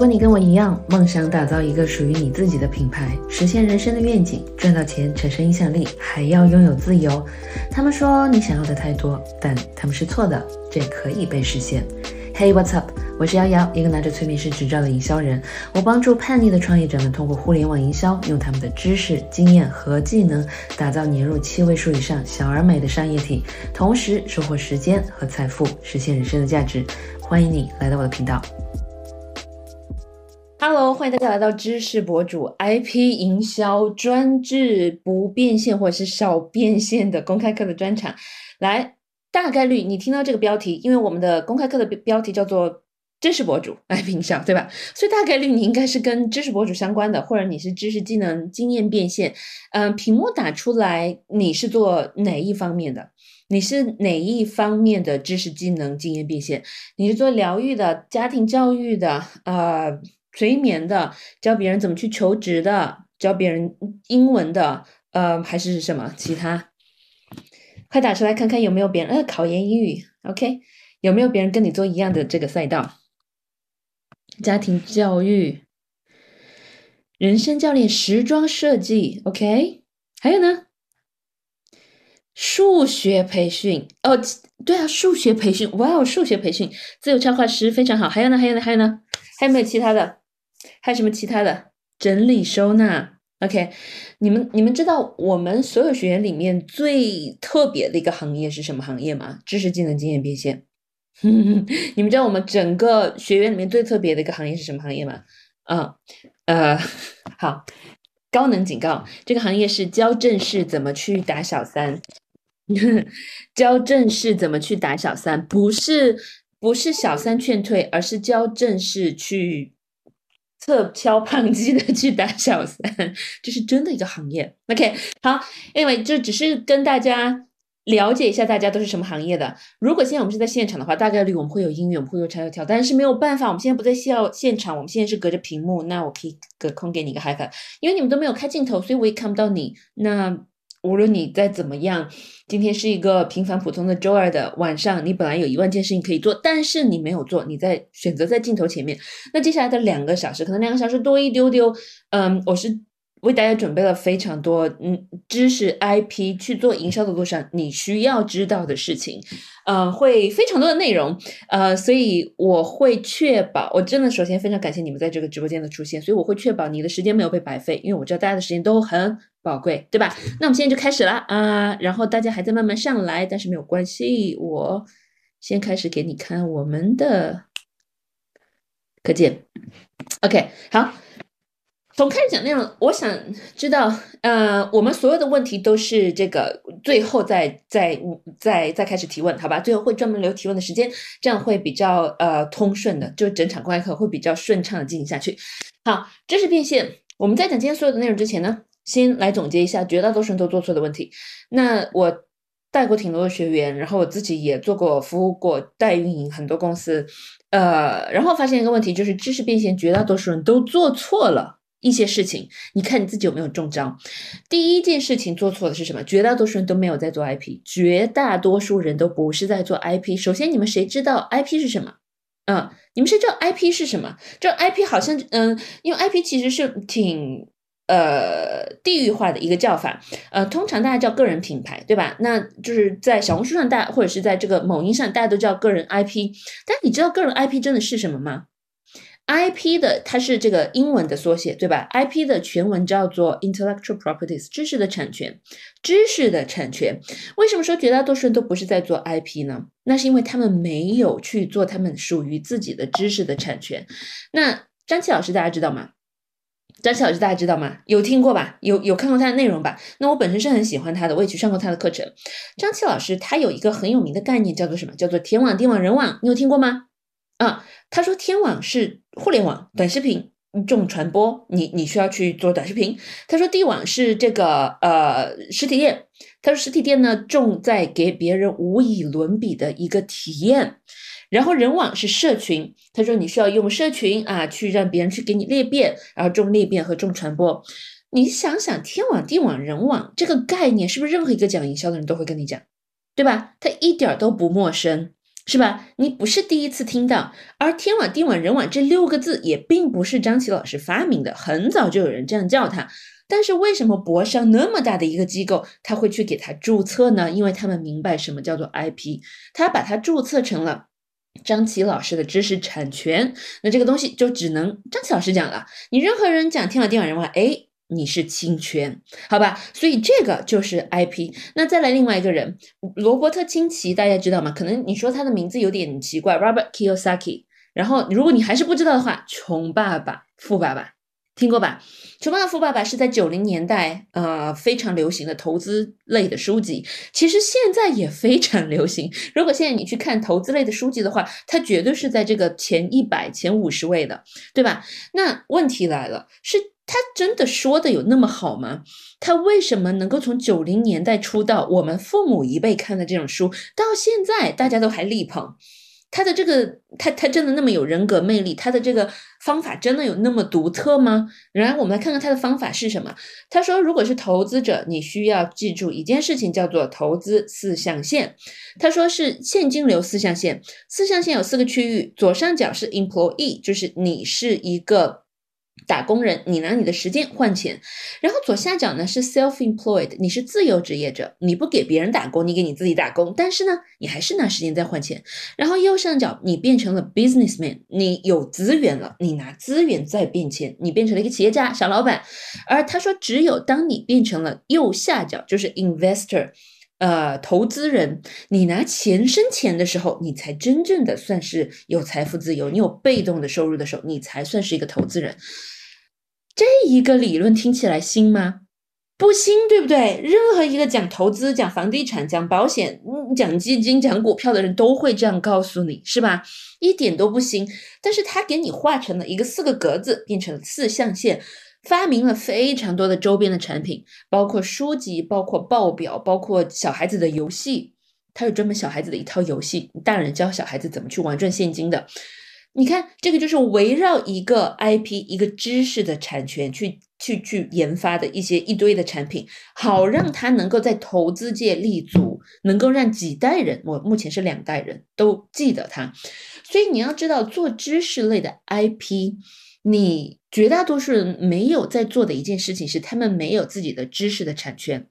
如果你跟我一样，梦想打造一个属于你自己的品牌，实现人生的愿景，赚到钱，产生影响力，还要拥有自由。他们说你想要的太多，但他们是错的，这可以被实现。Hey, what's up？我是瑶瑶，一个拿着催眠师执照的营销人。我帮助叛逆的创业者们通过互联网营销，用他们的知识、经验和技能，打造年入七位数以上小而美的商业体，同时收获时间和财富，实现人生的价值。欢迎你来到我的频道。Hello，欢迎大家来到知识博主 IP 营销专治不变现或者是少变现的公开课的专场。来。大概率你听到这个标题，因为我们的公开课的标题叫做知识博主来营销，对吧？所以大概率你应该是跟知识博主相关的，或者你是知识技能经验变现。嗯，屏幕打出来你是做哪一方面的？你是哪一方面的知识技能经验变现？你是做疗愈的、家庭教育的、呃催眠的、教别人怎么去求职的、教别人英文的，呃还是什么其他？快打出来看看有没有别人呃考研英语，OK，有没有别人跟你做一样的这个赛道？家庭教育、人生教练、时装设计，OK，还有呢？数学培训哦，对啊，数学培训，哇哦，数学培训，自由插画师非常好。还有呢？还有呢？还有呢？还有没有其他的？还有什么其他的？整理收纳。OK，你们你们知道我们所有学员里面最特别的一个行业是什么行业吗？知识技能经验变现。你们知道我们整个学员里面最特别的一个行业是什么行业吗？嗯，呃，好，高能警告，这个行业是教正式怎么去打小三，教正式怎么去打小三，不是不是小三劝退，而是教正式去。侧敲胖鸡的去打小三，这是真的一个行业。OK，好，，Anyway，就只是跟大家了解一下，大家都是什么行业的。如果现在我们是在现场的话，大概率我们会有音乐，我们会有唱有跳，但是没有办法，我们现在不在现现场，我们现在是隔着屏幕。那我可以隔空给你一个 high five，因为你们都没有开镜头，所以我也看不到你。那。无论你再怎么样，今天是一个平凡普通的周二的晚上，你本来有一万件事情可以做，但是你没有做，你在选择在镜头前面。那接下来的两个小时，可能两个小时多一丢丢，嗯，我是。为大家准备了非常多，嗯，知识 IP 去做营销的路上你需要知道的事情，呃，会非常多的内容，呃，所以我会确保，我真的首先非常感谢你们在这个直播间的出现，所以我会确保你的时间没有被白费，因为我知道大家的时间都很宝贵，对吧？那我们现在就开始了啊，然后大家还在慢慢上来，但是没有关系，我先开始给你看我们的课件，OK，好。从开始讲内容，我想知道，呃，我们所有的问题都是这个最后再再再再开始提问，好吧？最后会专门留提问的时间，这样会比较呃通顺的，就整场公开课会比较顺畅的进行下去。好，知识变现，我们在讲今天所有的内容之前呢，先来总结一下绝大多数人都做错的问题。那我带过挺多的学员，然后我自己也做过服务过代运营很多公司，呃，然后发现一个问题，就是知识变现绝大多数人都做错了。一些事情，你看你自己有没有中招？第一件事情做错的是什么？绝大多数人都没有在做 IP，绝大多数人都不是在做 IP。首先，你们谁知道 IP 是什么？嗯，你们谁知道 IP 是什么？这 IP 好像，嗯，因为 IP 其实是挺呃地域化的一个叫法，呃，通常大家叫个人品牌，对吧？那就是在小红书上，大或者是在这个某音上，大家都叫个人 IP。但你知道个人 IP 真的是什么吗？IP 的它是这个英文的缩写，对吧？IP 的全文叫做 intellectual properties，知识的产权，知识的产权。为什么说绝大多数人都不是在做 IP 呢？那是因为他们没有去做他们属于自己的知识的产权。那张琪老师大家知道吗？张琪老师大家知道吗？有听过吧？有有看过他的内容吧？那我本身是很喜欢他的，我也去上过他的课程。张琪老师他有一个很有名的概念叫做什么？叫做天网、地网、人网。你有听过吗？啊，他说天网是互联网短视频重传播，你你需要去做短视频。他说地网是这个呃实体店，他说实体店呢重在给别人无以伦比的一个体验。然后人网是社群，他说你需要用社群啊去让别人去给你裂变，然后重裂变和重传播。你想想天网地网人网这个概念，是不是任何一个讲营销的人都会跟你讲，对吧？他一点都不陌生。是吧？你不是第一次听到，而天网、地网、人网这六个字也并不是张琪老师发明的，很早就有人这样叫它。但是为什么博商那么大的一个机构，他会去给他注册呢？因为他们明白什么叫做 IP，他把它注册成了张琪老师的知识产权，那这个东西就只能张琪老师讲了。你任何人讲天网、地网、人话，哎。你是侵权，好吧？所以这个就是 IP。那再来另外一个人，罗伯特清崎，大家知道吗？可能你说他的名字有点奇怪，Robert Kiyosaki。然后如果你还是不知道的话，《穷爸爸富爸爸》听过吧？《穷爸爸富爸爸》是在九零年代呃非常流行的投资类的书籍，其实现在也非常流行。如果现在你去看投资类的书籍的话，它绝对是在这个前一百、前五十位的，对吧？那问题来了，是。他真的说的有那么好吗？他为什么能够从九零年代出道，我们父母一辈看的这种书，到现在大家都还力捧？他的这个，他他真的那么有人格魅力？他的这个方法真的有那么独特吗？然后我们来看看他的方法是什么。他说，如果是投资者，你需要记住一件事情，叫做投资四象限。他说是现金流四象限，四象限有四个区域，左上角是 employee，就是你是一个。打工人，你拿你的时间换钱，然后左下角呢是 self-employed，你是自由职业者，你不给别人打工，你给你自己打工，但是呢，你还是拿时间在换钱。然后右上角你变成了 businessman，你有资源了，你拿资源在变钱，你变成了一个企业家、小老板。而他说，只有当你变成了右下角，就是 investor。呃，投资人，你拿钱生钱的时候，你才真正的算是有财富自由。你有被动的收入的时候，你才算是一个投资人。这一个理论听起来新吗？不新，对不对？任何一个讲投资、讲房地产、讲保险、讲基金、讲股票的人都会这样告诉你，是吧？一点都不新。但是他给你画成了一个四个格子，变成了四象限。发明了非常多的周边的产品，包括书籍，包括报表，包括小孩子的游戏。它有专门小孩子的一套游戏，大人教小孩子怎么去玩转现金的。你看，这个就是围绕一个 IP、一个知识的产权去去去研发的一些一堆的产品，好让它能够在投资界立足，能够让几代人，我目前是两代人都记得它。所以你要知道，做知识类的 IP。你绝大多数人没有在做的一件事情是，他们没有自己的知识的产权。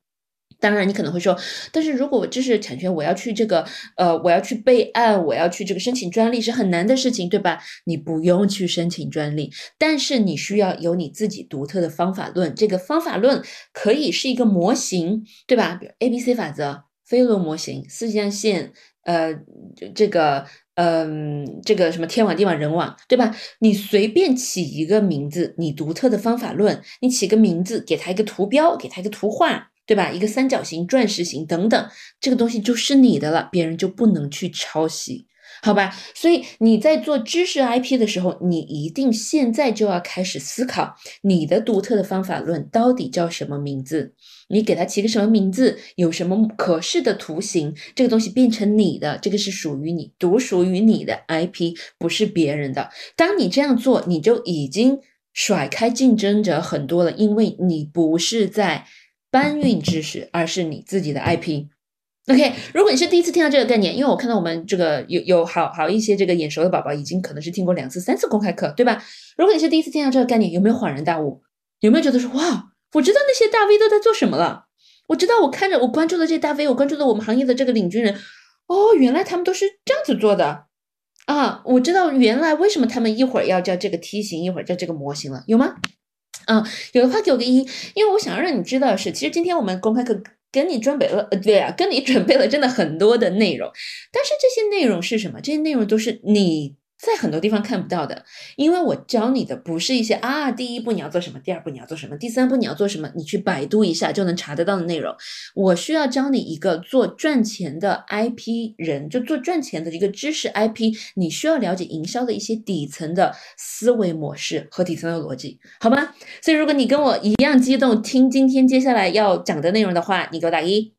当然，你可能会说，但是如果知识产权，我要去这个，呃，我要去备案，我要去这个申请专利是很难的事情，对吧？你不用去申请专利，但是你需要有你自己独特的方法论。这个方法论可以是一个模型，对吧？比如 A B C 法则、飞轮模型、四象限，呃，这个。嗯，这个什么天网地网人网，对吧？你随便起一个名字，你独特的方法论，你起个名字，给它一个图标，给它一个图画，对吧？一个三角形、钻石形等等，这个东西就是你的了，别人就不能去抄袭。好吧，所以你在做知识 IP 的时候，你一定现在就要开始思考你的独特的方法论到底叫什么名字？你给它起个什么名字？有什么可视的图形？这个东西变成你的，这个是属于你、独属于你的 IP，不是别人的。当你这样做，你就已经甩开竞争者很多了，因为你不是在搬运知识，而是你自己的 IP。OK，如果你是第一次听到这个概念，因为我看到我们这个有有好好一些这个眼熟的宝宝，已经可能是听过两次、三次公开课，对吧？如果你是第一次听到这个概念，有没有恍然大悟？有没有觉得说哇，我知道那些大 V 都在做什么了？我知道我看着我关注的这些大 V，我关注的我们行业的这个领军人，哦，原来他们都是这样子做的啊！我知道原来为什么他们一会儿要叫这个梯形，一会儿叫这个模型了，有吗？嗯，有的话给我个一，因为我想要让你知道的是，其实今天我们公开课。跟你准备了，呃，对啊，跟你准备了真的很多的内容，但是这些内容是什么？这些内容都是你。在很多地方看不到的，因为我教你的不是一些啊，第一步你要做什么，第二步你要做什么，第三步你要做什么，你去百度一下就能查得到的内容。我需要教你一个做赚钱的 IP 人，就做赚钱的一个知识 IP，你需要了解营销的一些底层的思维模式和底层的逻辑，好吗？所以如果你跟我一样激动，听今天接下来要讲的内容的话，你给我打一。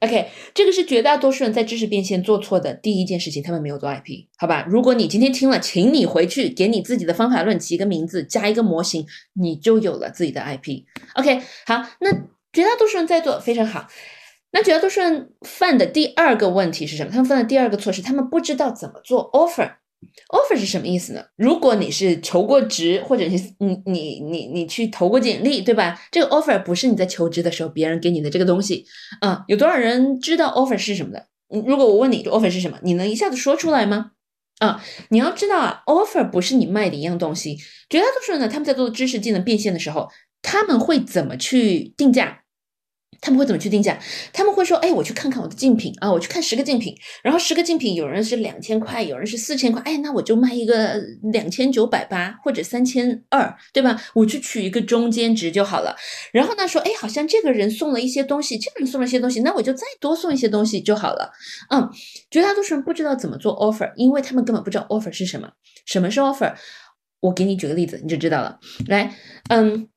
OK，这个是绝大多数人在知识变现做错的第一件事情，他们没有做 IP，好吧？如果你今天听了，请你回去给你自己的方法论起一个名字，加一个模型，你就有了自己的 IP。OK，好，那绝大多数人在做非常好。那绝大多数人犯的第二个问题是什么？他们犯的第二个错是他们不知道怎么做 offer。Offer 是什么意思呢？如果你是求过职，或者是你你你你去投过简历，对吧？这个 offer 不是你在求职的时候别人给你的这个东西啊。有多少人知道 offer 是什么的？如果我问你，这 offer 是什么，你能一下子说出来吗？啊，你要知道啊，offer 不是你卖的一样东西。绝大多数人呢，他们在做知识技能变现的时候，他们会怎么去定价？他们会怎么去定价？他们会说：“哎，我去看看我的竞品啊，我去看十个竞品，然后十个竞品有人是两千块，有人是四千块，哎，那我就卖一个两千九百八或者三千二，对吧？我去取一个中间值就好了。然后呢，说，哎，好像这个人送了一些东西，这个人送了一些东西，那我就再多送一些东西就好了。嗯，绝大多数人不知道怎么做 offer，因为他们根本不知道 offer 是什么。什么是 offer？我给你举个例子，你就知道了。来，嗯。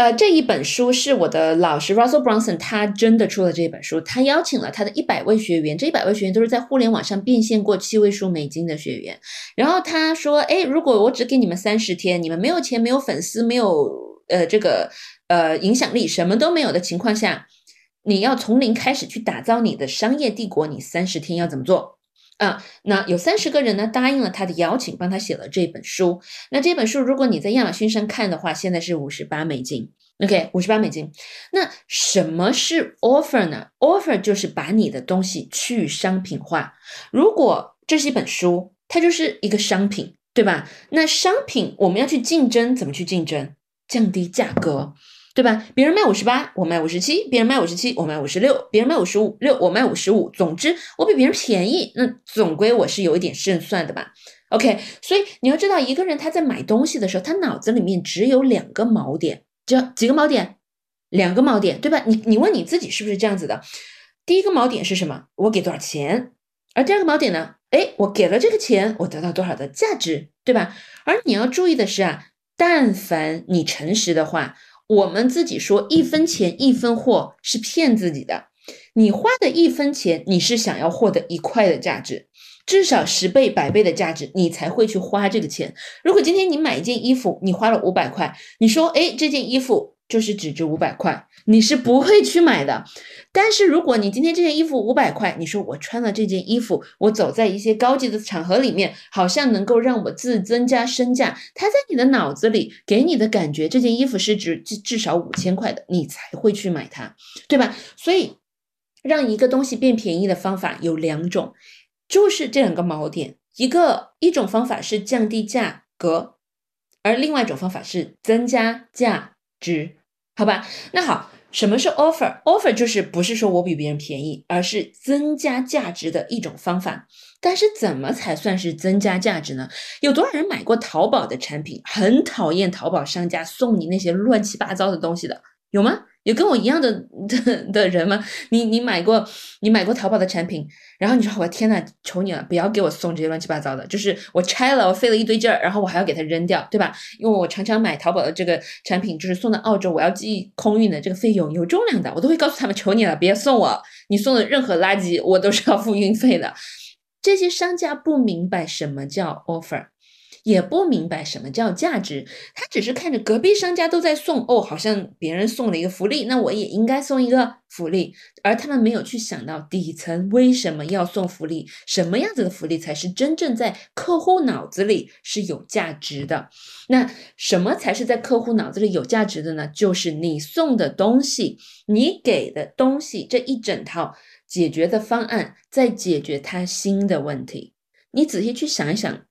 呃，这一本书是我的老师 Russell Brunson，他真的出了这本书。他邀请了他的一百位学员，这一百位学员都是在互联网上变现过七位数美金的学员。然后他说：“哎，如果我只给你们三十天，你们没有钱、没有粉丝、没有呃这个呃影响力，什么都没有的情况下，你要从零开始去打造你的商业帝国，你三十天要怎么做？”啊，那有三十个人呢答应了他的邀请，帮他写了这本书。那这本书如果你在亚马逊上看的话，现在是五十八美金。OK，五十八美金。那什么是 offer 呢？offer 就是把你的东西去商品化。如果这是一本书，它就是一个商品，对吧？那商品我们要去竞争，怎么去竞争？降低价格。对吧？别人卖五十八，我卖五十七；别人卖五十七，我卖五十六；别人卖五十五六，我卖五十五。总之，我比别人便宜，那总归我是有一点胜算的吧？OK，所以你要知道，一个人他在买东西的时候，他脑子里面只有两个锚点，这几个锚点，两个锚点，对吧？你你问你自己是不是这样子的？第一个锚点是什么？我给多少钱？而第二个锚点呢？哎，我给了这个钱，我得到多少的价值，对吧？而你要注意的是啊，但凡你诚实的话。我们自己说一分钱一分货是骗自己的，你花的一分钱，你是想要获得一块的价值，至少十倍、百倍的价值，你才会去花这个钱。如果今天你买一件衣服，你花了五百块，你说，哎，这件衣服。就是只值五百块，你是不会去买的。但是如果你今天这件衣服五百块，你说我穿了这件衣服，我走在一些高级的场合里面，好像能够让我自增加身价。它在你的脑子里给你的感觉，这件衣服是值至至少五千块的，你才会去买它，对吧？所以让一个东西变便宜的方法有两种，就是这两个锚点。一个一种方法是降低价格，而另外一种方法是增加价值。好吧，那好，什么是 offer？offer 就是不是说我比别人便宜，而是增加价值的一种方法。但是怎么才算是增加价值呢？有多少人买过淘宝的产品？很讨厌淘宝商家送你那些乱七八糟的东西的，有吗？有跟我一样的 的的人吗？你你买过你买过淘宝的产品，然后你说我天呐，求你了，不要给我送这些乱七八糟的，就是我拆了，我费了一堆劲儿，然后我还要给它扔掉，对吧？因为我常常买淘宝的这个产品，就是送到澳洲，我要寄空运的这个费用有重量的，我都会告诉他们，求你了，别送我，你送的任何垃圾我都是要付运费的。这些商家不明白什么叫 offer。也不明白什么叫价值，他只是看着隔壁商家都在送哦，好像别人送了一个福利，那我也应该送一个福利。而他们没有去想到底层为什么要送福利，什么样子的福利才是真正在客户脑子里是有价值的？那什么才是在客户脑子里有价值的呢？就是你送的东西，你给的东西这一整套解决的方案，在解决他新的问题。你仔细去想一想。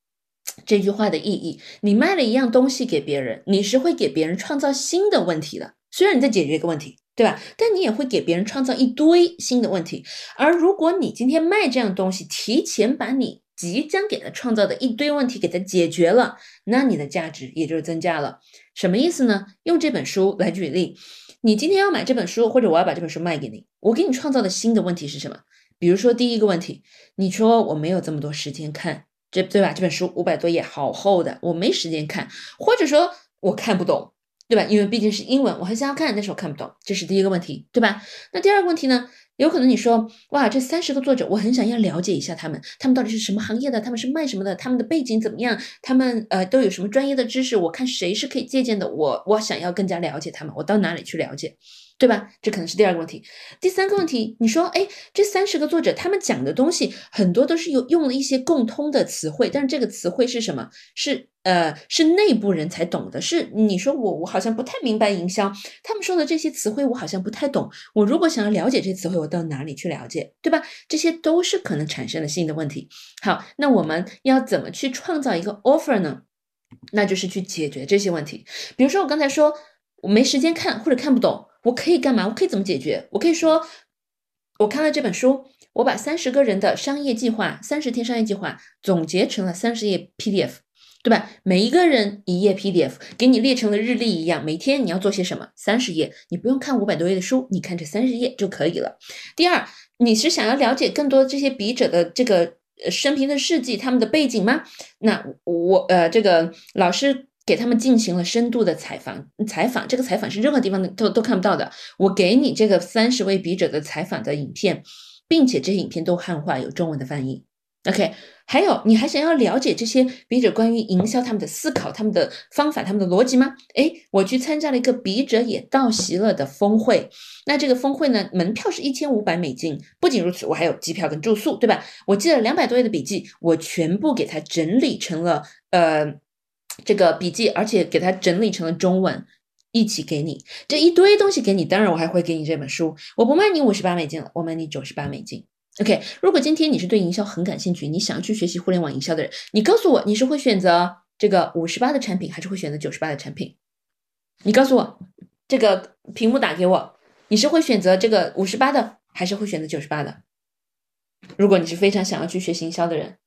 这句话的意义，你卖了一样东西给别人，你是会给别人创造新的问题的。虽然你在解决一个问题，对吧？但你也会给别人创造一堆新的问题。而如果你今天卖这样东西，提前把你即将给他创造的一堆问题给他解决了，那你的价值也就是增加了。什么意思呢？用这本书来举例，你今天要买这本书，或者我要把这本书卖给你，我给你创造的新的问题是什么？比如说第一个问题，你说我没有这么多时间看。这对吧？这本书五百多页，好厚的，我没时间看，或者说我看不懂，对吧？因为毕竟是英文，我很想要看，但是我看不懂，这是第一个问题，对吧？那第二个问题呢？有可能你说，哇，这三十个作者，我很想要了解一下他们，他们到底是什么行业的，他们是卖什么的，他们的背景怎么样，他们呃都有什么专业的知识？我看谁是可以借鉴的，我我想要更加了解他们，我到哪里去了解？对吧？这可能是第二个问题。第三个问题，你说，哎，这三十个作者他们讲的东西很多都是有用了一些共通的词汇，但是这个词汇是什么？是呃，是内部人才懂的。是你说我我好像不太明白营销，他们说的这些词汇我好像不太懂。我如果想要了解这些词汇，我到哪里去了解？对吧？这些都是可能产生的新的问题。好，那我们要怎么去创造一个 offer 呢？那就是去解决这些问题。比如说我刚才说我没时间看或者看不懂。我可以干嘛？我可以怎么解决？我可以说，我看了这本书，我把三十个人的商业计划、三十天商业计划总结成了三十页 PDF，对吧？每一个人一页 PDF，给你列成了日历一样，每天你要做些什么？三十页，你不用看五百多页的书，你看这三十页就可以了。第二，你是想要了解更多这些笔者的这个生平的事迹、他们的背景吗？那我呃，这个老师。给他们进行了深度的采访，采访这个采访是任何地方都都看不到的。我给你这个三十位笔者的采访的影片，并且这些影片都汉化，有中文的翻译。OK，还有你还想要了解这些笔者关于营销他们的思考、他们的方法、他们的逻辑吗？哎，我去参加了一个笔者也到席了的峰会。那这个峰会呢，门票是一千五百美金。不仅如此，我还有机票跟住宿，对吧？我记了两百多页的笔记，我全部给它整理成了呃。这个笔记，而且给它整理成了中文，一起给你这一堆东西给你。当然，我还会给你这本书。我不卖你五十八美金了，我卖你九十八美金。OK，如果今天你是对营销很感兴趣，你想要去学习互联网营销的人，你告诉我你是会选择这个五十八的产品，还是会选择九十八的产品？你告诉我，这个屏幕打给我，你是会选择这个五十八的，还是会选择九十八的？如果你是非常想要去学营销的人。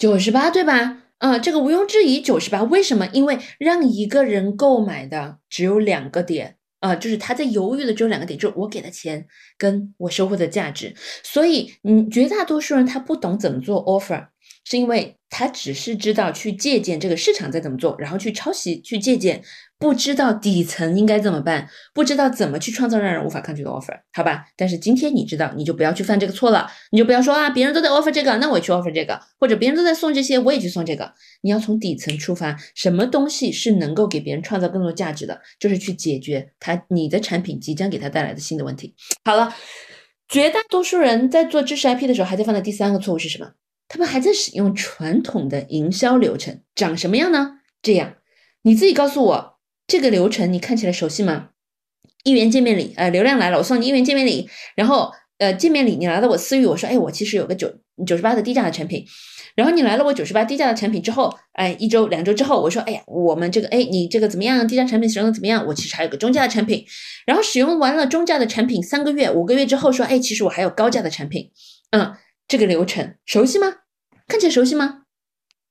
九十八对吧？啊，这个毋庸置疑，九十八。为什么？因为让一个人购买的只有两个点啊，就是他在犹豫的只有两个点，就是我给的钱跟我收获的价值。所以，嗯，绝大多数人他不懂怎么做 offer。是因为他只是知道去借鉴这个市场在怎么做，然后去抄袭、去借鉴，不知道底层应该怎么办，不知道怎么去创造让人无法抗拒的 offer，好吧？但是今天你知道，你就不要去犯这个错了，你就不要说啊，别人都在 offer 这个，那我也去 offer 这个，或者别人都在送这些，我也去送这个。你要从底层出发，什么东西是能够给别人创造更多价值的，就是去解决他你的产品即将给他带来的新的问题。好了，绝大多数人在做知识 IP 的时候，还在犯的第三个错误是什么？他们还在使用传统的营销流程，长什么样呢？这样，你自己告诉我，这个流程你看起来熟悉吗？一元见面礼，呃，流量来了，我送你一元见面礼，然后，呃，见面礼你来到我私域，我说，哎，我其实有个九九十八的低价的产品，然后你来了我九十八低价的产品之后，哎，一周两周之后，我说，哎呀，我们这个，哎，你这个怎么样？低价产品使用的怎么样？我其实还有个中价的产品，然后使用完了中价的产品三个月、五个月之后，说，哎，其实我还有高价的产品，嗯。这个流程熟悉吗？看起来熟悉吗？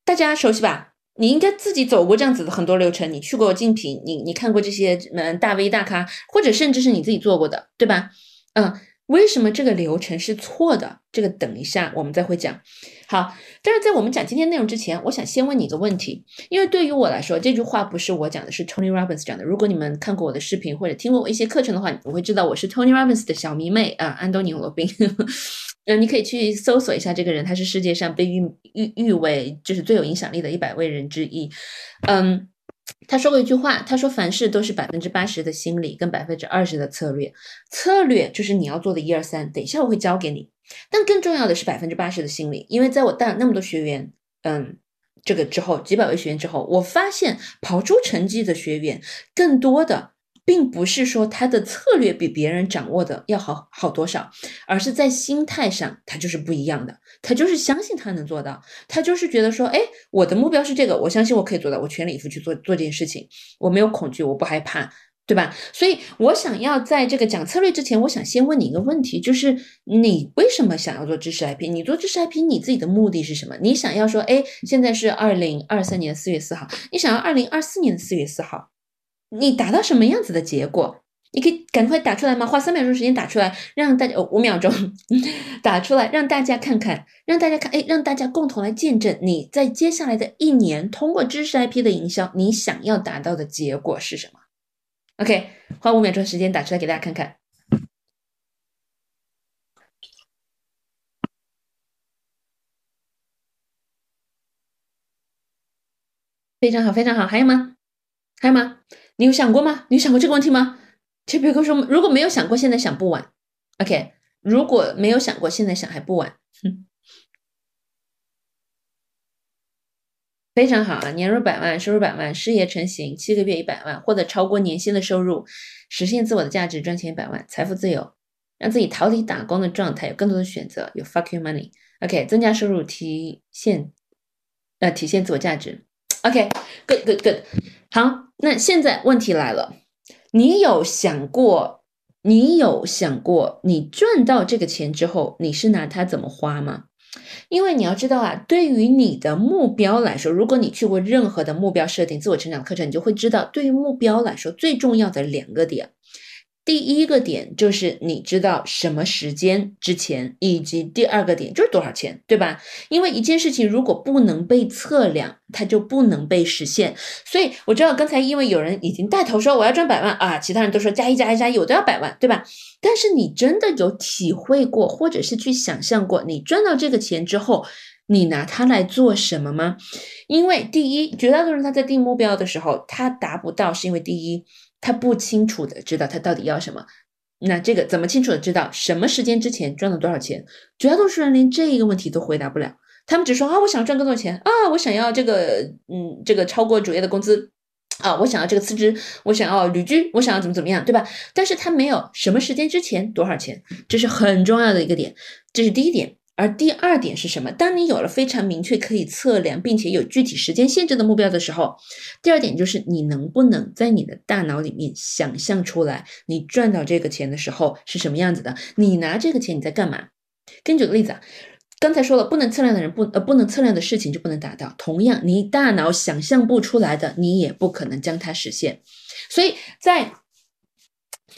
大家熟悉吧？你应该自己走过这样子的很多流程，你去过竞品，你你看过这些嗯大 V 大咖，或者甚至是你自己做过的，对吧？嗯。为什么这个流程是错的？这个等一下我们再会讲。好，但是在我们讲今天内容之前，我想先问你一个问题，因为对于我来说，这句话不是我讲的，是 Tony Robbins 讲的。如果你们看过我的视频或者听过我一些课程的话，你会知道我是 Tony Robbins 的小迷妹啊，安东尼罗宾。嗯，你可以去搜索一下这个人，他是世界上被誉誉誉为就是最有影响力的一百位人之一。嗯。他说过一句话，他说凡事都是百分之八十的心理跟百分之二十的策略，策略就是你要做的一二三，等一下我会教给你。但更重要的是百分之八十的心理，因为在我带了那么多学员，嗯，这个之后几百位学员之后，我发现跑出成绩的学员更多的。并不是说他的策略比别人掌握的要好好多少，而是在心态上他就是不一样的。他就是相信他能做到，他就是觉得说，哎，我的目标是这个，我相信我可以做到，我全力以赴去做做这件事情，我没有恐惧，我不害怕，对吧？所以我想要在这个讲策略之前，我想先问你一个问题，就是你为什么想要做知识 IP？你做知识 IP，你自己的目的是什么？你想要说，哎，现在是二零二三年四月四号，你想要二零二四年的四月四号？你达到什么样子的结果？你可以赶快打出来吗？花三秒钟时间打出来，让大家哦五秒钟 打出来，让大家看看，让大家看，哎，让大家共同来见证你在接下来的一年通过知识 IP 的营销，你想要达到的结果是什么？OK，花五秒钟时间打出来给大家看看。非常好，非常好，还有吗？还有吗？你有想过吗？你有想过这个问题吗？就比如说，如果没有想过，现在想不晚。OK，如果没有想过，现在想还不晚。哼 非常好啊！年入百万，收入百万，事业成型，七个月一百万，获得超过年薪的收入，实现自我的价值，赚钱一百万，财富自由，让自己逃离打工的状态，有更多的选择，有 fuck your money。OK，增加收入，体现呃体现自我价值。OK，good，good，good。好，那现在问题来了。你有想过，你有想过，你赚到这个钱之后，你是拿它怎么花吗？因为你要知道啊，对于你的目标来说，如果你去过任何的目标设定、自我成长课程，你就会知道，对于目标来说，最重要的两个点。第一个点就是你知道什么时间之前，以及第二个点就是多少钱，对吧？因为一件事情如果不能被测量，它就不能被实现。所以我知道刚才因为有人已经带头说我要赚百万啊，其他人都说加一加一加一，我都要百万，对吧？但是你真的有体会过，或者是去想象过，你赚到这个钱之后，你拿它来做什么吗？因为第一，绝大多数人他在定目标的时候，他达不到，是因为第一。他不清楚的知道他到底要什么，那这个怎么清楚的知道什么时间之前赚了多少钱？绝大多数人连这一个问题都回答不了，他们只说啊，我想赚更多钱啊，我想要这个，嗯，这个超过主业的工资啊，我想要这个辞职，我想要旅居，我想要怎么怎么样，对吧？但是他没有什么时间之前多少钱，这是很重要的一个点，这是第一点。而第二点是什么？当你有了非常明确可以测量，并且有具体时间限制的目标的时候，第二点就是你能不能在你的大脑里面想象出来，你赚到这个钱的时候是什么样子的？你拿这个钱你在干嘛？给你举个例子啊，刚才说了，不能测量的人不呃不能测量的事情就不能达到。同样，你大脑想象不出来的，你也不可能将它实现。所以在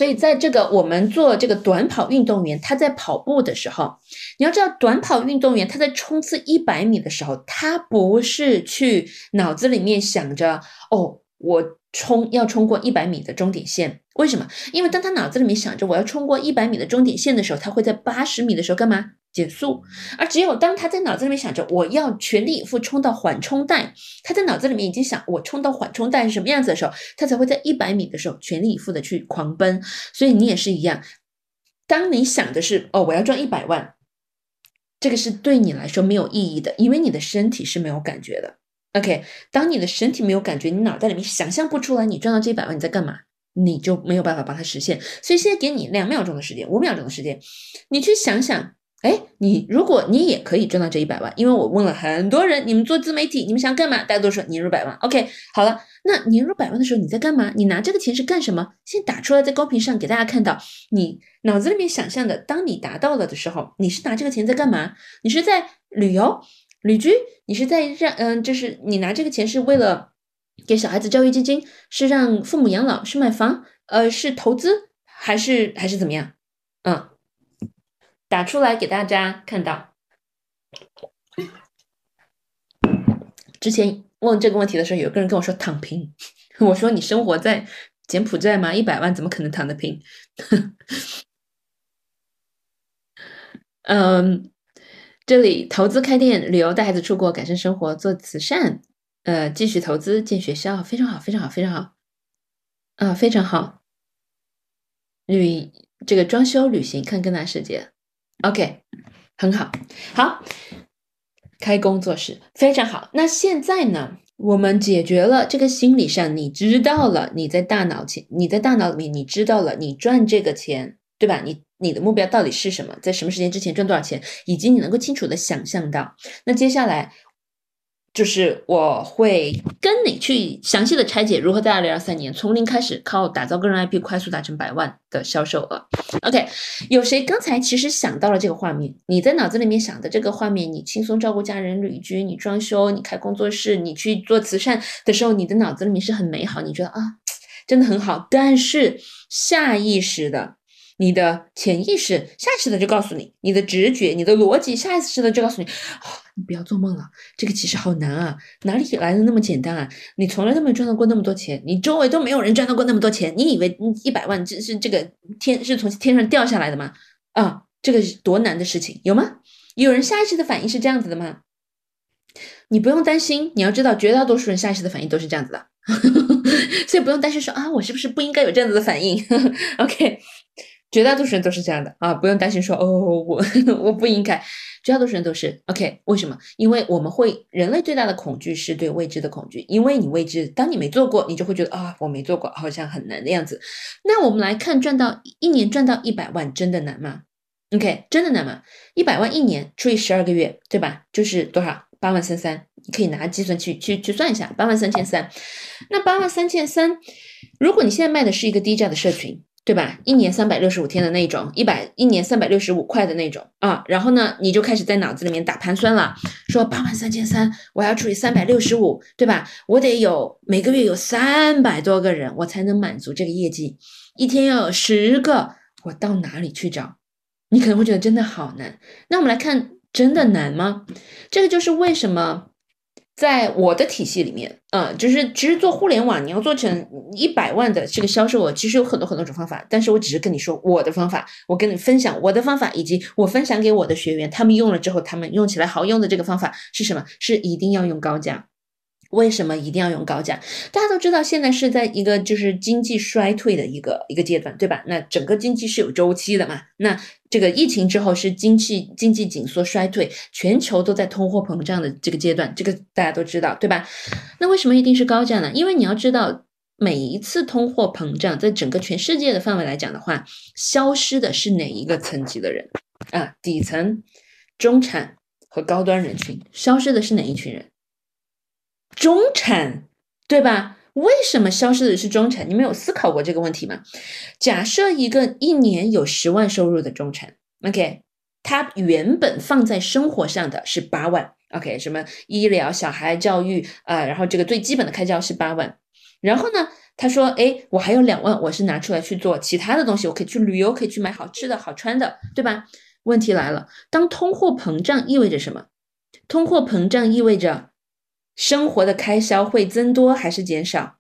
所以，在这个我们做这个短跑运动员，他在跑步的时候，你要知道，短跑运动员他在冲刺一百米的时候，他不是去脑子里面想着哦，我冲要冲过一百米的终点线。为什么？因为当他脑子里面想着我要冲过一百米的终点线的时候，他会在八十米的时候干嘛？减速，而只有当他在脑子里面想着我要全力以赴冲到缓冲带，他在脑子里面已经想我冲到缓冲带是什么样子的时候，他才会在一百米的时候全力以赴的去狂奔。所以你也是一样，当你想的是哦我要赚一百万，这个是对你来说没有意义的，因为你的身体是没有感觉的。OK，当你的身体没有感觉，你脑袋里面想象不出来你赚到这一百万你在干嘛，你就没有办法帮他实现。所以现在给你两秒钟的时间，五秒钟的时间，你去想想。哎，你如果你也可以赚到这一百万，因为我问了很多人，你们做自媒体，你们想干嘛？大家都说年入百万。OK，好了，那年入百万的时候你在干嘛？你拿这个钱是干什么？先打出来，在公屏上给大家看到，你脑子里面想象的，当你达到了的时候，你是拿这个钱在干嘛？你是在旅游、旅居？你是在让嗯，就是你拿这个钱是为了给小孩子教育基金，是让父母养老，是买房，呃，是投资，还是还是怎么样？嗯。打出来给大家看到。之前问这个问题的时候，有个人跟我说躺平，我说你生活在柬埔寨吗？一百万怎么可能躺得平？嗯，这里投资开店、旅游、带孩子出国、改善生活、做慈善，呃，继续投资建学校，非常好，非常好，非常好，啊，非常好。旅这个装修、旅行、看更大世界。OK，很好，好，开工作室非常好。那现在呢，我们解决了这个心理上，你知道了你在大脑前，你在大脑里面，你知道了你赚这个钱，对吧？你你的目标到底是什么？在什么时间之前赚多少钱？以及你能够清楚的想象到，那接下来。就是我会跟你去详细的拆解如何在二零二三年从零开始，靠打造个人 IP 快速达成百万的销售额。OK，有谁刚才其实想到了这个画面？你在脑子里面想的这个画面，你轻松照顾家人、旅居，你装修，你开工作室，你去做慈善的时候，你的脑子里面是很美好，你觉得啊。真的很好。但是下意识的，你的潜意识下意识的就告诉你，你的直觉、你的逻辑下意识的就告诉你，你不要做梦了，这个其实好难啊，哪里来的那么简单啊？你从来都没有赚到过那么多钱，你周围都没有人赚到过那么多钱，你以为一百万这是这个天是从天上掉下来的吗？啊，这个是多难的事情，有吗？有人下意识的反应是这样子的吗？你不用担心，你要知道，绝大多数人下意识的反应都是这样子的，所以不用担心说啊，我是不是不应该有这样子的反应？OK，绝大多数人都是这样的啊，不用担心说哦，我 我不应该，绝大多数人都是 OK。为什么？因为我们会人类最大的恐惧是对未知的恐惧，因为你未知，当你没做过，你就会觉得啊，我没做过，好像很难的样子。那我们来看，赚到一年赚到一百万，真的难吗？OK，真的难吗？一百万一年除以十二个月，对吧？就是多少？八万三三，你可以拿计算器去去算一下，八万三千三。那八万三千三，如果你现在卖的是一个低价的社群，对吧？一年三百六十五天的那种，一百一年三百六十五块的那种啊，然后呢，你就开始在脑子里面打盘算了，说八万三千三，我要除以三百六十五，对吧？我得有每个月有三百多个人，我才能满足这个业绩。一天要有十个，我到哪里去找？你可能会觉得真的好难，那我们来看，真的难吗？这个就是为什么在我的体系里面，嗯，就是其实做互联网，你要做成一百万的这个销售额，其实有很多很多种方法，但是我只是跟你说我的方法，我跟你分享我的方法，以及我分享给我的学员，他们用了之后，他们用起来好用的这个方法是什么？是一定要用高价。为什么一定要用高价？大家都知道，现在是在一个就是经济衰退的一个一个阶段，对吧？那整个经济是有周期的嘛？那这个疫情之后是经济经济紧缩衰退，全球都在通货膨胀的这个阶段，这个大家都知道，对吧？那为什么一定是高价呢？因为你要知道，每一次通货膨胀，在整个全世界的范围来讲的话，消失的是哪一个层级的人啊？底层、中产和高端人群，消失的是哪一群人？中产，对吧？为什么消失的是中产？你们有思考过这个问题吗？假设一个一年有十万收入的中产，OK，他原本放在生活上的是八万，OK，什么医疗、小孩教育啊，然后这个最基本的开销是八万，然后呢，他说，哎，我还有两万，我是拿出来去做其他的东西，我可以去旅游，可以去买好吃的好穿的，对吧？问题来了，当通货膨胀意味着什么？通货膨胀意味着。生活的开销会增多还是减少？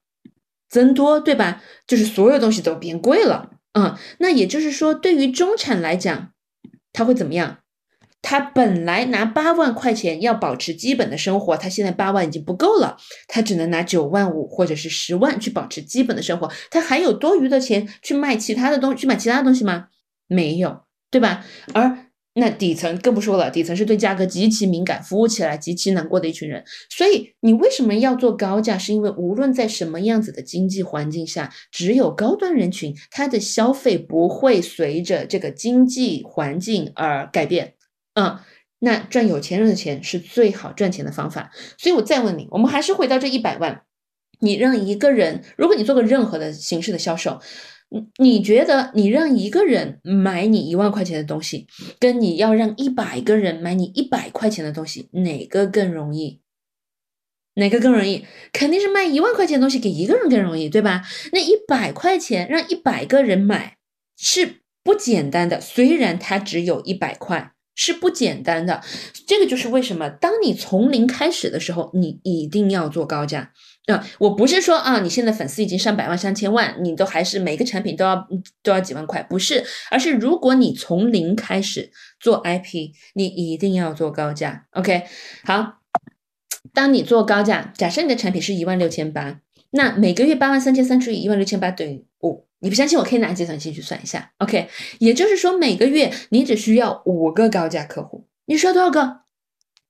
增多，对吧？就是所有东西都变贵了，嗯，那也就是说，对于中产来讲，他会怎么样？他本来拿八万块钱要保持基本的生活，他现在八万已经不够了，他只能拿九万五或者是十万去保持基本的生活，他还有多余的钱去卖其他的东去买其他的东西吗？没有，对吧？而那底层更不说了，底层是对价格极其敏感、服务起来极其难过的一群人。所以你为什么要做高价？是因为无论在什么样子的经济环境下，只有高端人群，他的消费不会随着这个经济环境而改变。嗯，那赚有钱人的钱是最好赚钱的方法。所以我再问你，我们还是回到这一百万，你让一个人，如果你做个任何的形式的销售。你你觉得你让一个人买你一万块钱的东西，跟你要让一百个人买你一百块钱的东西，哪个更容易？哪个更容易？肯定是卖一万块钱的东西给一个人更容易，对吧？那一百块钱让一百个人买是不简单的，虽然它只有一百块。是不简单的，这个就是为什么当你从零开始的时候，你一定要做高价啊！我不是说啊，你现在粉丝已经上百万、上千万，你都还是每个产品都要都要几万块，不是，而是如果你从零开始做 IP，你一定要做高价。OK，好，当你做高价，假设你的产品是一万六千八，那每个月八万三千三除以一万六千八等于五。你不相信，我可以拿计算器去算一下。OK，也就是说，每个月你只需要五个高价客户，你需要多少个？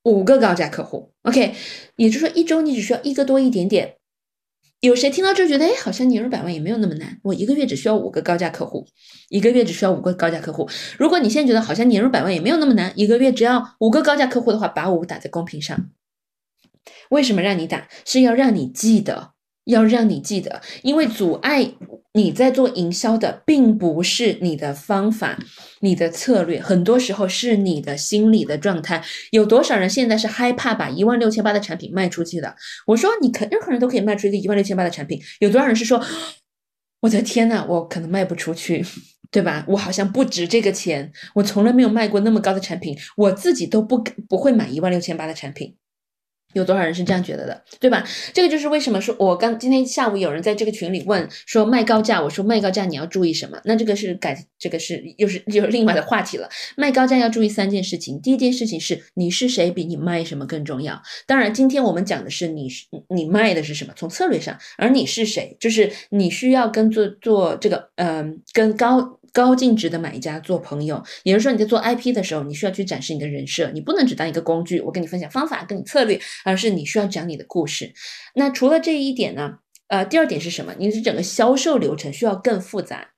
五个高价客户。OK，也就是说，一周你只需要一个多一点点。有谁听到这觉得，哎，好像年入百万也没有那么难？我一个月只需要五个高价客户，一个月只需要五个高价客户。如果你现在觉得好像年入百万也没有那么难，一个月只要五个高价客户的话，把五打在公屏上。为什么让你打？是要让你记得。要让你记得，因为阻碍你在做营销的，并不是你的方法、你的策略，很多时候是你的心理的状态。有多少人现在是害怕把一万六千八的产品卖出去的？我说，你可任何人都可以卖出一个一万六千八的产品。有多少人是说，我的天呐，我可能卖不出去，对吧？我好像不值这个钱，我从来没有卖过那么高的产品，我自己都不不会买一万六千八的产品。有多少人是这样觉得的，对吧？这个就是为什么说，我刚今天下午有人在这个群里问说卖高价，我说卖高价你要注意什么？那这个是改，这个是又是又是另外的话题了。卖高价要注意三件事情，第一件事情是你是谁比你卖什么更重要。当然，今天我们讲的是你是你卖的是什么，从策略上，而你是谁，就是你需要跟做做这个，嗯，跟高。高净值的买家做朋友，也就是说你在做 IP 的时候，你需要去展示你的人设，你不能只当一个工具。我跟你分享方法，跟你策略，而是你需要讲你的故事。那除了这一点呢？呃，第二点是什么？你是整个销售流程需要更复杂。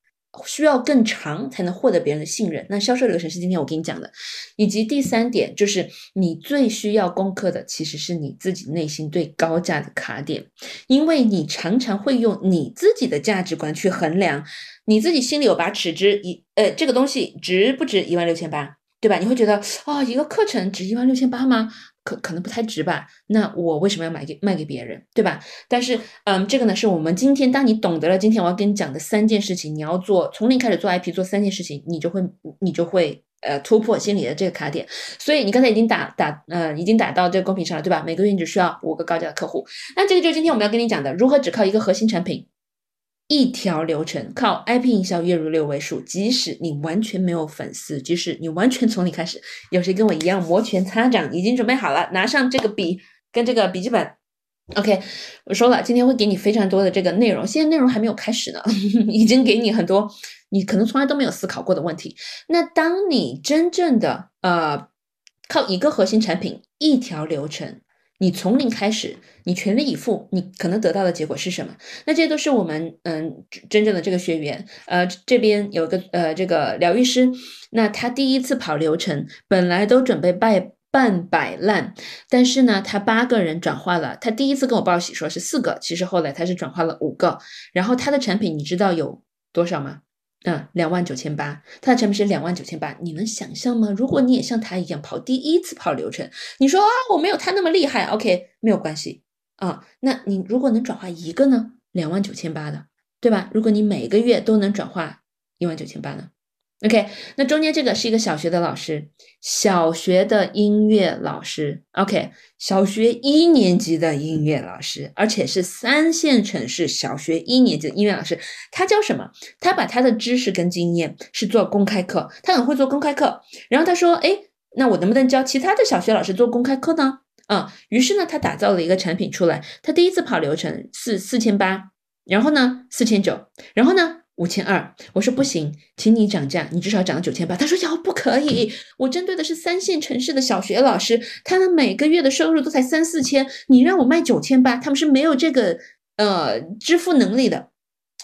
需要更长才能获得别人的信任。那销售流程是今天我跟你讲的，以及第三点就是你最需要攻克的，其实是你自己内心对高价的卡点，因为你常常会用你自己的价值观去衡量，你自己心里有把尺，子一呃这个东西值不值一万六千八，对吧？你会觉得哦，一个课程值一万六千八吗？可可能不太值吧？那我为什么要买给卖给别人，对吧？但是，嗯，这个呢，是我们今天当你懂得了今天我要跟你讲的三件事情，你要做从零开始做 IP，做三件事情，你就会你就会呃突破心里的这个卡点。所以你刚才已经打打呃已经打到这个公屏上了，对吧？每个月你只需要五个高价的客户。那这个就是今天我们要跟你讲的，如何只靠一个核心产品。一条流程靠 IP 营销月入六位数，即使你完全没有粉丝，即使你完全从零开始，有谁跟我一样摩拳擦掌，已经准备好了，拿上这个笔跟这个笔记本。OK，我说了，今天会给你非常多的这个内容，现在内容还没有开始呢，已经给你很多你可能从来都没有思考过的问题。那当你真正的呃靠一个核心产品一条流程。你从零开始，你全力以赴，你可能得到的结果是什么？那这都是我们嗯真正的这个学员，呃这边有个呃这个疗愈师，那他第一次跑流程，本来都准备败半摆烂，但是呢，他八个人转化了，他第一次跟我报喜说是四个，其实后来他是转化了五个，然后他的产品你知道有多少吗？嗯，两万九千八，他的成本是两万九千八，你能想象吗？如果你也像他一样跑第一次跑流程，你说啊，我没有他那么厉害，OK，没有关系啊。那你如果能转化一个呢？两万九千八的，对吧？如果你每个月都能转化一万九千八呢？OK，那中间这个是一个小学的老师，小学的音乐老师，OK，小学一年级的音乐老师，而且是三线城市小学一年级的音乐老师。他教什么？他把他的知识跟经验是做公开课，他很会做公开课。然后他说，哎，那我能不能教其他的小学老师做公开课呢？啊，于是呢，他打造了一个产品出来。他第一次跑流程四四千八，然后呢四千九，然后呢？五千二，我说不行，请你涨价，你至少涨到九千八。他说要不可以，我针对的是三线城市的小学老师，他们每个月的收入都才三四千，你让我卖九千八，他们是没有这个呃支付能力的。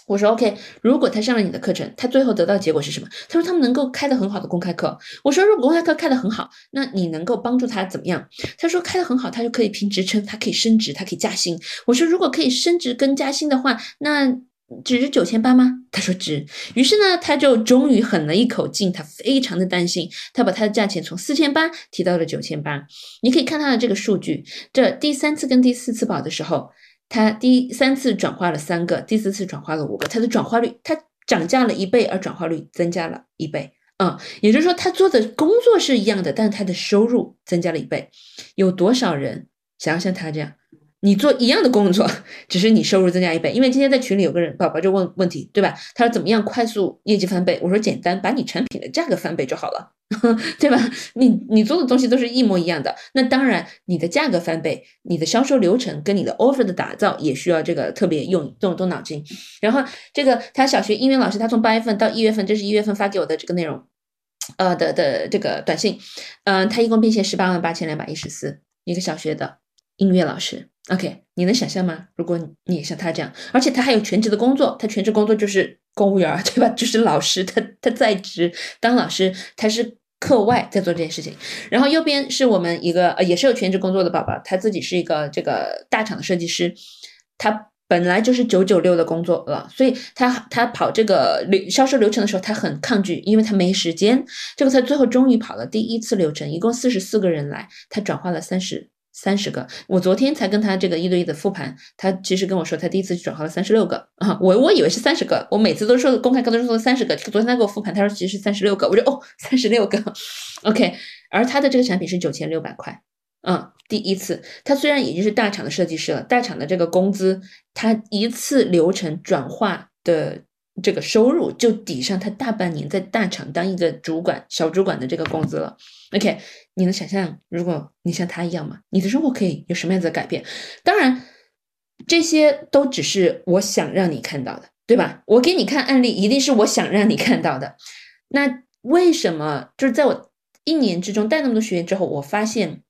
我说 OK，如果他上了你的课程，他最后得到结果是什么？他说他们能够开的很好的公开课。我说如果公开课开的很好，那你能够帮助他怎么样？他说开的很好，他就可以评职称，他可以升职，他可以加薪。我说如果可以升职跟加薪的话，那。只是九千八吗？他说值。于是呢，他就终于狠了一口劲。他非常的担心，他把他的价钱从四千八提到了九千八。你可以看他的这个数据，这第三次跟第四次保的时候，他第三次转化了三个，第四次转化了五个。他的转化率，他涨价了一倍，而转化率增加了一倍。嗯，也就是说，他做的工作是一样的，但是他的收入增加了一倍。有多少人想要像他这样？你做一样的工作，只是你收入增加一倍。因为今天在群里有个人宝宝就问问题，对吧？他说怎么样快速业绩翻倍？我说简单，把你产品的价格翻倍就好了，对吧？你你做的东西都是一模一样的。那当然，你的价格翻倍，你的销售流程跟你的 offer 的打造也需要这个特别用动动脑筋。然后这个他小学英语老师，他从八月份到一月份，这是一月份发给我的这个内容，呃的的这个短信，嗯，他一共变现十八万八千两百一十四，一个小学的音乐老师。OK，你能想象吗？如果你像他这样，而且他还有全职的工作，他全职工作就是公务员，对吧？就是老师，他他在职当老师，他是课外在做这件事情。然后右边是我们一个呃，也是有全职工作的宝宝，他自己是一个这个大厂的设计师，他本来就是九九六的工作了，所以他他跑这个流销售流程的时候，他很抗拒，因为他没时间。这个他最后终于跑了第一次流程，一共四十四个人来，他转化了三十。三十个。我昨天才跟他这个一对一的复盘，他其实跟我说他第一次转化了三十六个啊，我我以为是三十个，我每次都说公开课都是说三十个，昨天他给我复盘，他说其实是三十六个，我说哦三十六个，OK，而他的这个产品是九千六百块，嗯，第一次，他虽然已经是大厂的设计师了，大厂的这个工资，他一次流程转化的。这个收入就抵上他大半年在大厂当一个主管、小主管的这个工资了。OK，你能想象，如果你像他一样吗？你的生活可以有什么样子的改变？当然，这些都只是我想让你看到的，对吧？我给你看案例，一定是我想让你看到的。那为什么就是在我一年之中带那么多学员之后，我发现？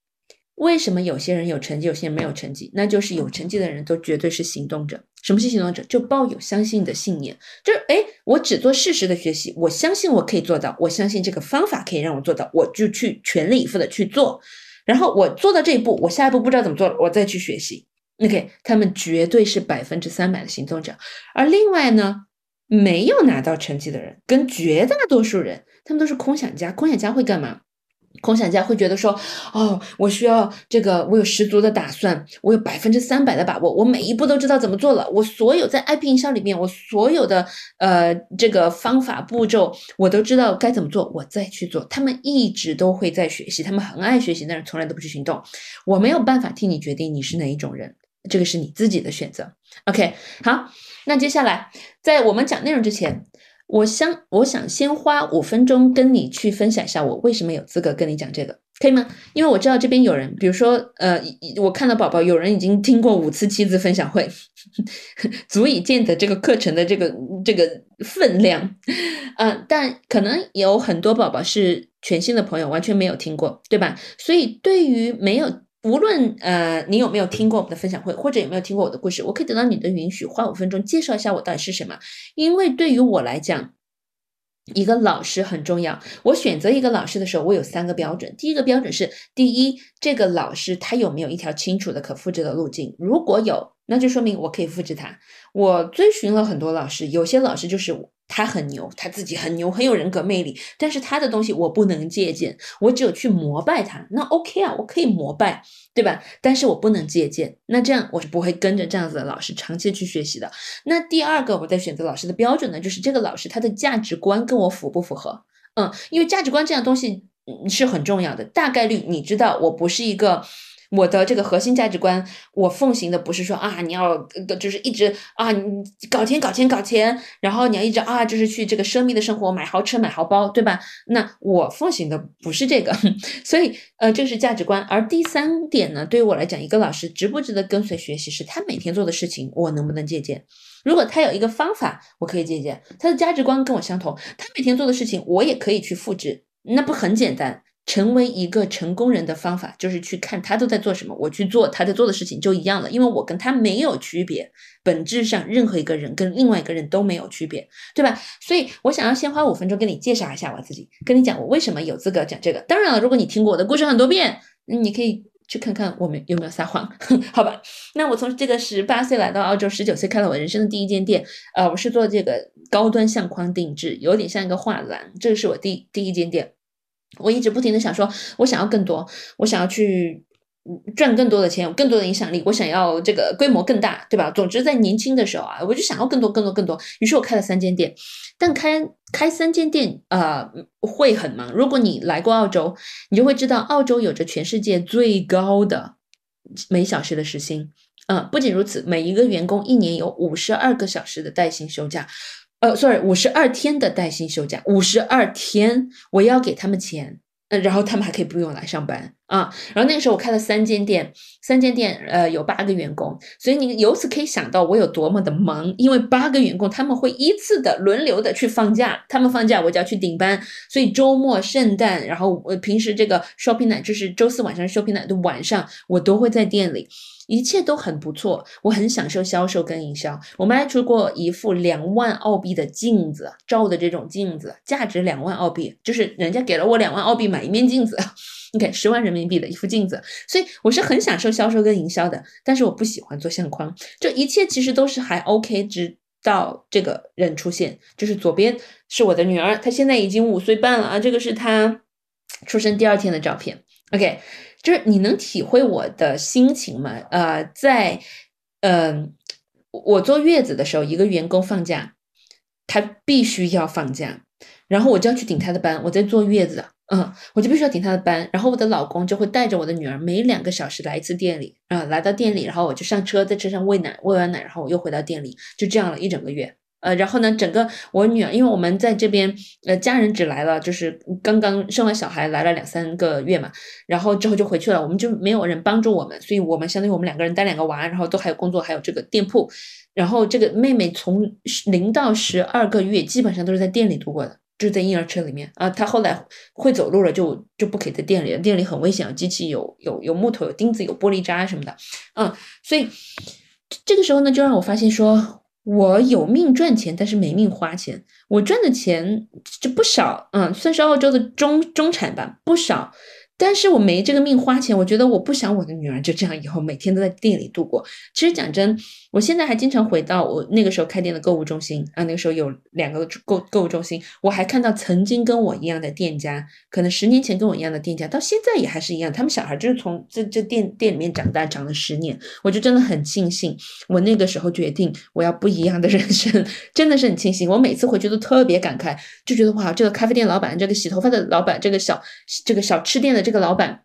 为什么有些人有成绩，有些人没有成绩？那就是有成绩的人都绝对是行动者。什么是行动者？就抱有相信的信念，就是哎，我只做事实的学习，我相信我可以做到，我相信这个方法可以让我做到，我就去全力以赴的去做。然后我做到这一步，我下一步不知道怎么做了，我再去学习。OK，他们绝对是百分之三百的行动者。而另外呢，没有拿到成绩的人，跟绝大多数人，他们都是空想家。空想家会干嘛？空想家会觉得说，哦，我需要这个，我有十足的打算，我有百分之三百的把握，我每一步都知道怎么做了，我所有在 IP 营销里面，我所有的呃这个方法步骤，我都知道该怎么做，我再去做。他们一直都会在学习，他们很爱学习，但是从来都不去行动。我没有办法替你决定你是哪一种人，这个是你自己的选择。OK，好，那接下来在我们讲内容之前。我想，我想先花五分钟跟你去分享一下，我为什么有资格跟你讲这个，可以吗？因为我知道这边有人，比如说，呃，我看到宝宝有人已经听过五次妻子分享会，足以见得这个课程的这个这个分量，嗯，但可能有很多宝宝是全新的朋友，完全没有听过，对吧？所以对于没有。无论呃你有没有听过我们的分享会，或者有没有听过我的故事，我可以得到你的允许，花五分钟介绍一下我到底是什么。因为对于我来讲，一个老师很重要。我选择一个老师的时候，我有三个标准。第一个标准是，第一，这个老师他有没有一条清楚的可复制的路径？如果有，那就说明我可以复制他。我追寻了很多老师，有些老师就是。他很牛，他自己很牛，很有人格魅力。但是他的东西我不能借鉴，我只有去膜拜他。那 OK 啊，我可以膜拜，对吧？但是我不能借鉴。那这样我是不会跟着这样子的老师长期去学习的。那第二个我在选择老师的标准呢，就是这个老师他的价值观跟我符不符合？嗯，因为价值观这样东西是很重要的。大概率你知道，我不是一个。我的这个核心价值观，我奉行的不是说啊，你要就是一直啊，你搞钱搞钱搞钱，然后你要一直啊，就是去这个奢靡的生活，买豪车买豪包，对吧？那我奉行的不是这个，所以呃，这是价值观。而第三点呢，对于我来讲，一个老师值不值得跟随学习，是他每天做的事情，我能不能借鉴？如果他有一个方法，我可以借鉴；他的价值观跟我相同，他每天做的事情，我也可以去复制，那不很简单？成为一个成功人的方法，就是去看他都在做什么，我去做他在做的事情就一样了，因为我跟他没有区别，本质上任何一个人跟另外一个人都没有区别，对吧？所以我想要先花五分钟跟你介绍一下我自己，跟你讲我为什么有资格讲这个。当然了，如果你听过我的故事很多遍，你可以去看看我们有没有撒谎，好吧？那我从这个十八岁来到澳洲，十九岁开了我人生的第一间店，呃，我是做这个高端相框定制，有点像一个画廊，这个是我第第一间店。我一直不停的想说，我想要更多，我想要去赚更多的钱，有更多的影响力，我想要这个规模更大，对吧？总之在年轻的时候啊，我就想要更多、更多、更多。于是我开了三间店，但开开三间店啊会很忙。如果你来过澳洲，你就会知道，澳洲有着全世界最高的每小时的时薪。嗯，不仅如此，每一个员工一年有五十二个小时的带薪休假。呃，sorry，五十二天的带薪休假，五十二天，我要给他们钱，呃，然后他们还可以不用来上班啊。然后那个时候我开了三间店，三间店，呃，有八个员工，所以你由此可以想到我有多么的忙，因为八个员工他们会依次的轮流的去放假，他们放假我就要去顶班，所以周末、圣诞，然后我平时这个 shopping night 就是周四晚上 shopping night 的晚上，我都会在店里。一切都很不错，我很享受销售跟营销。我卖出过一副两万澳币的镜子，照的这种镜子，价值两万澳币，就是人家给了我两万澳币买一面镜子，你看十万人民币的一副镜子，所以我是很享受销售跟营销的。但是我不喜欢做相框，这一切其实都是还 OK，直到这个人出现，就是左边是我的女儿，她现在已经五岁半了啊，这个是她出生第二天的照片。OK。就是你能体会我的心情吗？呃，在嗯，我坐月子的时候，一个员工放假，他必须要放假，然后我就要去顶他的班。我在坐月子，嗯，我就必须要顶他的班。然后我的老公就会带着我的女儿，每两个小时来一次店里，啊，来到店里，然后我就上车，在车上喂奶，喂完奶，然后我又回到店里，就这样了一整个月。呃，然后呢，整个我女儿，因为我们在这边，呃，家人只来了，就是刚刚生完小孩来了两三个月嘛，然后之后就回去了，我们就没有人帮助我们，所以我们相当于我们两个人带两个娃，然后都还有工作，还有这个店铺，然后这个妹妹从零到十二个月基本上都是在店里度过的，就在婴儿车里面啊，她后来会走路了，就就不可以在店里了，店里很危险，机器有有有木头、有钉子、有玻璃渣什么的，嗯，所以这个时候呢，就让我发现说。我有命赚钱，但是没命花钱。我赚的钱就不少，嗯，算是澳洲的中中产吧，不少。但是我没这个命花钱，我觉得我不想我的女儿就这样以后每天都在店里度过。其实讲真，我现在还经常回到我那个时候开店的购物中心啊，那个时候有两个购购物中心，我还看到曾经跟我一样的店家，可能十年前跟我一样的店家，到现在也还是一样，他们小孩就是从这这店店里面长大，长了十年，我就真的很庆幸，我那个时候决定我要不一样的人生，真的是很庆幸。我每次回去都特别感慨，就觉得哇，这个咖啡店老板，这个洗头发的老板，这个小这个小吃店的这。个老板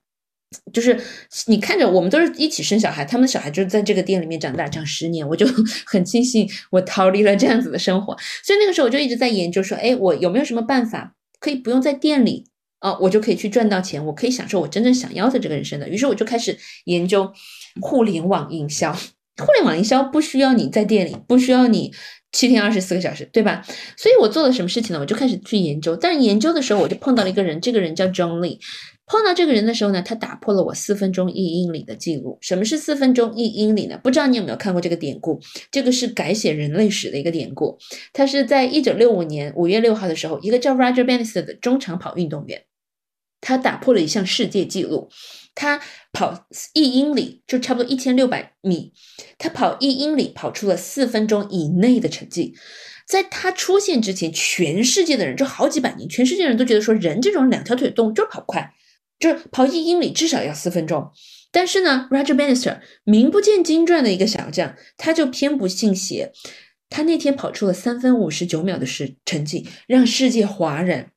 就是你看着，我们都是一起生小孩，他们的小孩就是在这个店里面长大，长十年，我就 很庆幸我逃离了这样子的生活。所以那个时候我就一直在研究说，哎，我有没有什么办法可以不用在店里啊，我就可以去赚到钱，我可以享受我真正想要的这个人生的。于是我就开始研究互联网营销。互联网营销不需要你在店里，不需要你七天二十四个小时，对吧？所以我做了什么事情呢？我就开始去研究。但是研究的时候，我就碰到了一个人，这个人叫 John Lee。碰到这个人的时候呢，他打破了我四分钟一英里的记录。什么是四分钟一英里呢？不知道你有没有看过这个典故？这个是改写人类史的一个典故。他是在一九六五年五月六号的时候，一个叫 Roger Bannister 的中长跑运动员，他打破了一项世界纪录。他跑一英里，就差不多一千六百米，他跑一英里跑出了四分钟以内的成绩。在他出现之前，全世界的人就好几百年，全世界人都觉得说，人这种两条腿动物就是跑不快。就是跑一英里至少要四分钟，但是呢，Roger Bannister 名不见经传的一个小将，他就偏不信邪，他那天跑出了三分五十九秒的时成绩，让世界哗然。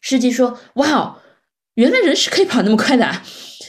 世界说：“哇哦，原来人是可以跑那么快的，啊！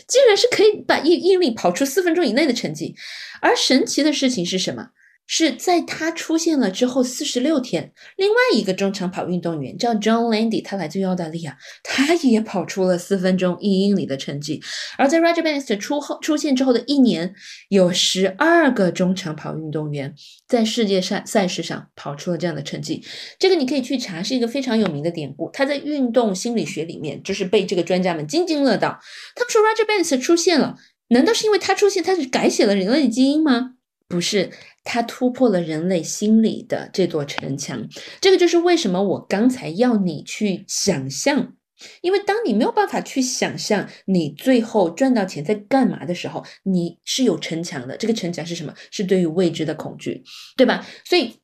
竟然是可以把一英里跑出四分钟以内的成绩。”而神奇的事情是什么？是在他出现了之后四十六天，另外一个中长跑运动员叫 John Landy，他来自于澳大利亚，他也跑出了四分钟一英里的成绩。而在 Roger Bannister 出后出现之后的一年，有十二个中长跑运动员在世界赛赛事上跑出了这样的成绩。这个你可以去查，是一个非常有名的典故。他在运动心理学里面就是被这个专家们津津乐道。他们说 Roger Bannister 出现了，难道是因为他出现，他是改写了人类基因吗？不是。它突破了人类心理的这座城墙，这个就是为什么我刚才要你去想象，因为当你没有办法去想象你最后赚到钱在干嘛的时候，你是有城墙的。这个城墙是什么？是对于未知的恐惧，对吧？所以。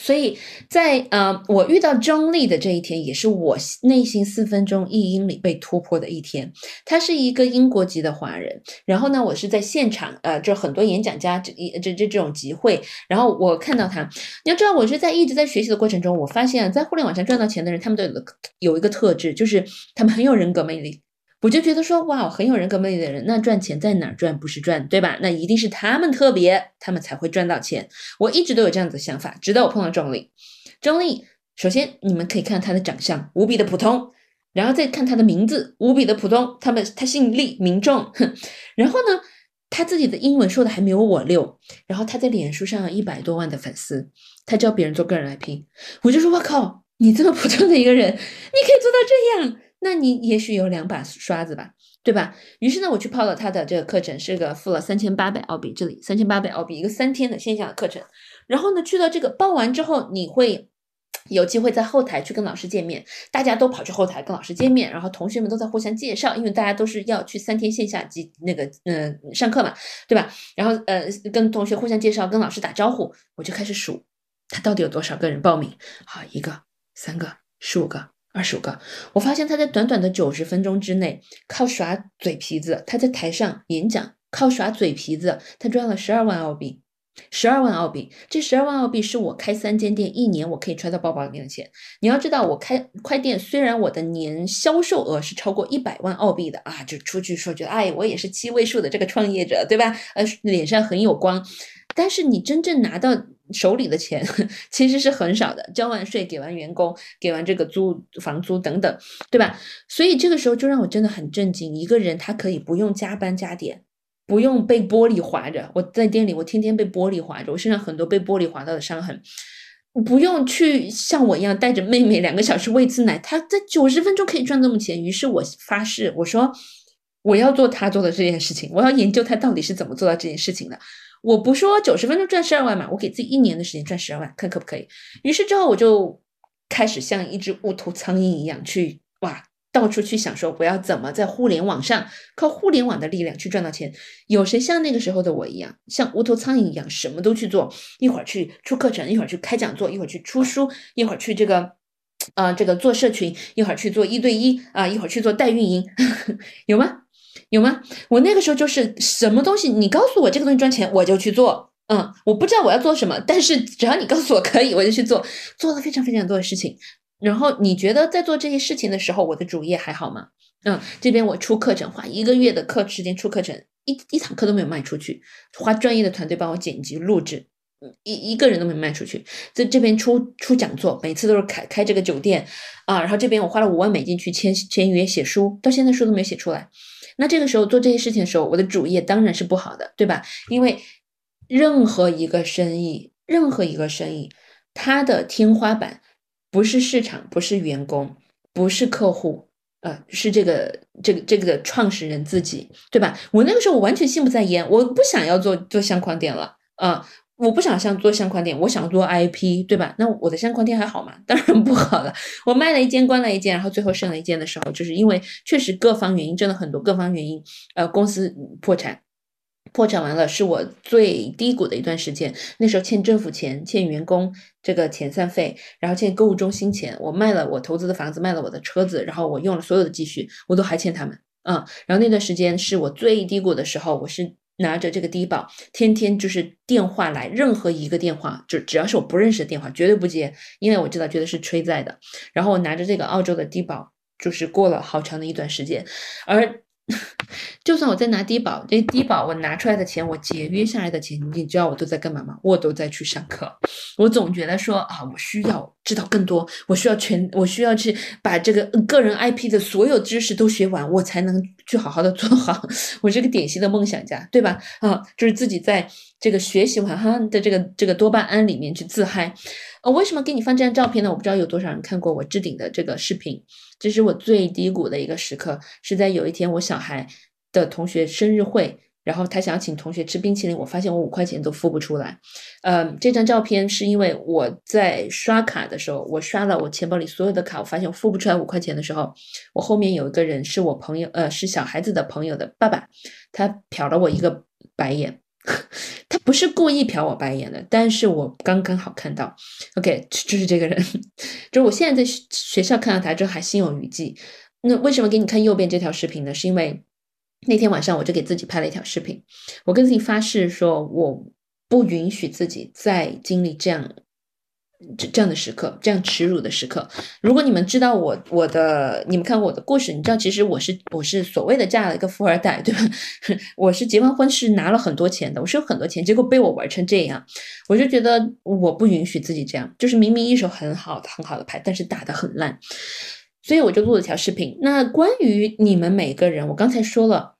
所以在呃，我遇到张力的这一天，也是我内心四分钟一英里被突破的一天。他是一个英国籍的华人，然后呢，我是在现场，呃，就很多演讲家这一这这这种集会，然后我看到他。你要知道，我是在一直在学习的过程中，我发现，在互联网上赚到钱的人，他们都有有一个特质，就是他们很有人格魅力。我就觉得说，哇，很有人格魅力的人，那赚钱在哪儿赚不是赚，对吧？那一定是他们特别，他们才会赚到钱。我一直都有这样子的想法，直到我碰到钟丽。钟丽，首先你们可以看他的长相无比的普通，然后再看他的名字无比的普通，他们他姓厉，名仲。然后呢，他自己的英文说的还没有我溜。然后他在脸书上有一百多万的粉丝，他教别人做个人 IP。我就说，我靠，你这么普通的一个人，你可以做到这样。那你也许有两把刷子吧，对吧？于是呢，我去报了他的这个课程，是个付了三千八百澳币，这里三千八百澳币一个三天的线下的课程。然后呢，去到这个报完之后，你会有机会在后台去跟老师见面，大家都跑去后台跟老师见面，然后同学们都在互相介绍，因为大家都是要去三天线下及那个嗯上课嘛，对吧？然后呃跟同学互相介绍，跟老师打招呼，我就开始数他到底有多少个人报名。好，一个、三个、十五个。二十五个。我发现他在短短的九十分钟之内，靠耍嘴皮子，他在台上演讲，靠耍嘴皮子，他赚了十二万澳币。十二万澳币，这十二万澳币是我开三间店一年我可以揣到包包里面的钱。你要知道，我开快店，虽然我的年销售额是超过一百万澳币的啊，就出去说觉得，哎，我也是七位数的这个创业者，对吧？呃，脸上很有光。但是你真正拿到手里的钱 其实是很少的，交完税，给完员工，给完这个租房租等等，对吧？所以这个时候就让我真的很震惊，一个人他可以不用加班加点。不用被玻璃划着，我在店里，我天天被玻璃划着，我身上很多被玻璃划到的伤痕。不用去像我一样带着妹妹两个小时喂次奶，他在九十分钟可以赚这么钱。于是我发誓，我说我要做他做的这件事情，我要研究他到底是怎么做到这件事情的。我不说九十分钟赚十二万嘛，我给自己一年的时间赚十二万，看可不可以。于是之后我就开始像一只无头苍蝇一样去哇。到处去想说我要怎么在互联网上靠互联网的力量去赚到钱？有谁像那个时候的我一样，像无头苍蝇一样什么都去做？一会儿去出课程，一会儿去开讲座，一会儿去出书，一会儿去这个，啊，这个做社群，一会儿去做一对一啊，一会儿去做代运营，有吗？有吗？我那个时候就是什么东西，你告诉我这个东西赚钱，我就去做。嗯，我不知道我要做什么，但是只要你告诉我可以，我就去做，做了非常非常多的事情。然后你觉得在做这些事情的时候，我的主业还好吗？嗯，这边我出课程，花一个月的课时间出课程，一一堂课都没有卖出去，花专业的团队帮我剪辑录制，一一个人都没卖出去。在这边出出讲座，每次都是开开这个酒店啊，然后这边我花了五万美金去签签约写书，到现在书都没写出来。那这个时候做这些事情的时候，我的主业当然是不好的，对吧？因为任何一个生意，任何一个生意，它的天花板。不是市场，不是员工，不是客户，呃，是这个这个这个创始人自己，对吧？我那个时候我完全心不在焉，我不想要做做相框店了，啊，我不想像做相框店，我想做 IP，对吧？那我的相框店还好吗？当然不好了，我卖了一间，关了一间，然后最后剩了一间的时候，就是因为确实各方原因，真的很多各方原因，呃，公司破产。破产完了，是我最低谷的一段时间。那时候欠政府钱，欠员工这个遣散费，然后欠购物中心钱。我卖了我投资的房子，卖了我的车子，然后我用了所有的积蓄，我都还欠他们。嗯，然后那段时间是我最低谷的时候，我是拿着这个低保，天天就是电话来，任何一个电话，就只要是我不认识的电话，绝对不接，因为我知道绝对是催债的。然后我拿着这个澳洲的低保，就是过了好长的一段时间，而。就算我在拿低保，这低保我拿出来的钱，我节约下来的钱，你知道我都在干嘛吗？我都在去上课。我总觉得说啊，我需要知道更多，我需要全，我需要去把这个个人 IP 的所有知识都学完，我才能去好好的做好 我是个典型的梦想家，对吧？啊，就是自己在这个学习完哈的这个这个多巴胺里面去自嗨。呃，为什么给你放这张照片呢？我不知道有多少人看过我置顶的这个视频。这是我最低谷的一个时刻，是在有一天我小孩的同学生日会，然后他想请同学吃冰淇淋，我发现我五块钱都付不出来。嗯，这张照片是因为我在刷卡的时候，我刷了我钱包里所有的卡，我发现我付不出来五块钱的时候，我后面有一个人是我朋友，呃，是小孩子的朋友的爸爸，他瞟了我一个白眼。他不是故意瞟我白眼的，但是我刚刚好看到，OK，就是这个人，就是我现在在学校看到他，之后还心有余悸。那为什么给你看右边这条视频呢？是因为那天晚上我就给自己拍了一条视频，我跟自己发誓说，我不允许自己再经历这样。这这样的时刻，这样耻辱的时刻，如果你们知道我我的，你们看我的故事，你知道其实我是我是所谓的嫁了一个富二代，对吧？我是结完婚是拿了很多钱的，我是有很多钱，结果被我玩成这样，我就觉得我不允许自己这样，就是明明一手很好很好的牌，但是打得很烂，所以我就录了条视频。那关于你们每个人，我刚才说了。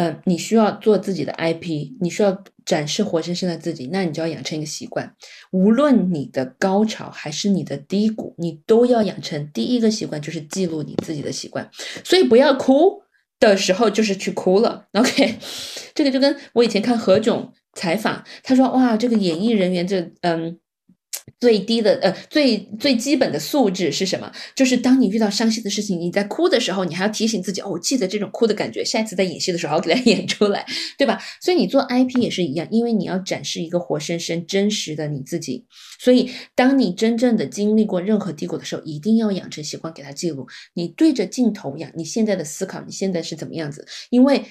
嗯，你需要做自己的 IP，你需要展示活生生的自己，那你就要养成一个习惯，无论你的高潮还是你的低谷，你都要养成第一个习惯，就是记录你自己的习惯。所以不要哭的时候就是去哭了。OK，这个就跟我以前看何炅采访，他说哇，这个演艺人员这嗯。最低的呃最最基本的素质是什么？就是当你遇到伤心的事情，你在哭的时候，你还要提醒自己哦，我记得这种哭的感觉，下一次在演戏的时候，我给它 演出来，对吧？所以你做 IP 也是一样，因为你要展示一个活生生真实的你自己。所以当你真正的经历过任何低谷的时候，一定要养成习惯给它记录。你对着镜头呀，你现在的思考，你现在是怎么样子？因为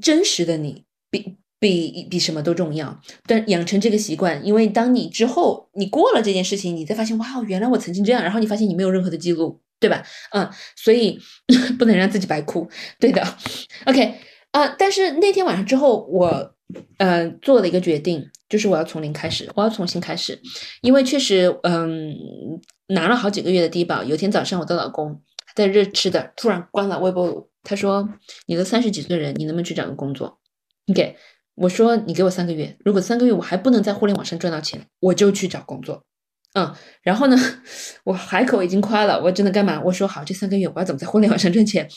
真实的你比。比比什么都重要，但养成这个习惯，因为当你之后你过了这件事情，你再发现哇，原来我曾经这样，然后你发现你没有任何的记录，对吧？嗯，所以 不能让自己白哭，对的。OK 啊，但是那天晚上之后，我呃做了一个决定，就是我要从零开始，我要重新开始，因为确实嗯拿了好几个月的低保，有天早上我的老公在热吃的，突然关了微波炉，他说你都三十几岁人，你能不能去找个工作？OK。我说你给我三个月，如果三个月我还不能在互联网上赚到钱，我就去找工作。嗯，然后呢，我海口已经夸了，我真的干嘛？我说好，这三个月我要怎么在互联网上赚钱？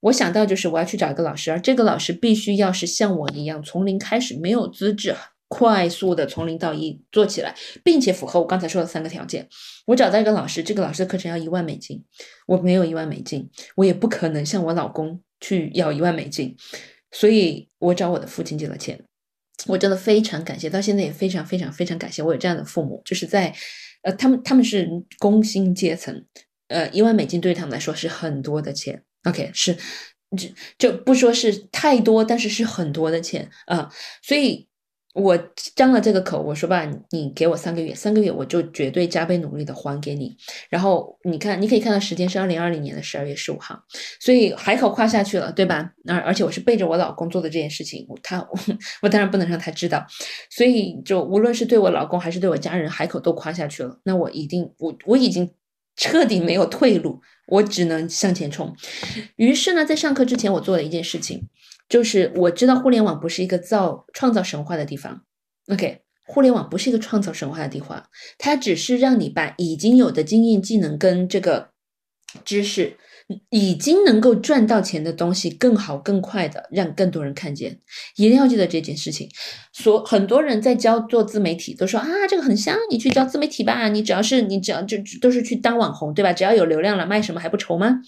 我想到就是我要去找一个老师，而这个老师必须要是像我一样从零开始，没有资质，快速的从零到一做起来，并且符合我刚才说的三个条件。我找到一个老师，这个老师的课程要一万美金，我没有一万美金，我也不可能像我老公去要一万美金。所以我找我的父亲借了钱，我真的非常感谢，到现在也非常非常非常感谢我有这样的父母，就是在，呃，他们他们是工薪阶层，呃，一万美金对他们来说是很多的钱，OK，是，就就不说是太多，但是是很多的钱啊，所以。我张了这个口，我说吧，你给我三个月，三个月我就绝对加倍努力的还给你。然后你看，你可以看到时间是二零二零年的十二月十五号，所以海口跨下去了，对吧？而而且我是背着我老公做的这件事情，他 我当然不能让他知道，所以就无论是对我老公还是对我家人，海口都跨下去了。那我一定，我我已经彻底没有退路，我只能向前冲。于是呢，在上课之前，我做了一件事情。就是我知道互联网不是一个造创造神话的地方，OK，互联网不是一个创造神话的地方，它只是让你把已经有的经验、技能跟这个知识，已经能够赚到钱的东西，更好、更快的让更多人看见。一定要记得这件事情。所很多人在教做自媒体，都说啊，这个很香你去教自媒体吧，你只要是你只要就都是去当网红，对吧？只要有流量了，卖什么还不愁吗？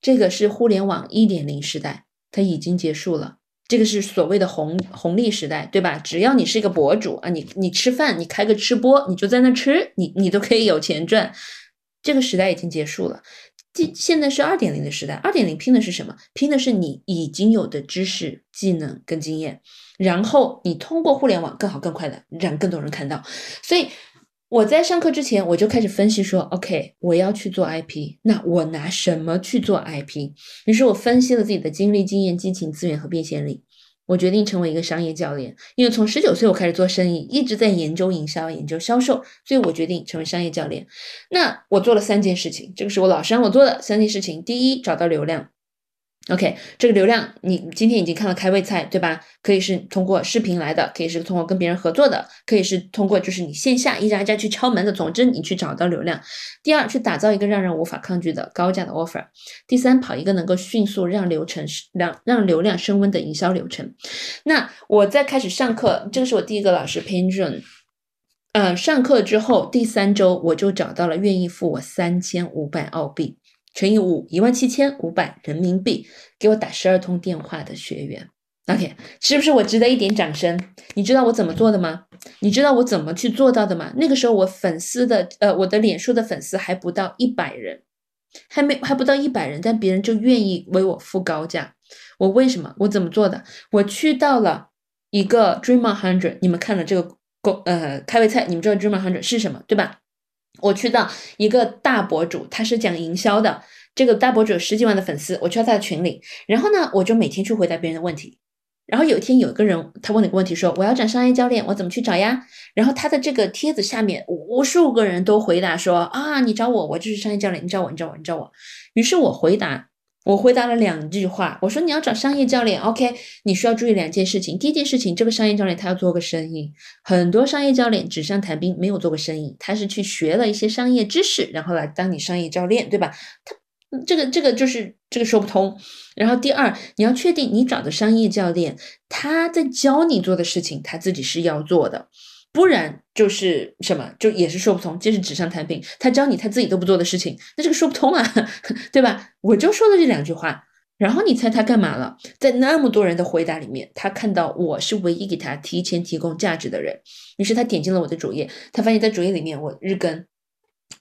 这个是互联网一点零时代。它已经结束了，这个是所谓的红红利时代，对吧？只要你是一个博主啊，你你吃饭，你开个吃播，你就在那吃，你你都可以有钱赚。这个时代已经结束了，现现在是二点零的时代。二点零拼的是什么？拼的是你已经有的知识、技能跟经验，然后你通过互联网更好、更快的让更多人看到。所以。我在上课之前，我就开始分析说，OK，我要去做 IP，那我拿什么去做 IP？于是我分析了自己的经历、经验、激情、资源和变现力，我决定成为一个商业教练。因为从十九岁我开始做生意，一直在研究营销、研究销售，所以我决定成为商业教练。那我做了三件事情，这个是我老师让我做的三件事情。第一，找到流量。OK，这个流量你今天已经看了开胃菜，对吧？可以是通过视频来的，可以是通过跟别人合作的，可以是通过就是你线下一家一家去敲门的。总之，你去找到流量。第二，去打造一个让人无法抗拒的高价的 offer。第三，跑一个能够迅速让流程让让流量升温的营销流程。那我在开始上课，这个是我第一个老师 p a n j u n 嗯，上课之后第三周我就找到了愿意付我三千五百澳币。乘以五，一万七千五百人民币，给我打十二通电话的学员，OK，是不是我值得一点掌声？你知道我怎么做的吗？你知道我怎么去做到的吗？那个时候我粉丝的，呃，我的脸书的粉丝还不到一百人，还没还不到一百人，但别人就愿意为我付高价。我为什么？我怎么做的？我去到了一个 Dream Hundred，你们看了这个公呃开胃菜，你们知道 Dream Hundred 是什么，对吧？我去到一个大博主，他是讲营销的。这个大博主有十几万的粉丝，我去到他的群里，然后呢，我就每天去回答别人的问题。然后有一天有一个人，他问了一个问题，说我要找商业教练，我怎么去找呀？然后他的这个帖子下面无数个人都回答说啊，你找我，我就是商业教练，你找我，你找我，你找我。于是我回答。我回答了两句话，我说你要找商业教练，OK，你需要注意两件事情。第一件事情，这个商业教练他要做个生意，很多商业教练纸上谈兵，没有做过生意，他是去学了一些商业知识，然后来当你商业教练，对吧？他这个这个就是这个说不通。然后第二，你要确定你找的商业教练他在教你做的事情，他自己是要做的。不然就是什么，就也是说不通，这是纸上谈兵。他教你他自己都不做的事情，那这个说不通啊，对吧？我就说了这两句话，然后你猜他干嘛了？在那么多人的回答里面，他看到我是唯一给他提前提供价值的人，于是他点进了我的主页，他发现在主页里面我日更。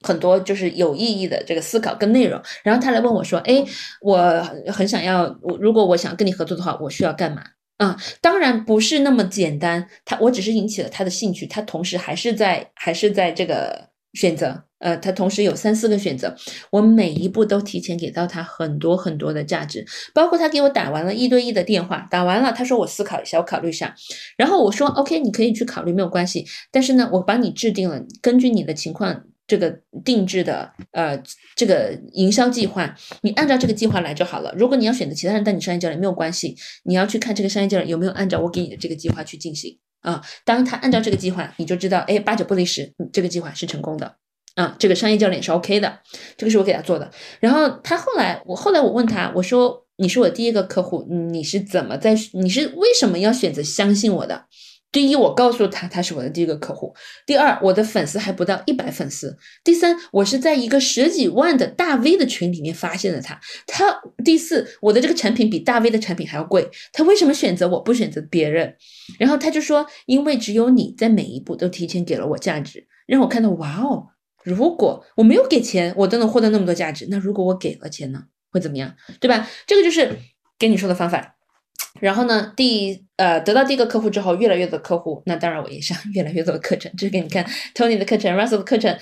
很多就是有意义的这个思考跟内容，然后他来问我说：“哎，我很想要，如果我想跟你合作的话，我需要干嘛？”啊，当然不是那么简单。他我只是引起了他的兴趣，他同时还是在还是在这个选择，呃，他同时有三四个选择，我每一步都提前给到他很多很多的价值，包括他给我打完了一对一的电话，打完了，他说我思考一下，我考虑一下，然后我说 OK，你可以去考虑，没有关系，但是呢，我帮你制定了，根据你的情况。这个定制的呃，这个营销计划，你按照这个计划来就好了。如果你要选择其他人带你商业教练，没有关系，你要去看这个商业教练有没有按照我给你的这个计划去进行啊。当他按照这个计划，你就知道，哎，八九不离十，这个计划是成功的啊。这个商业教练是 OK 的，这个是我给他做的。然后他后来，我后来我问他，我说你是我第一个客户，你是怎么在？你是为什么要选择相信我的？第一，我告诉他他是我的第一个客户。第二，我的粉丝还不到一百粉丝。第三，我是在一个十几万的大 V 的群里面发现了他。他第四，我的这个产品比大 V 的产品还要贵。他为什么选择我不选择别人？然后他就说，因为只有你在每一步都提前给了我价值，让我看到哇哦，如果我没有给钱，我都能获得那么多价值。那如果我给了钱呢，会怎么样？对吧？这个就是跟你说的方法。然后呢，第呃得到第一个客户之后，越来越多的客户，那当然我也上越来越多的课程，这是给你看 Tony 的课程、Russell 的课程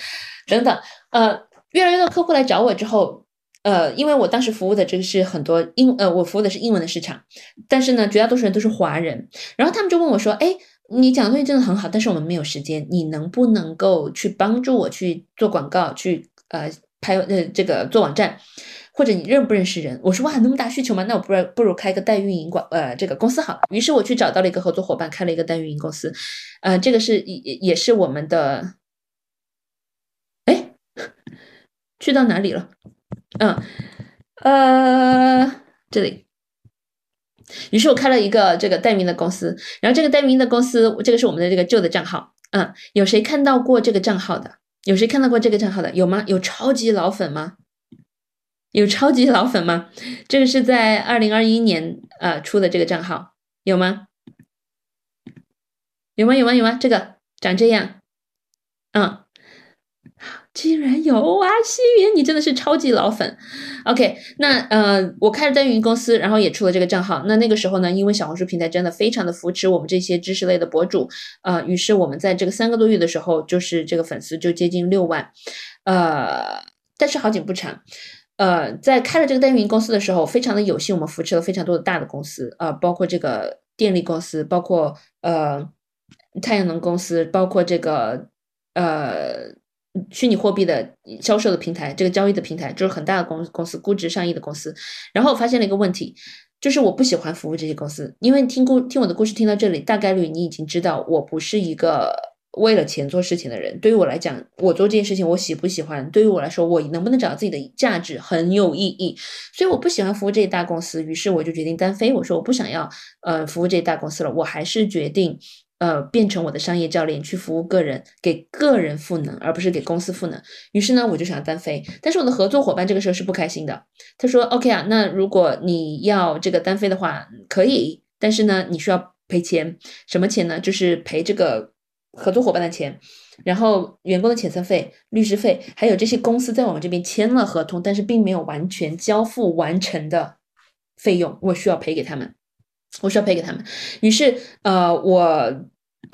等等。呃，越来越多客户来找我之后，呃，因为我当时服务的这个是很多英呃，我服务的是英文的市场，但是呢，绝大多数人都是华人。然后他们就问我说：“哎，你讲的东西真的很好，但是我们没有时间，你能不能够去帮助我去做广告，去呃拍呃这个做网站？”或者你认不认识人？我说哇，那么大需求吗？那我不如不如开个代运营广呃这个公司好了。于是我去找到了一个合作伙伴，开了一个代运营公司。呃，这个是也也是我们的，哎，去到哪里了？嗯，呃，这里。于是我开了一个这个代运营的公司。然后这个代运营的公司，这个是我们的这个旧的账号。嗯，有谁看到过这个账号的？有谁看到过这个账号的？有吗？有超级老粉吗？有超级老粉吗？这个是在二零二一年呃出的这个账号有吗？有吗？有吗？有吗？这个长这样，嗯，竟然有啊！西云，你真的是超级老粉。OK，那呃，我开了代运营公司，然后也出了这个账号。那那个时候呢，因为小红书平台真的非常的扶持我们这些知识类的博主，呃，于是我们在这个三个多月的时候，就是这个粉丝就接近六万，呃，但是好景不长。呃，在开了这个代运营公司的时候，非常的有幸，我们扶持了非常多的大的公司啊，包括这个电力公司，包括呃太阳能公司，包括这个呃虚拟货币的销售的平台，这个交易的平台，就是很大的公公司，估值上亿的公司。然后我发现了一个问题，就是我不喜欢服务这些公司，因为听故听我的故事听到这里，大概率你已经知道我不是一个。为了钱做事情的人，对于我来讲，我做这件事情我喜不喜欢？对于我来说，我能不能找到自己的价值很有意义。所以我不喜欢服务这些大公司，于是我就决定单飞。我说我不想要呃服务这些大公司了，我还是决定呃变成我的商业教练，去服务个人，给个人赋能，而不是给公司赋能。于是呢，我就想单飞。但是我的合作伙伴这个时候是不开心的，他说：“OK 啊，那如果你要这个单飞的话，可以，但是呢，你需要赔钱。什么钱呢？就是赔这个。”合作伙伴的钱，然后员工的遣散费、律师费，还有这些公司在我们这边签了合同，但是并没有完全交付完成的费用，我需要赔给他们，我需要赔给他们。于是，呃，我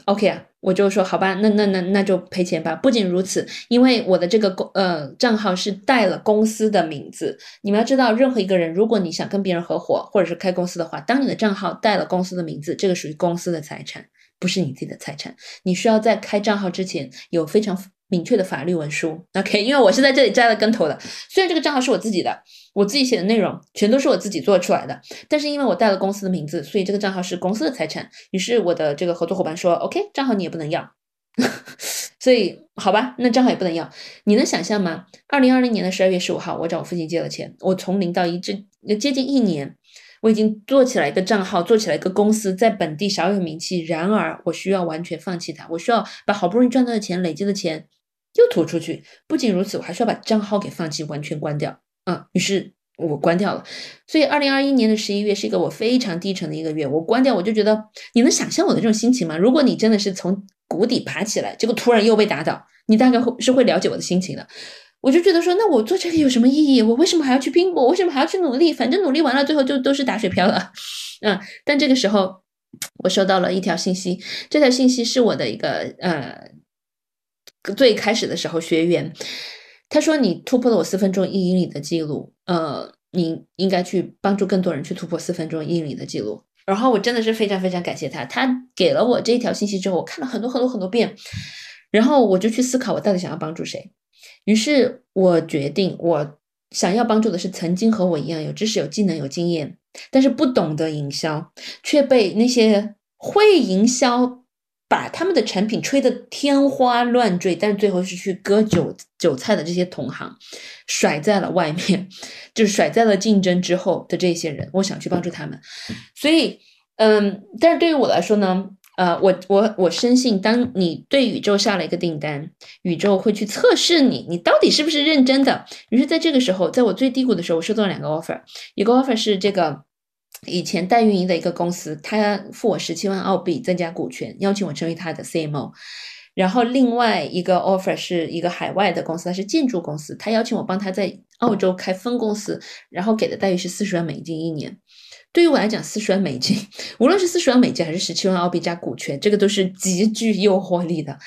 OK 啊，我就说好吧，那那那那就赔钱吧。不仅如此，因为我的这个公呃账号是带了公司的名字，你们要知道，任何一个人，如果你想跟别人合伙或者是开公司的话，当你的账号带了公司的名字，这个属于公司的财产。不是你自己的财产，你需要在开账号之前有非常明确的法律文书。OK，因为我是在这里栽了跟头的。虽然这个账号是我自己的，我自己写的内容全都是我自己做出来的，但是因为我带了公司的名字，所以这个账号是公司的财产。于是我的这个合作伙伴说：“OK，账号你也不能要。”所以好吧，那账号也不能要。你能想象吗？二零二零年的十二月十五号，我找我父亲借了钱，我从零到一这接近一年。我已经做起来一个账号，做起来一个公司，在本地小有名气。然而，我需要完全放弃它，我需要把好不容易赚到的钱、累积的钱又吐出去。不仅如此，我还需要把账号给放弃，完全关掉。啊，于是我关掉了。所以，二零二一年的十一月是一个我非常低沉的一个月。我关掉，我就觉得，你能想象我的这种心情吗？如果你真的是从谷底爬起来，结果突然又被打倒，你大概会是会了解我的心情的。我就觉得说，那我做这个有什么意义？我为什么还要去拼搏？为什么还要去努力？反正努力完了，最后就都是打水漂了。嗯，但这个时候，我收到了一条信息，这条信息是我的一个呃最开始的时候学员，他说你突破了我四分钟一英里的记录，呃，你应该去帮助更多人去突破四分钟一英里的记录。然后我真的是非常非常感谢他，他给了我这一条信息之后，我看了很多很多很多遍，然后我就去思考，我到底想要帮助谁。于是我决定，我想要帮助的是曾经和我一样有知识、有技能、有经验，但是不懂得营销，却被那些会营销把他们的产品吹得天花乱坠，但是最后是去割韭韭菜的这些同行，甩在了外面，就是甩在了竞争之后的这些人。我想去帮助他们，所以，嗯，但是对于我来说呢？呃，我我我深信，当你对宇宙下了一个订单，宇宙会去测试你，你到底是不是认真的。于是，在这个时候，在我最低谷的时候，我收到了两个 offer，一个 offer 是这个以前代运营的一个公司，他付我十七万澳币增加股权，邀请我成为他的 CMO。然后另外一个 offer 是一个海外的公司，它是建筑公司，他邀请我帮他在澳洲开分公司，然后给的待遇是四十万美金一年。对于我来讲，四十万美金，无论是四十万美金还是十七万澳币加股权，这个都是极具诱惑力的。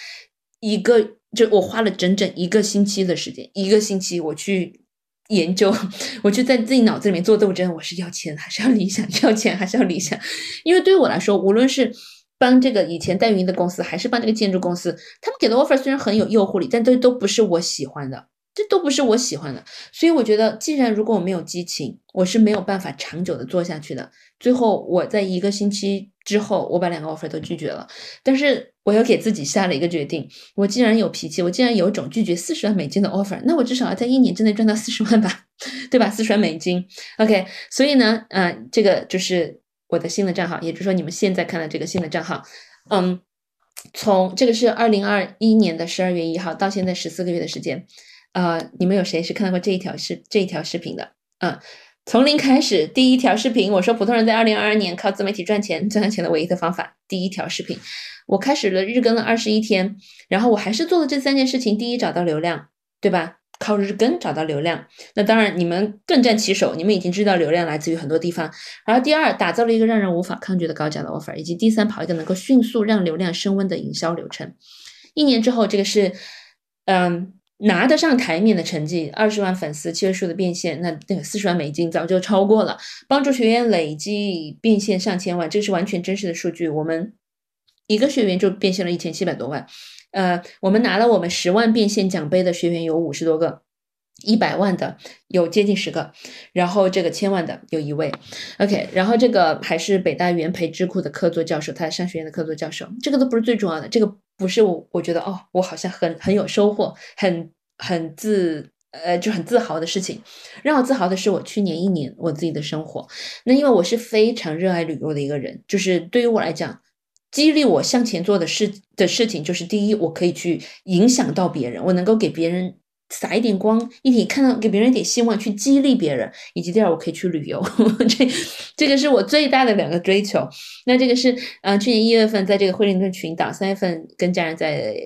一个，就我花了整整一个星期的时间，一个星期我去研究，我就在自己脑子里面做斗争，我是要钱还是要理想？要钱还是要理想？因为对于我来说，无论是帮这个以前代运营的公司，还是帮这个建筑公司，他们给的 offer 虽然很有诱惑力，但都都不是我喜欢的。这都不是我喜欢的，所以我觉得，既然如果我没有激情，我是没有办法长久的做下去的。最后，我在一个星期之后，我把两个 offer 都拒绝了。但是，我又给自己下了一个决定：我既然有脾气，我既然有种拒绝四十万美金的 offer，那我至少要在一年之内赚到四十万吧，对吧？四十万美金，OK。所以呢，呃，这个就是我的新的账号，也就是说，你们现在看的这个新的账号，嗯，从这个是二零二一年的十二月一号到现在十四个月的时间。呃，你们有谁是看到过这一条视这一条视频的？嗯，从零开始，第一条视频，我说普通人在二零二二年靠自媒体赚钱赚钱的唯一的方法，第一条视频，我开始了日更了二十一天，然后我还是做了这三件事情：第一，找到流量，对吧？靠日更找到流量，那当然你们更占其手，你们已经知道流量来自于很多地方。然后第二，打造了一个让人无法抗拒的高价的 offer，以及第三，跑一个能够迅速让流量升温的营销流程。一年之后，这个是，嗯。拿得上台面的成绩，二十万粉丝，七位数的变现，那那个四十万美金早就超过了。帮助学员累计变现上千万，这是完全真实的数据。我们一个学员就变现了一千七百多万。呃，我们拿了我们十万变现奖杯的学员有五十多个，一百万的有接近十个，然后这个千万的有一位。OK，然后这个还是北大元培智库的客座教授，他商学院的客座教授，这个都不是最重要的，这个。不是我，我觉得哦，我好像很很有收获，很很自呃就很自豪的事情。让我自豪的是，我去年一年我自己的生活。那因为我是非常热爱旅游的一个人，就是对于我来讲，激励我向前做的事的事情，就是第一，我可以去影响到别人，我能够给别人。撒一点光，一点看到给别人一点希望，去激励别人，以及第二，我可以去旅游，这这个是我最大的两个追求。那这个是，呃，去年一月份在这个惠灵顿群岛，三月份跟家人在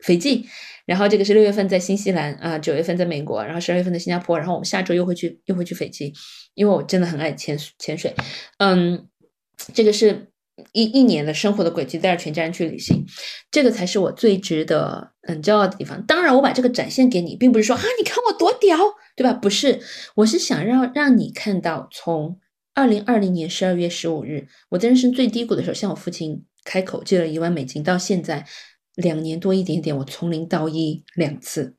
斐济，然后这个是六月份在新西兰，啊，九月份在美国，然后十二月份在新加坡，然后我们下周又会去又会去斐济，因为我真的很爱潜潜水，嗯，这个是。一一年的生活的轨迹，带着全家人去旅行，这个才是我最值得嗯骄傲的地方。当然，我把这个展现给你，并不是说啊，你看我多屌，对吧？不是，我是想让让你看到，从二零二零年十二月十五日，我在人生最低谷的时候，向我父亲开口借了一万美金，到现在两年多一点点，我从零到一两次，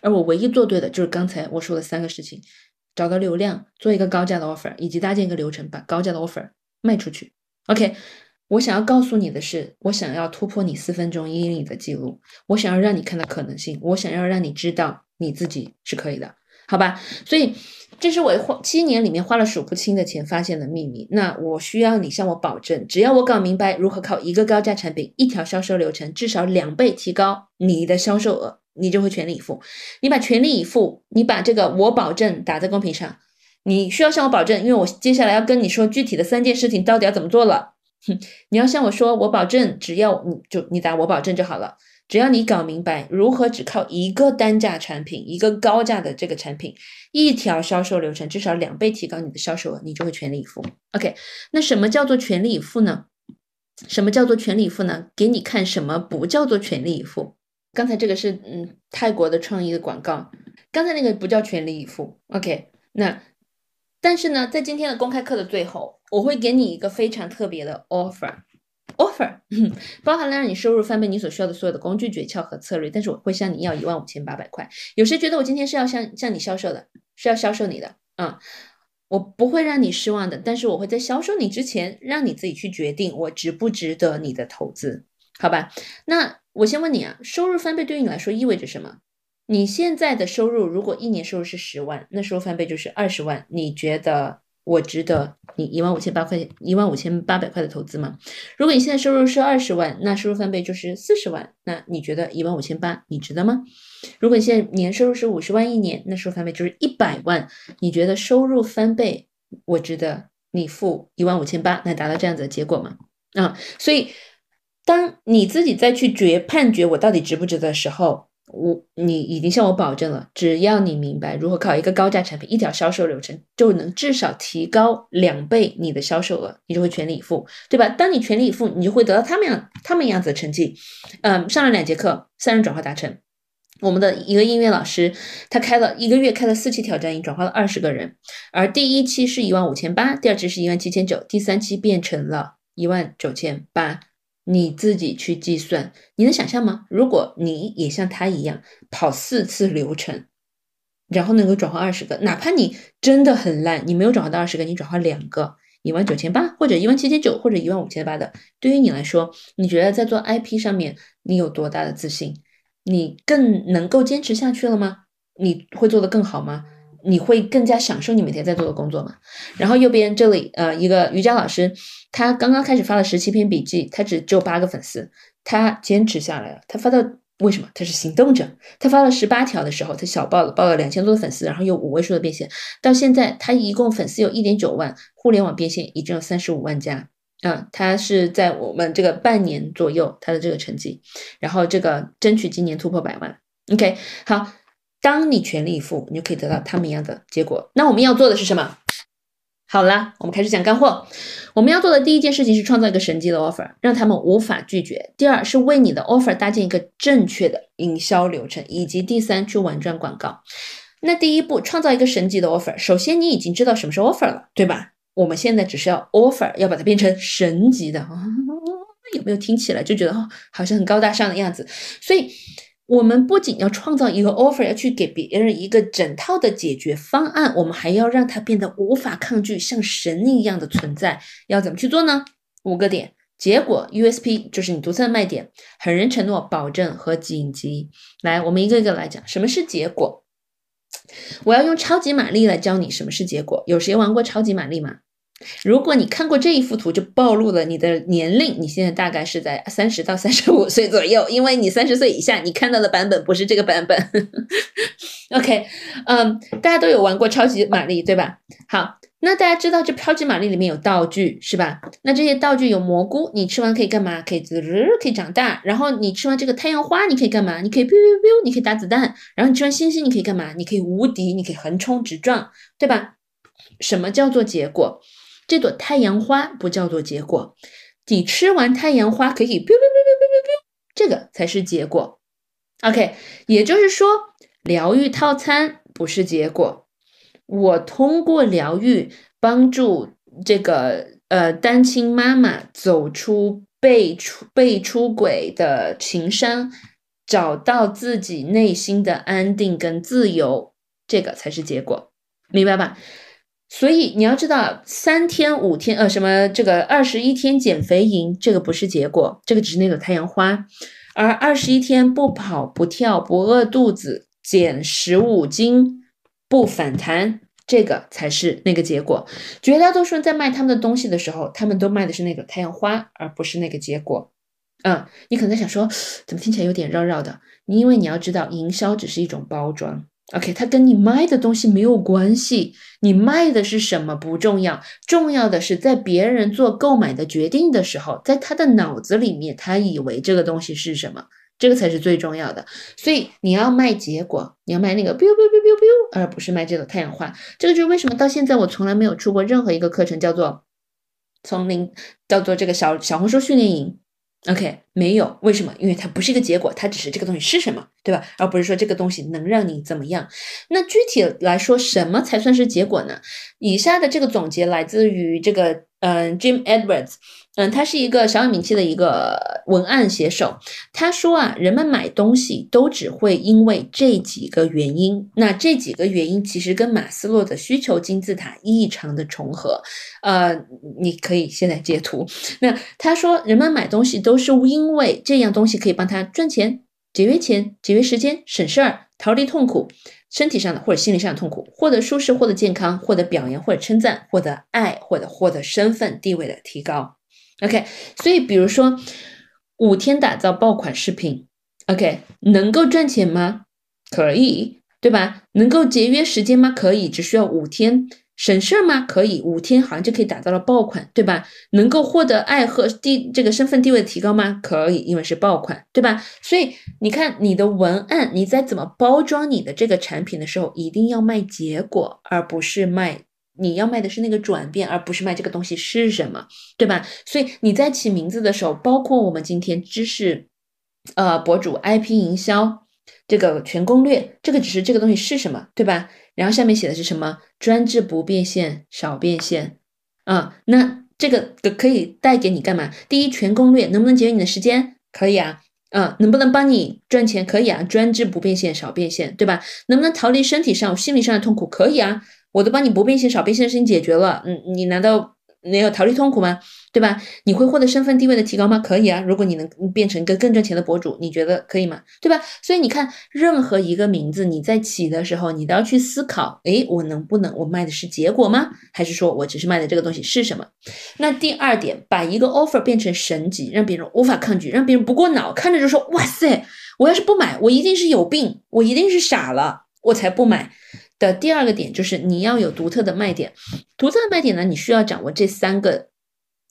而我唯一做对的就是刚才我说的三个事情：找到流量，做一个高价的 offer，以及搭建一个流程，把高价的 offer 卖出去。OK，我想要告诉你的是，我想要突破你四分钟一英里的记录，我想要让你看到可能性，我想要让你知道你自己是可以的。好吧？所以这是我花七年里面花了数不清的钱发现的秘密。那我需要你向我保证，只要我搞明白如何靠一个高价产品、一条销售流程，至少两倍提高你的销售额，你就会全力以赴。你把全力以赴，你把这个我保证打在公屏上。你需要向我保证，因为我接下来要跟你说具体的三件事情到底要怎么做了。哼，你要向我说，我保证，只要你就你打我保证就好了。只要你搞明白如何只靠一个单价产品，一个高价的这个产品，一条销售流程至少两倍提高你的销售额，你就会全力以赴。OK，那什么叫做全力以赴呢？什么叫做全力以赴呢？给你看什么不叫做全力以赴。刚才这个是嗯泰国的创意的广告，刚才那个不叫全力以赴。OK，那。但是呢，在今天的公开课的最后，我会给你一个非常特别的 offer，offer 包含了让你收入翻倍你所需要的所有的工具诀窍和策略。但是我会向你要一万五千八百块。有谁觉得我今天是要向向你销售的，是要销售你的？嗯，我不会让你失望的。但是我会在销售你之前，让你自己去决定我值不值得你的投资，好吧？那我先问你啊，收入翻倍对于你来说意味着什么？你现在的收入，如果一年收入是十万，那收入翻倍就是二十万。你觉得我值得你一万五千八块一万五千八百块的投资吗？如果你现在收入是二十万，那收入翻倍就是四十万。那你觉得一万五千八你值得吗？如果你现在年收入是五十万一年，那收入翻倍就是一百万。你觉得收入翻倍，我值得你付一万五千八来达到这样子的结果吗？啊，所以当你自己再去决判决我到底值不值得的时候。我你已经向我保证了，只要你明白如何靠一个高价产品、一条销售流程，就能至少提高两倍你的销售额，你就会全力以赴，对吧？当你全力以赴，你就会得到他们样他们样子的成绩。嗯，上了两节课，三人转化达成。我们的一个音乐老师，他开了一个月，开了四期挑战营，转化了二十个人，而第一期是一万五千八，第二期是一万七千九，第三期变成了一万九千八。你自己去计算，你能想象吗？如果你也像他一样跑四次流程，然后能够转化二十个，哪怕你真的很烂，你没有转化到二十个，你转化两个，一万九千八或者一万七千九或者一万五千八的，对于你来说，你觉得在做 IP 上面你有多大的自信？你更能够坚持下去了吗？你会做得更好吗？你会更加享受你每天在做的工作吗？然后右边这里，呃，一个瑜伽老师，他刚刚开始发了十七篇笔记，他只只有八个粉丝，他坚持下来了。他发到为什么？他是行动者。他发了十八条的时候，他小爆了，爆了两千多的粉丝，然后有五位数的变现。到现在，他一共粉丝有一点九万，互联网变现已经有三十五万加。嗯，他是在我们这个半年左右他的这个成绩，然后这个争取今年突破百万。OK，好。当你全力以赴，你就可以得到他们一样的结果。那我们要做的是什么？好了，我们开始讲干货。我们要做的第一件事情是创造一个神级的 offer，让他们无法拒绝。第二是为你的 offer 搭建一个正确的营销流程，以及第三去玩转广告。那第一步，创造一个神级的 offer。首先，你已经知道什么是 offer 了，对吧？我们现在只是要 offer，要把它变成神级的。有没有听起来就觉得，好像很高大上的样子？所以。我们不仅要创造一个 offer，要去给别人一个整套的解决方案，我们还要让它变得无法抗拒，像神一样的存在。要怎么去做呢？五个点：结果 USP 就是你独特的卖点，狠人承诺、保证和紧急。来，我们一个一个来讲，什么是结果？我要用超级玛丽来教你什么是结果。有谁玩过超级玛丽吗？如果你看过这一幅图，就暴露了你的年龄。你现在大概是在三十到三十五岁左右，因为你三十岁以下，你看到的版本不是这个版本。OK，嗯，大家都有玩过超级玛丽，对吧？好，那大家知道这超级玛丽里面有道具是吧？那这些道具有蘑菇，你吃完可以干嘛？可以滋，可以长大。然后你吃完这个太阳花，你可以干嘛？你可以 biu biu biu，你可以打子弹。然后你吃完星星，你可以干嘛？你可以无敌，你可以横冲直撞，对吧？什么叫做结果？这朵太阳花不叫做结果，你吃完太阳花可以 biu biu biu biu biu biu 这个才是结果。OK，也就是说，疗愈套餐不是结果。我通过疗愈帮助这个呃单亲妈妈走出被出被出轨的情伤，找到自己内心的安定跟自由，这个才是结果，明白吧？所以你要知道，三天五天，呃，什么这个二十一天减肥营，这个不是结果，这个只是那朵太阳花。而二十一天不跑不跳不饿肚子减十五斤，不反弹，这个才是那个结果。绝大多数人在卖他们的东西的时候，他们都卖的是那个太阳花，而不是那个结果。嗯，你可能在想说，怎么听起来有点绕绕的？你因为你要知道，营销只是一种包装，OK，它跟你卖的东西没有关系。你卖的是什么不重要，重要的是在别人做购买的决定的时候，在他的脑子里面，他以为这个东西是什么，这个才是最重要的。所以你要卖结果，你要卖那个 biu biu biu biu biu，而不是卖这个太阳花。这个就是为什么到现在我从来没有出过任何一个课程叫做从零叫做这个小小红书训练营。OK，没有，为什么？因为它不是一个结果，它只是这个东西是什么，对吧？而不是说这个东西能让你怎么样。那具体来说，什么才算是结果呢？以下的这个总结来自于这个，嗯，Jim Edwards。嗯，他是一个小有名气的一个文案写手。他说啊，人们买东西都只会因为这几个原因。那这几个原因其实跟马斯洛的需求金字塔异常的重合。呃，你可以现在截图。那他说，人们买东西都是因为这样东西可以帮他赚钱、节约钱、节约时间、省事儿、逃离痛苦，身体上的或者心理上的痛苦，获得舒适、获得健康、获得表扬或者称赞、获得爱或者获得身份地位的提高。OK，所以比如说五天打造爆款视频，OK，能够赚钱吗？可以，对吧？能够节约时间吗？可以，只需要五天。省事儿吗？可以，五天好像就可以打造了爆款，对吧？能够获得爱和地这个身份地位的提高吗？可以，因为是爆款，对吧？所以你看你的文案，你在怎么包装你的这个产品的时候，一定要卖结果，而不是卖。你要卖的是那个转变，而不是卖这个东西是什么，对吧？所以你在起名字的时候，包括我们今天知识，呃，博主 IP 营销这个全攻略，这个只是这个东西是什么，对吧？然后下面写的是什么？专治不变现，少变现啊。那这个可以带给你干嘛？第一，全攻略能不能节约你的时间？可以啊。嗯，能不能帮你赚钱？可以啊。专治不变现，少变现，对吧？能不能逃离身体上、心理上的痛苦？可以啊。我都帮你不变现、少变现的事情解决了，嗯，你难道没有逃离痛苦吗？对吧？你会获得身份地位的提高吗？可以啊，如果你能变成一个更挣钱的博主，你觉得可以吗？对吧？所以你看，任何一个名字你在起的时候，你都要去思考，诶，我能不能我卖的是结果吗？还是说我只是卖的这个东西是什么？那第二点，把一个 offer 变成神级，让别人无法抗拒，让别人不过脑，看着就说哇塞，我要是不买，我一定是有病，我一定是傻了，我才不买。的第二个点就是你要有独特的卖点，独特的卖点呢，你需要掌握这三个，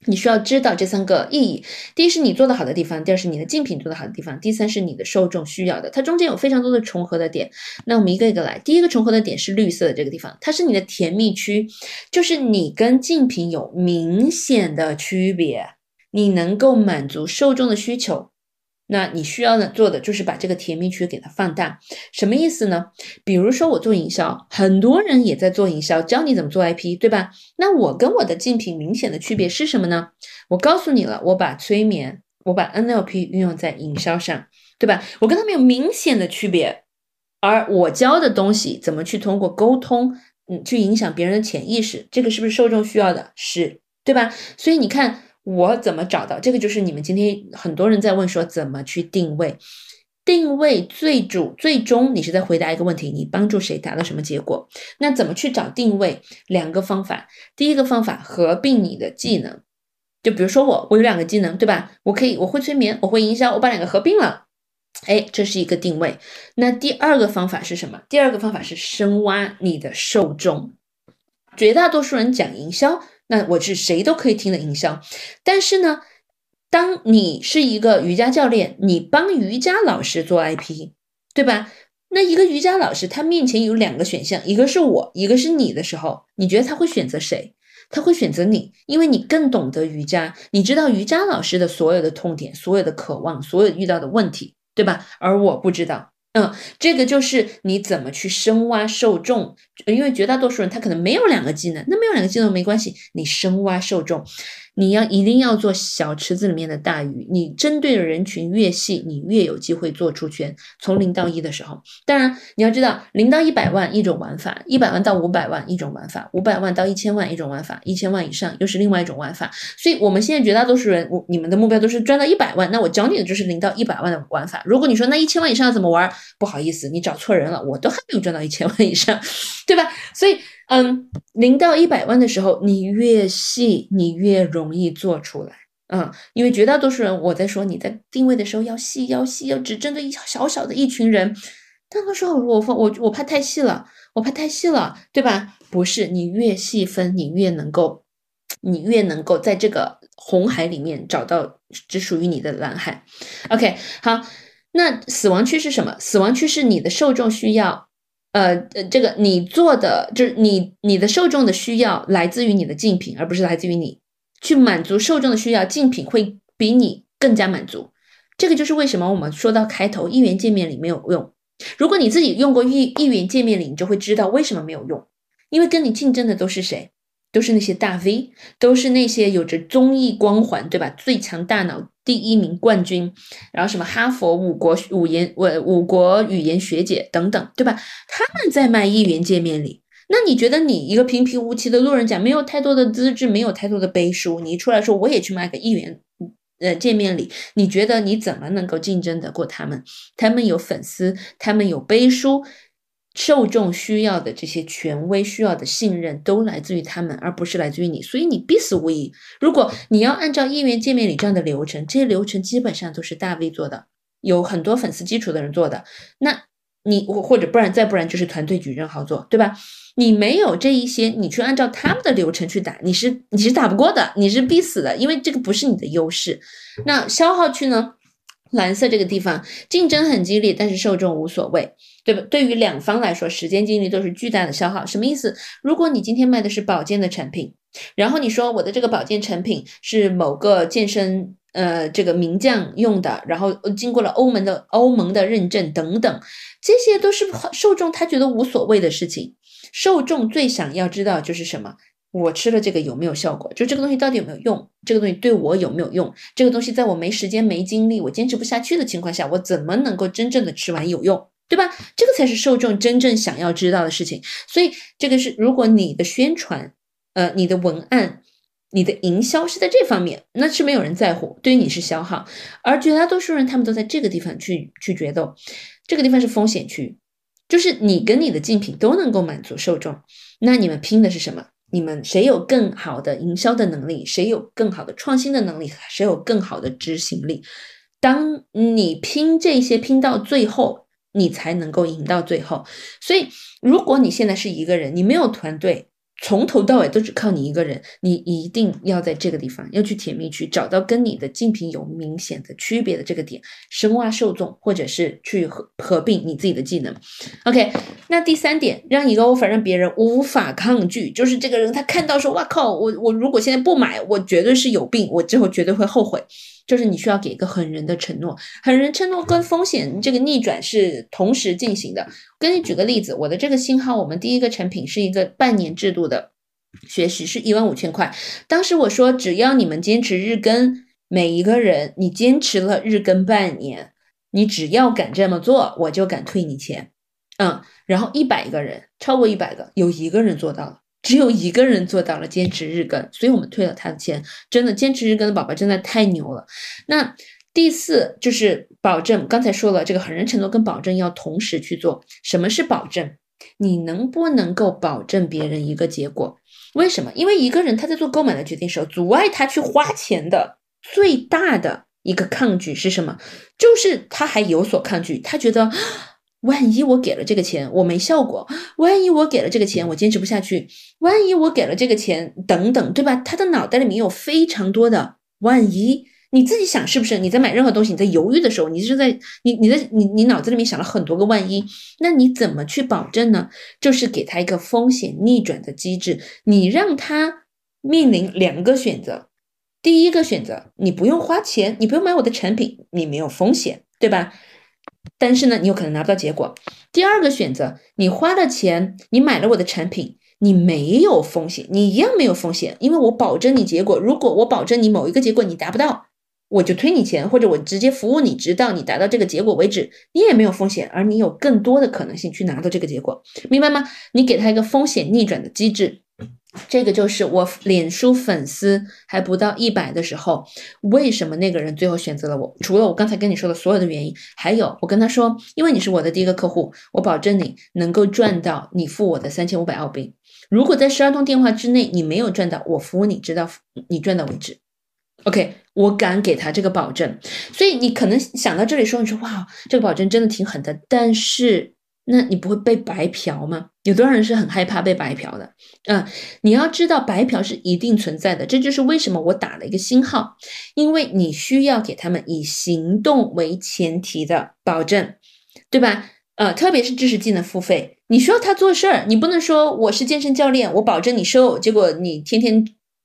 你需要知道这三个意义。第一是你做的好的地方，第二是你的竞品做的好的地方，第三是你的受众需要的。它中间有非常多的重合的点，那我们一个一个来。第一个重合的点是绿色的这个地方，它是你的甜蜜区，就是你跟竞品有明显的区别，你能够满足受众的需求。那你需要呢做的就是把这个甜蜜区给它放大，什么意思呢？比如说我做营销，很多人也在做营销，教你怎么做 IP，对吧？那我跟我的竞品明显的区别是什么呢？我告诉你了，我把催眠，我把 NLP 运用在营销上，对吧？我跟他们有明显的区别，而我教的东西怎么去通过沟通，嗯，去影响别人的潜意识，这个是不是受众需要的？是，对吧？所以你看。我怎么找到这个？就是你们今天很多人在问说怎么去定位，定位最主最终你是在回答一个问题，你帮助谁达到什么结果？那怎么去找定位？两个方法，第一个方法合并你的技能，就比如说我我有两个技能，对吧？我可以我会催眠，我会营销，我把两个合并了，哎，这是一个定位。那第二个方法是什么？第二个方法是深挖你的受众，绝大多数人讲营销。那我是谁都可以听的营销，但是呢，当你是一个瑜伽教练，你帮瑜伽老师做 IP，对吧？那一个瑜伽老师他面前有两个选项，一个是我，一个是你的时候，你觉得他会选择谁？他会选择你，因为你更懂得瑜伽，你知道瑜伽老师的所有的痛点、所有的渴望、所有遇到的问题，对吧？而我不知道。嗯，这个就是你怎么去深挖受众，因为绝大多数人他可能没有两个技能，那没有两个技能没关系，你深挖受众，你要一定要做小池子里面的大鱼。你针对的人群越细，你越有机会做出圈。从零到一的时候，当然你要知道，零到一百万一种玩法，一百万到五百万一种玩法，五百万到一千万一种玩法，一千万以上又是另外一种玩法。所以，我们现在绝大多数人，我你们的目标都是赚到一百万，那我教你的就是零到一百万的玩法。如果你说那一千万以上怎么玩，不好意思，你找错人了，我都还没有赚到一千万以上，对吧？所以。嗯，零到一百万的时候，你越细，你越容易做出来。嗯，因为绝大多数人，我在说你在定位的时候要细，要细，要只针对一小小的一群人。大多数我我我怕太细了，我怕太细了，对吧？不是，你越细分，你越能够，你越能够在这个红海里面找到只属于你的蓝海。OK，好，那死亡区是什么？死亡区是你的受众需要。呃呃，这个你做的就是你你的受众的需要来自于你的竞品，而不是来自于你去满足受众的需要，竞品会比你更加满足。这个就是为什么我们说到开头一元见面礼没有用。如果你自己用过一一元见面礼，你就会知道为什么没有用，因为跟你竞争的都是谁？都是那些大 V，都是那些有着综艺光环，对吧？最强大脑第一名冠军，然后什么哈佛五国五言五五国语言学姐等等，对吧？他们在卖一元见面礼，那你觉得你一个平平无奇的路人甲，没有太多的资质，没有太多的背书，你出来说我也去卖个一元呃见面礼，你觉得你怎么能够竞争得过他们？他们有粉丝，他们有背书。受众需要的这些权威需要的信任都来自于他们，而不是来自于你，所以你必死无疑。如果你要按照一元界面里这样的流程，这些流程基本上都是大 V 做的，有很多粉丝基础的人做的，那你或者不然再不然就是团队矩阵好做，对吧？你没有这一些，你去按照他们的流程去打，你是你是打不过的，你是必死的，因为这个不是你的优势。那消耗区呢？蓝色这个地方竞争很激烈，但是受众无所谓，对吧？对于两方来说，时间精力都是巨大的消耗。什么意思？如果你今天卖的是保健的产品，然后你说我的这个保健产品是某个健身呃这个名将用的，然后经过了欧盟的欧盟的认证等等，这些都是受众他觉得无所谓的事情。受众最想要知道就是什么？我吃了这个有没有效果？就这个东西到底有没有用？这个东西对我有没有用？这个东西在我没时间、没精力、我坚持不下去的情况下，我怎么能够真正的吃完有用？对吧？这个才是受众真正想要知道的事情。所以这个是，如果你的宣传、呃，你的文案、你的营销是在这方面，那是没有人在乎，对于你是消耗。而绝大多数人他们都在这个地方去去决斗，这个地方是风险区，就是你跟你的竞品都能够满足受众，那你们拼的是什么？你们谁有更好的营销的能力？谁有更好的创新的能力？谁有更好的执行力？当你拼这些拼到最后，你才能够赢到最后。所以，如果你现在是一个人，你没有团队。从头到尾都只靠你一个人，你一定要在这个地方要去甜蜜区找到跟你的竞品有明显的区别的这个点，深挖受众，或者是去合合并你自己的技能。OK，那第三点，让一个 offer 让别人无法抗拒，就是这个人他看到说，哇靠，我我如果现在不买，我绝对是有病，我之后绝对会后悔。就是你需要给一个狠人的承诺，狠人承诺跟风险这个逆转是同时进行的。给你举个例子，我的这个信号，我们第一个产品是一个半年制度的学习，是一万五千块。当时我说，只要你们坚持日更，每一个人你坚持了日更半年，你只要敢这么做，我就敢退你钱。嗯，然后一百个人，超过一百个，有一个人做到了。只有一个人做到了坚持日更，所以我们退了他的钱。真的坚持日更的宝宝真的太牛了。那第四就是保证，刚才说了，这个狠人承诺跟保证要同时去做。什么是保证？你能不能够保证别人一个结果？为什么？因为一个人他在做购买的决定时候，阻碍他去花钱的最大的一个抗拒是什么？就是他还有所抗拒，他觉得。万一我给了这个钱我没效果，万一我给了这个钱我坚持不下去，万一我给了这个钱等等，对吧？他的脑袋里面有非常多的万一，你自己想是不是？你在买任何东西，你在犹豫的时候，你是在你你在你你脑子里面想了很多个万一，那你怎么去保证呢？就是给他一个风险逆转的机制，你让他面临两个选择，第一个选择你不用花钱，你不用买我的产品，你没有风险，对吧？但是呢，你有可能拿不到结果。第二个选择，你花了钱，你买了我的产品，你没有风险，你一样没有风险，因为我保证你结果。如果我保证你某一个结果你达不到，我就退你钱，或者我直接服务你，直到你达到这个结果为止，你也没有风险，而你有更多的可能性去拿到这个结果，明白吗？你给他一个风险逆转的机制，这个就是我脸书粉丝还不到一百的时候，为什么那个人最后选择了我？除了我刚才跟你说的所有的原因，还有我跟他说，因为你是我的第一个客户，我保证你能够赚到你付我的三千五百澳币。如果在十二通电话之内你没有赚到，我服务你直到你赚到为止。OK，我敢给他这个保证，所以你可能想到这里说，你说哇，这个保证真的挺狠的，但是那你不会被白嫖吗？有多少人是很害怕被白嫖的？嗯，你要知道白嫖是一定存在的，这就是为什么我打了一个星号，因为你需要给他们以行动为前提的保证，对吧？呃，特别是知识技能付费，你需要他做事儿，你不能说我是健身教练，我保证你瘦，结果你天天。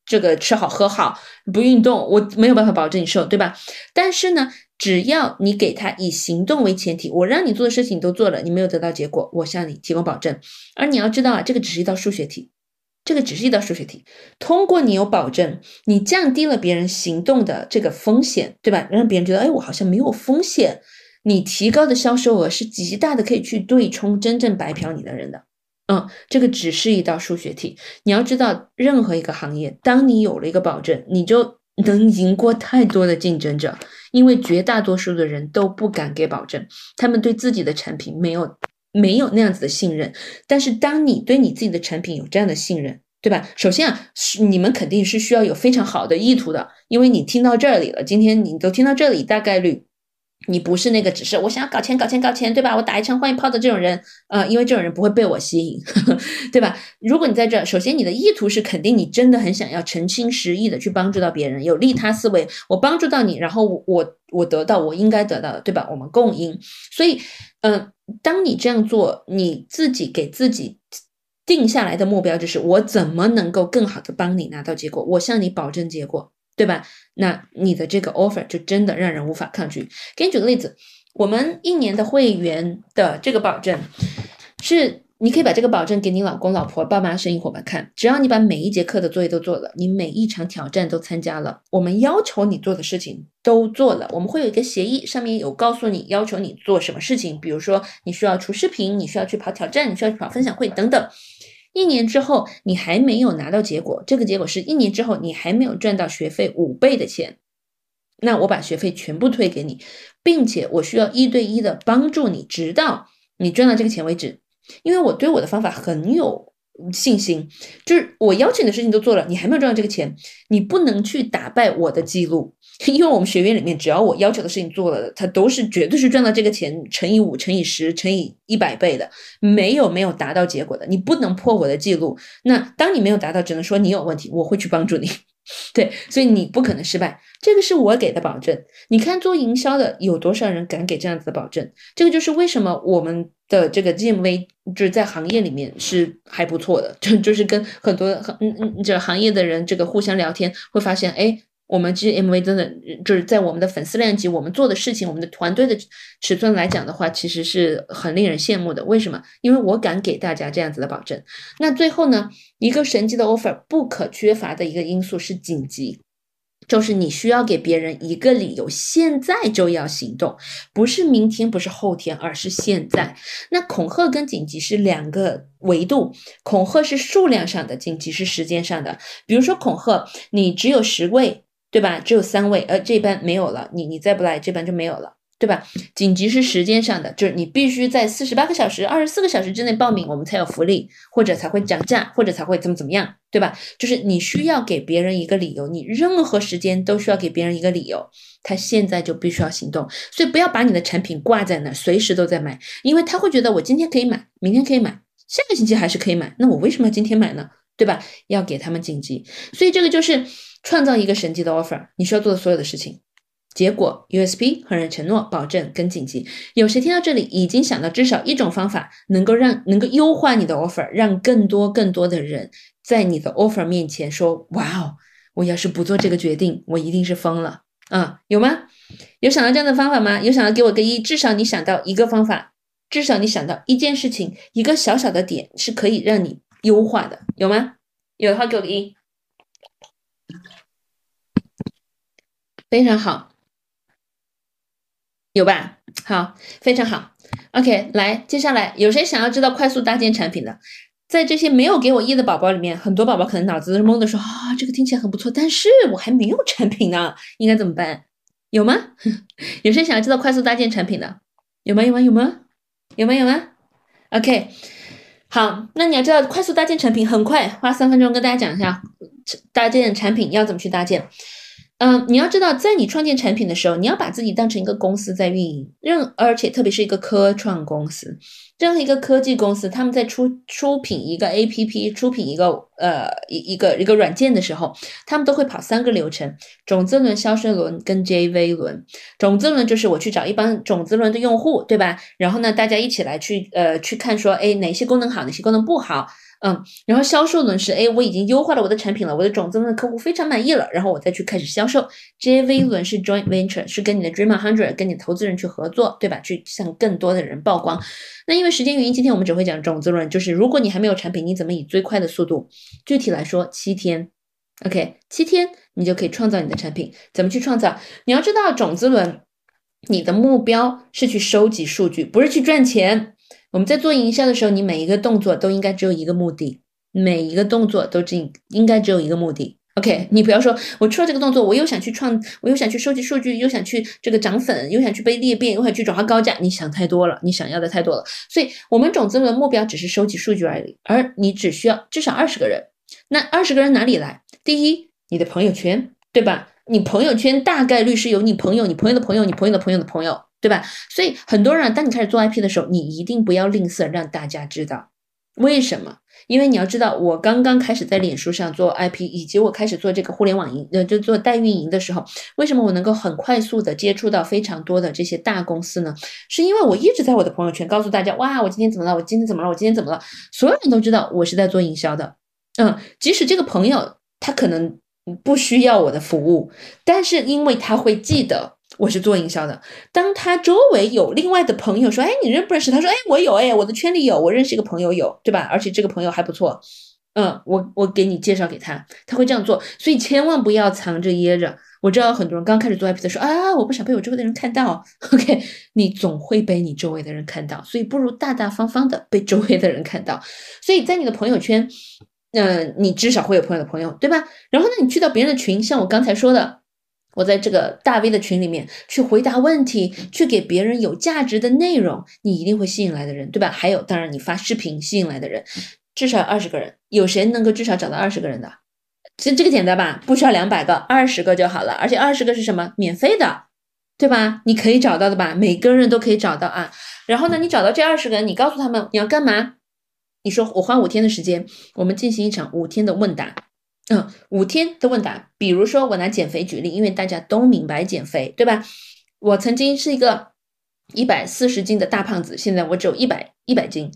这个吃好喝好不运动，我没有办法保证你瘦，对吧？但是呢，只要你给他以行动为前提，我让你做的事情你都做了，你没有得到结果，我向你提供保证。而你要知道啊，这个只是一道数学题，这个只是一道数学题。通过你有保证，你降低了别人行动的这个风险，对吧？让别人觉得，哎，我好像没有风险。你提高的销售额是极大的，可以去对冲真正白嫖你的人的。嗯，这个只是一道数学题。你要知道，任何一个行业，当你有了一个保证，你就能赢过太多的竞争者，因为绝大多数的人都不敢给保证，他们对自己的产品没有没有那样子的信任。但是，当你对你自己的产品有这样的信任，对吧？首先啊，是你们肯定是需要有非常好的意图的，因为你听到这里了，今天你都听到这里，大概率。你不是那个只是我想要搞钱搞钱搞钱，对吧？我打一枪换一炮的这种人，呃，因为这种人不会被我吸引，对吧？如果你在这，首先你的意图是肯定你真的很想要诚心实意的去帮助到别人，有利他思维，我帮助到你，然后我我得到我应该得到的，对吧？我们共赢。所以，嗯，当你这样做，你自己给自己定下来的目标就是我怎么能够更好的帮你拿到结果，我向你保证结果。对吧？那你的这个 offer 就真的让人无法抗拒。给你举个例子，我们一年的会员的这个保证是，你可以把这个保证给你老公、老婆、爸妈、生意伙伴看。只要你把每一节课的作业都做了，你每一场挑战都参加了，我们要求你做的事情都做了，我们会有一个协议，上面有告诉你要求你做什么事情，比如说你需要出视频，你需要去跑挑战，你需要去跑分享会等等。一年之后，你还没有拿到结果，这个结果是一年之后你还没有赚到学费五倍的钱，那我把学费全部退给你，并且我需要一对一的帮助你，直到你赚到这个钱为止，因为我对我的方法很有信心，就是我邀请的事情都做了，你还没有赚到这个钱，你不能去打败我的记录。因为我们学院里面，只要我要求的事情做了，他都是绝对是赚到这个钱乘以五、乘以十、乘以一百倍的，没有没有达到结果的，你不能破我的记录。那当你没有达到，只能说你有问题，我会去帮助你。对，所以你不可能失败，这个是我给的保证。你看做营销的有多少人敢给这样子的保证？这个就是为什么我们的这个 GMV 就是在行业里面是还不错的，就就是跟很多很嗯嗯这行业的人这个互相聊天会发现，哎。我们 G M V 真的就是在我们的粉丝量级，我们做的事情，我们的团队的尺寸来讲的话，其实是很令人羡慕的。为什么？因为我敢给大家这样子的保证。那最后呢，一个神级的 offer 不可缺乏的一个因素是紧急，就是你需要给别人一个理由，现在就要行动，不是明天，不是后天，而是现在。那恐吓跟紧急是两个维度，恐吓是数量上的，紧急是时间上的。比如说恐吓，你只有十位。对吧？只有三位，呃，这班没有了，你你再不来，这班就没有了，对吧？紧急是时间上的，就是你必须在四十八个小时、二十四个小时之内报名，我们才有福利，或者才会涨价，或者才会怎么怎么样，对吧？就是你需要给别人一个理由，你任何时间都需要给别人一个理由，他现在就必须要行动，所以不要把你的产品挂在那，随时都在买，因为他会觉得我今天可以买，明天可以买，下个星期还是可以买，那我为什么今天买呢？对吧？要给他们紧急，所以这个就是。创造一个神级的 offer，你需要做的所有的事情，结果 USP 和人承诺、保证跟紧急。有谁听到这里已经想到至少一种方法，能够让能够优化你的 offer，让更多更多的人在你的 offer 面前说：“哇哦，我要是不做这个决定，我一定是疯了。”啊，有吗？有想到这样的方法吗？有想到给我个一，至少你想到一个方法，至少你想到一件事情，一个小小的点是可以让你优化的，有吗？有的话给我个一，非常好，有吧？好，非常好。OK，来，接下来有谁想要知道快速搭建产品的？在这些没有给我一的宝宝里面，很多宝宝可能脑子都是懵的，说啊，这个听起来很不错，但是我还没有产品呢，应该怎么办？有吗？有谁想要知道快速搭建产品的？有吗？有吗？有吗？有吗？有吗？OK，好，那你要知道快速搭建产品，很快花三分钟跟大家讲一下搭建产品要怎么去搭建。嗯，你要知道，在你创建产品的时候，你要把自己当成一个公司在运营，任而且特别是一个科创公司，任何一个科技公司，他们在出出品一个 A P P，出品一个呃一一个一个软件的时候，他们都会跑三个流程：种子轮、销售轮跟 J V 轮。种子轮就是我去找一帮种子轮的用户，对吧？然后呢，大家一起来去呃去看说，哎，哪些功能好，哪些功能不好。嗯，然后销售轮是，哎，我已经优化了我的产品了，我的种子轮的客户非常满意了，然后我再去开始销售。JV 轮是 Joint Venture，是跟你的 Dream Hundred，跟你投资人去合作，对吧？去向更多的人曝光。那因为时间原因，今天我们只会讲种子轮，就是如果你还没有产品，你怎么以最快的速度？具体来说，七天，OK，七天你就可以创造你的产品。怎么去创造？你要知道种子轮，你的目标是去收集数据，不是去赚钱。我们在做营销的时候，你每一个动作都应该只有一个目的，每一个动作都只应该只有一个目的。OK，你不要说我出了这个动作，我又想去创，我又想去收集数据，又想去这个涨粉，又想去被裂变，又想去转化高价，你想太多了，你想要的太多了。所以，我们种子轮目标只是收集数据而已，而你只需要至少二十个人。那二十个人哪里来？第一，你的朋友圈，对吧？你朋友圈大概率是有你朋友、你朋友的朋友、你朋友的朋友的朋友。对吧？所以很多人，当你开始做 IP 的时候，你一定不要吝啬让大家知道。为什么？因为你要知道，我刚刚开始在脸书上做 IP，以及我开始做这个互联网营，呃，就做代运营的时候，为什么我能够很快速的接触到非常多的这些大公司呢？是因为我一直在我的朋友圈告诉大家，哇，我今天怎么了？我今天怎么了？我今天怎么了？所有人都知道我是在做营销的。嗯，即使这个朋友他可能不需要我的服务，但是因为他会记得。我是做营销的。当他周围有另外的朋友说：“哎，你认不认识？”他说：“哎，我有，哎，我的圈里有，我认识一个朋友有，对吧？而且这个朋友还不错，嗯，我我给你介绍给他，他会这样做。所以千万不要藏着掖着。我知道很多人刚开始做 IP 的时候啊，我不想被我周围的人看到。OK，你总会被你周围的人看到，所以不如大大方方的被周围的人看到。所以在你的朋友圈，嗯，你至少会有朋友的朋友，对吧？然后呢，你去到别人的群，像我刚才说的。我在这个大 V 的群里面去回答问题，去给别人有价值的内容，你一定会吸引来的人，对吧？还有，当然你发视频吸引来的人，至少二十个人，有谁能够至少找到二十个人的？其实这个简单吧，不需要两百个，二十个就好了。而且二十个是什么？免费的，对吧？你可以找到的吧？每个人都可以找到啊。然后呢，你找到这二十个人，你告诉他们你要干嘛？你说我花五天的时间，我们进行一场五天的问答。嗯，五天的问答，比如说我拿减肥举例，因为大家都明白减肥，对吧？我曾经是一个一百四十斤的大胖子，现在我只有一百一百斤。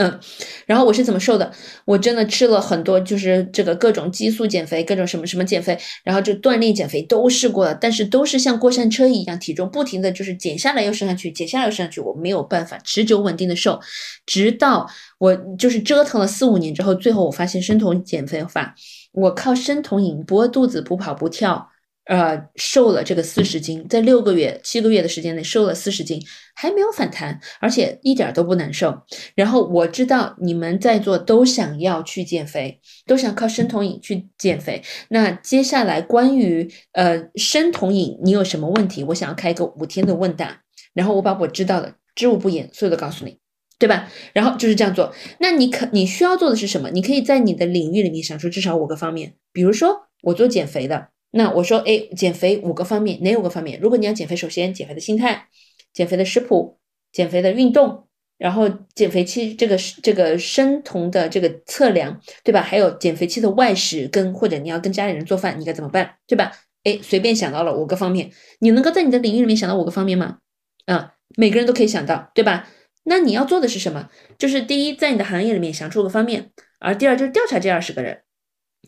嗯，然后我是怎么瘦的？我真的吃了很多，就是这个各种激素减肥，各种什么什么减肥，然后就锻炼减肥都试过了，但是都是像过山车一样，体重不停的就是减下来又升上去，减下来又升上去，我没有办法持久稳定的瘦，直到我就是折腾了四五年之后，最后我发现生酮减肥法。我靠生酮饮不饿肚子不跑不跳，呃，瘦了这个四十斤，在六个月、七个月的时间内瘦了四十斤，还没有反弹，而且一点都不难受。然后我知道你们在座都想要去减肥，都想靠生酮饮去减肥。那接下来关于呃生酮饮，你有什么问题？我想要开一个五天的问答，然后我把我知道的知无不言，所有的告诉你。对吧？然后就是这样做。那你可你需要做的是什么？你可以在你的领域里面想出至少五个方面。比如说，我做减肥的，那我说，哎，减肥五个方面，哪五个方面？如果你要减肥，首先减肥的心态，减肥的食谱，减肥的运动，然后减肥期这个这个生酮的这个测量，对吧？还有减肥期的外食跟或者你要跟家里人做饭，你该怎么办？对吧？哎，随便想到了五个方面，你能够在你的领域里面想到五个方面吗？啊，每个人都可以想到，对吧？那你要做的是什么？就是第一，在你的行业里面想出个方面，而第二就是调查这二十个人。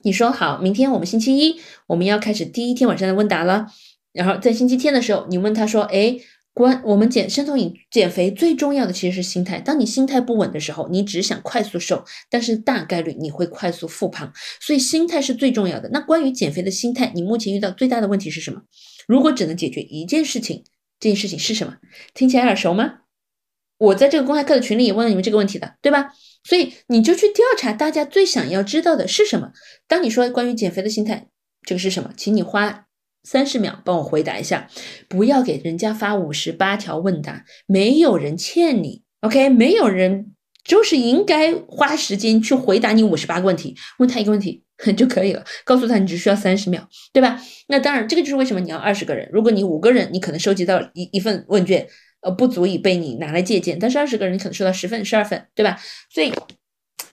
你说好，明天我们星期一我们要开始第一天晚上的问答了。然后在星期天的时候，你问他说：“哎，关我们减生酮饮减肥最重要的其实是心态。当你心态不稳的时候，你只想快速瘦，但是大概率你会快速复胖。所以心态是最重要的。那关于减肥的心态，你目前遇到最大的问题是什么？如果只能解决一件事情，这件事情是什么？听起来耳熟吗？我在这个公开课的群里也问了你们这个问题的，对吧？所以你就去调查大家最想要知道的是什么。当你说关于减肥的心态，这个是什么？请你花三十秒帮我回答一下，不要给人家发五十八条问答，没有人欠你，OK？没有人就是应该花时间去回答你五十八个问题，问他一个问题 就可以了，告诉他你只需要三十秒，对吧？那当然，这个就是为什么你要二十个人，如果你五个人，你可能收集到一一份问卷，呃，不足以被你拿来借鉴，但是二十个人你可能收到十份、十二份，对吧？所以。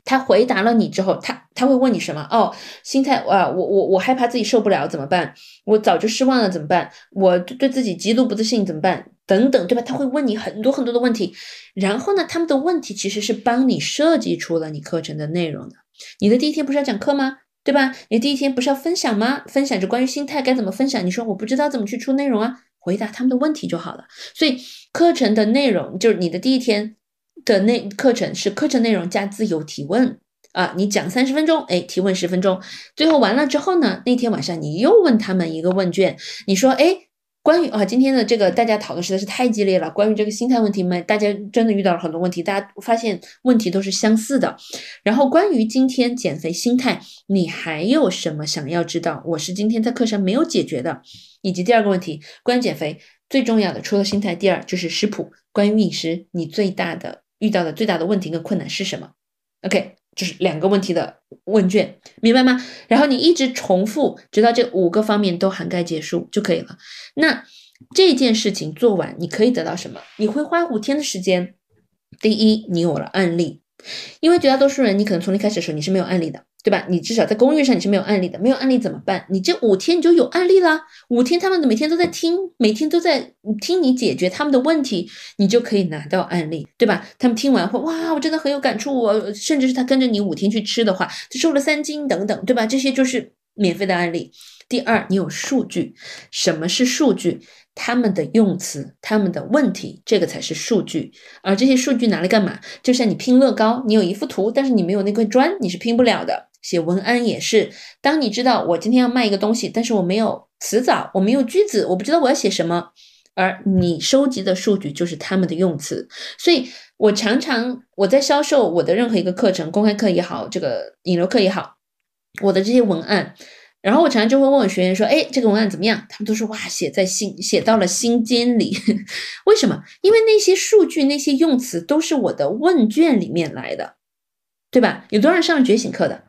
他回答了你之后，他他会问你什么？哦，心态啊，我我我害怕自己受不了怎么办？我早就失望了怎么办？我对自己极度不自信怎么办？等等，对吧？他会问你很多很多的问题，然后呢，他们的问题其实是帮你设计出了你课程的内容的。你的第一天不是要讲课吗？对吧？你第一天不是要分享吗？分享就关于心态该怎么分享？你说我不知道怎么去出内容啊？回答他们的问题就好了。所以课程的内容就是你的第一天。的内课程是课程内容加自由提问啊，你讲三十分钟，哎，提问十分钟，最后完了之后呢，那天晚上你又问他们一个问卷，你说，哎，关于啊今天的这个大家讨论实在是太激烈了，关于这个心态问题们，大家真的遇到了很多问题，大家发现问题都是相似的。然后关于今天减肥心态，你还有什么想要知道？我是今天在课上没有解决的，以及第二个问题，关于减肥最重要的，除了心态，第二就是食谱，关于饮食，你最大的。遇到的最大的问题跟困难是什么？OK，就是两个问题的问卷，明白吗？然后你一直重复，直到这五个方面都涵盖结束就可以了。那这件事情做完，你可以得到什么？你会花五天的时间。第一，你有了案例，因为绝大多数人，你可能从一开始的时候你是没有案例的。对吧？你至少在公寓上你是没有案例的，没有案例怎么办？你这五天你就有案例了。五天他们每天都在听，每天都在听你解决他们的问题，你就可以拿到案例，对吧？他们听完会哇，我真的很有感触。我甚至是他跟着你五天去吃的话，他瘦了三斤等等，对吧？这些就是免费的案例。第二，你有数据。什么是数据？他们的用词，他们的问题，这个才是数据。而这些数据拿来干嘛？就像你拼乐高，你有一幅图，但是你没有那块砖，你是拼不了的。写文案也是，当你知道我今天要卖一个东西，但是我没有词藻，我没有句子，我不知道我要写什么，而你收集的数据就是他们的用词，所以我常常我在销售我的任何一个课程，公开课也好，这个引流课也好，我的这些文案，然后我常常就会问我学员说，哎，这个文案怎么样？他们都说哇，写在心，写到了心间里。为什么？因为那些数据，那些用词都是我的问卷里面来的，对吧？有多少人上了觉醒课的？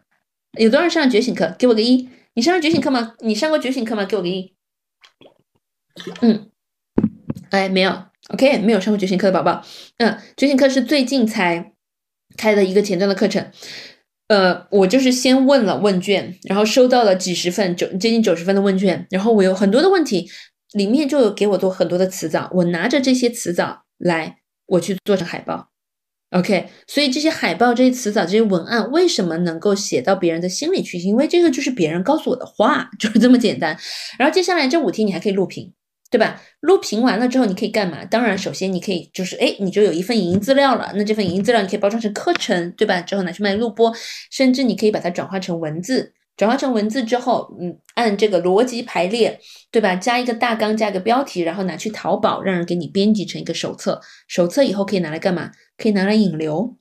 有多少人上觉醒课？给我个一！你上了觉醒课吗？你上过觉醒课吗？给我个一！嗯，哎，没有，OK，没有上过觉醒课的宝宝，嗯，觉醒课是最近才开的一个前端的课程。呃，我就是先问了问卷，然后收到了几十份，九接近九十分的问卷，然后我有很多的问题，里面就有给我做很多的词藻，我拿着这些词藻来，我去做成海报。OK，所以这些海报、这些词藻、这些文案为什么能够写到别人的心里去？因为这个就是别人告诉我的话，就是这么简单。然后接下来这五天你还可以录屏，对吧？录屏完了之后你可以干嘛？当然，首先你可以就是哎，你就有一份影音资料了。那这份影音资料你可以包装成课程，对吧？之后拿去卖录播，甚至你可以把它转化成文字。转化成文字之后，嗯，按这个逻辑排列，对吧？加一个大纲，加一个标题，然后拿去淘宝，让人给你编辑成一个手册。手册以后可以拿来干嘛？可以拿来引流，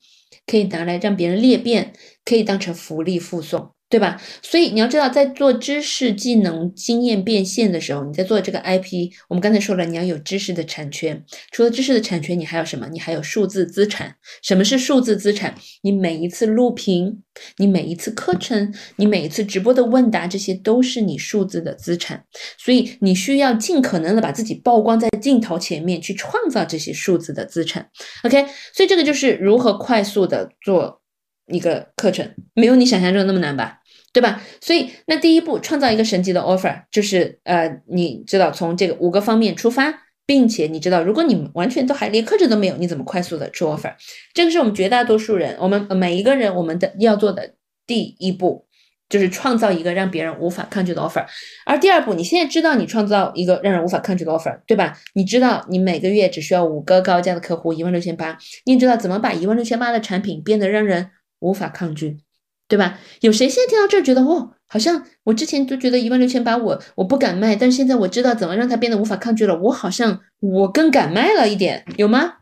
可以拿来让别人裂变，可以当成福利附送。对吧？所以你要知道，在做知识、技能、经验变现的时候，你在做这个 IP，我们刚才说了，你要有知识的产权。除了知识的产权，你还有什么？你还有数字资产。什么是数字资产？你每一次录屏，你每一次课程，你每一次直播的问答，这些都是你数字的资产。所以你需要尽可能的把自己曝光在镜头前面，去创造这些数字的资产。OK，所以这个就是如何快速的做。一个课程没有你想象中那么难吧，对吧？所以那第一步创造一个神级的 offer，就是呃，你知道从这个五个方面出发，并且你知道，如果你完全都还连课程都没有，你怎么快速的出 offer？这个是我们绝大多数人，我们每一个人我们的要做的第一步。就是创造一个让别人无法抗拒的 offer。而第二步，你现在知道你创造一个让人无法抗拒的 offer，对吧？你知道你每个月只需要五个高价的客户，一万六千八，你知道怎么把一万六千八的产品变得让人无法抗拒，对吧？有谁现在听到这儿觉得哦？好像我之前都觉得一万六千八我我不敢卖，但是现在我知道怎么让它变得无法抗拒了，我好像我更敢卖了一点，有吗？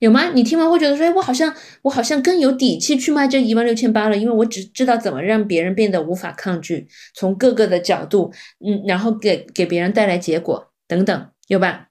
有吗？你听完会觉得说，哎，我好像我好像更有底气去卖这一万六千八了，因为我只知道怎么让别人变得无法抗拒，从各个的角度，嗯，然后给给别人带来结果等等，有吧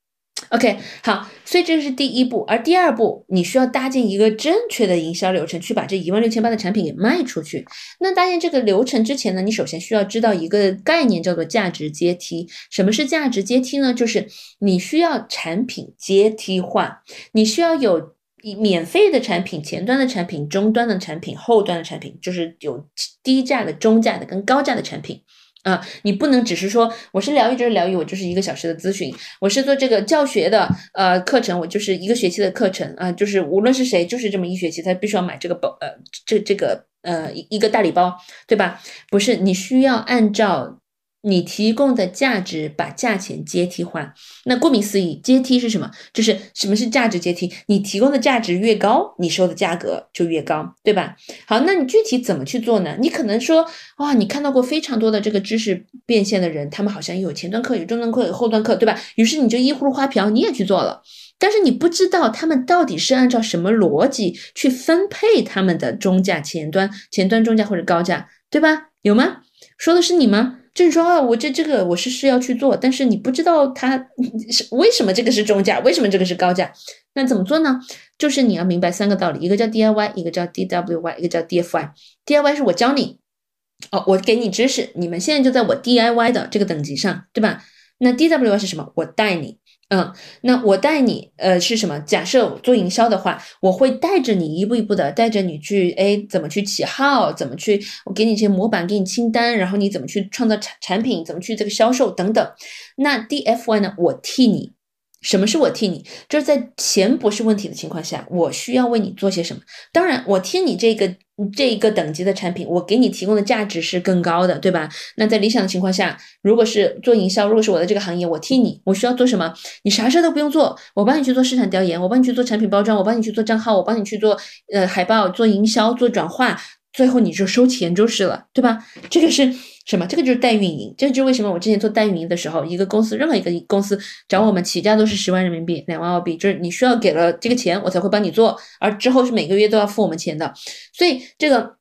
？OK，好，所以这是第一步，而第二步，你需要搭建一个正确的营销流程，去把这一万六千八的产品给卖出去。那搭建这个流程之前呢，你首先需要知道一个概念，叫做价值阶梯。什么是价值阶梯呢？就是你需要产品阶梯化，你需要有免费的产品、前端的产品、中端的产品、后端的产品，就是有低价的、中价的跟高价的产品。啊，你不能只是说我是疗愈，就是疗愈，我就是一个小时的咨询，我是做这个教学的，呃，课程，我就是一个学期的课程啊，就是无论是谁，就是这么一学期，他必须要买这个包，呃，这这个呃一一个大礼包，对吧？不是，你需要按照。你提供的价值把价钱阶梯化，那顾名思义，阶梯是什么？就是什么是价值阶梯？你提供的价值越高，你收的价格就越高，对吧？好，那你具体怎么去做呢？你可能说，哇，你看到过非常多的这个知识变现的人，他们好像有前端课、有中端课、有后端课，对吧？于是你就依葫芦画瓢，你也去做了，但是你不知道他们到底是按照什么逻辑去分配他们的中价、前端、前端、中价或者高价，对吧？有吗？说的是你吗？就是说啊，我这这个我是是要去做，但是你不知道它是为什么这个是中价，为什么这个是高价？那怎么做呢？就是你要明白三个道理，一个叫 DIY，一个叫 DWY，一个叫 DFY。DIY 是我教你，哦，我给你知识，你们现在就在我 DIY 的这个等级上，对吧？那 DWY 是什么？我带你。嗯，那我带你，呃，是什么？假设做营销的话，我会带着你一步一步的带着你去，哎，怎么去起号，怎么去，我给你一些模板，给你清单，然后你怎么去创造产产品，怎么去这个销售等等。那 DFY 呢？我替你。什么是我替你？就是在钱不是问题的情况下，我需要为你做些什么？当然，我替你这个这一个等级的产品，我给你提供的价值是更高的，对吧？那在理想的情况下，如果是做营销，如果是我的这个行业，我替你，我需要做什么？你啥事都不用做，我帮你去做市场调研，我帮你去做产品包装，我帮你去做账号，我帮你去做呃海报、做营销、做转化，最后你就收钱就是了，对吧？这个是。什么？这个就是代运营，这就是为什么我之前做代运营的时候，一个公司任何一个公司找我们起价都是十万人民币、两万澳币，就是你需要给了这个钱，我才会帮你做，而之后是每个月都要付我们钱的。所以这个，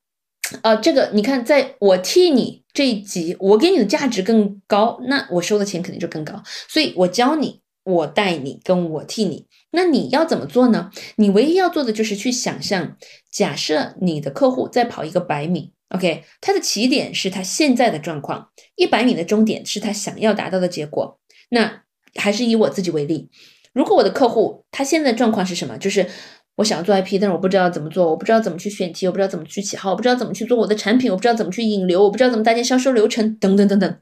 呃，这个你看，在我替你这一级，我给你的价值更高，那我收的钱肯定就更高。所以我教你，我带你，跟我替你，那你要怎么做呢？你唯一要做的就是去想象，假设你的客户在跑一个百米。OK，它的起点是他现在的状况，一百米的终点是他想要达到的结果。那还是以我自己为例，如果我的客户他现在状况是什么？就是我想做 IP，但是我不知道怎么做，我不知道怎么去选题，我不知道怎么去起号，我不知道怎么去做我的产品，我不知道怎么去引流，我不知道怎么搭建销售流程，等等等等，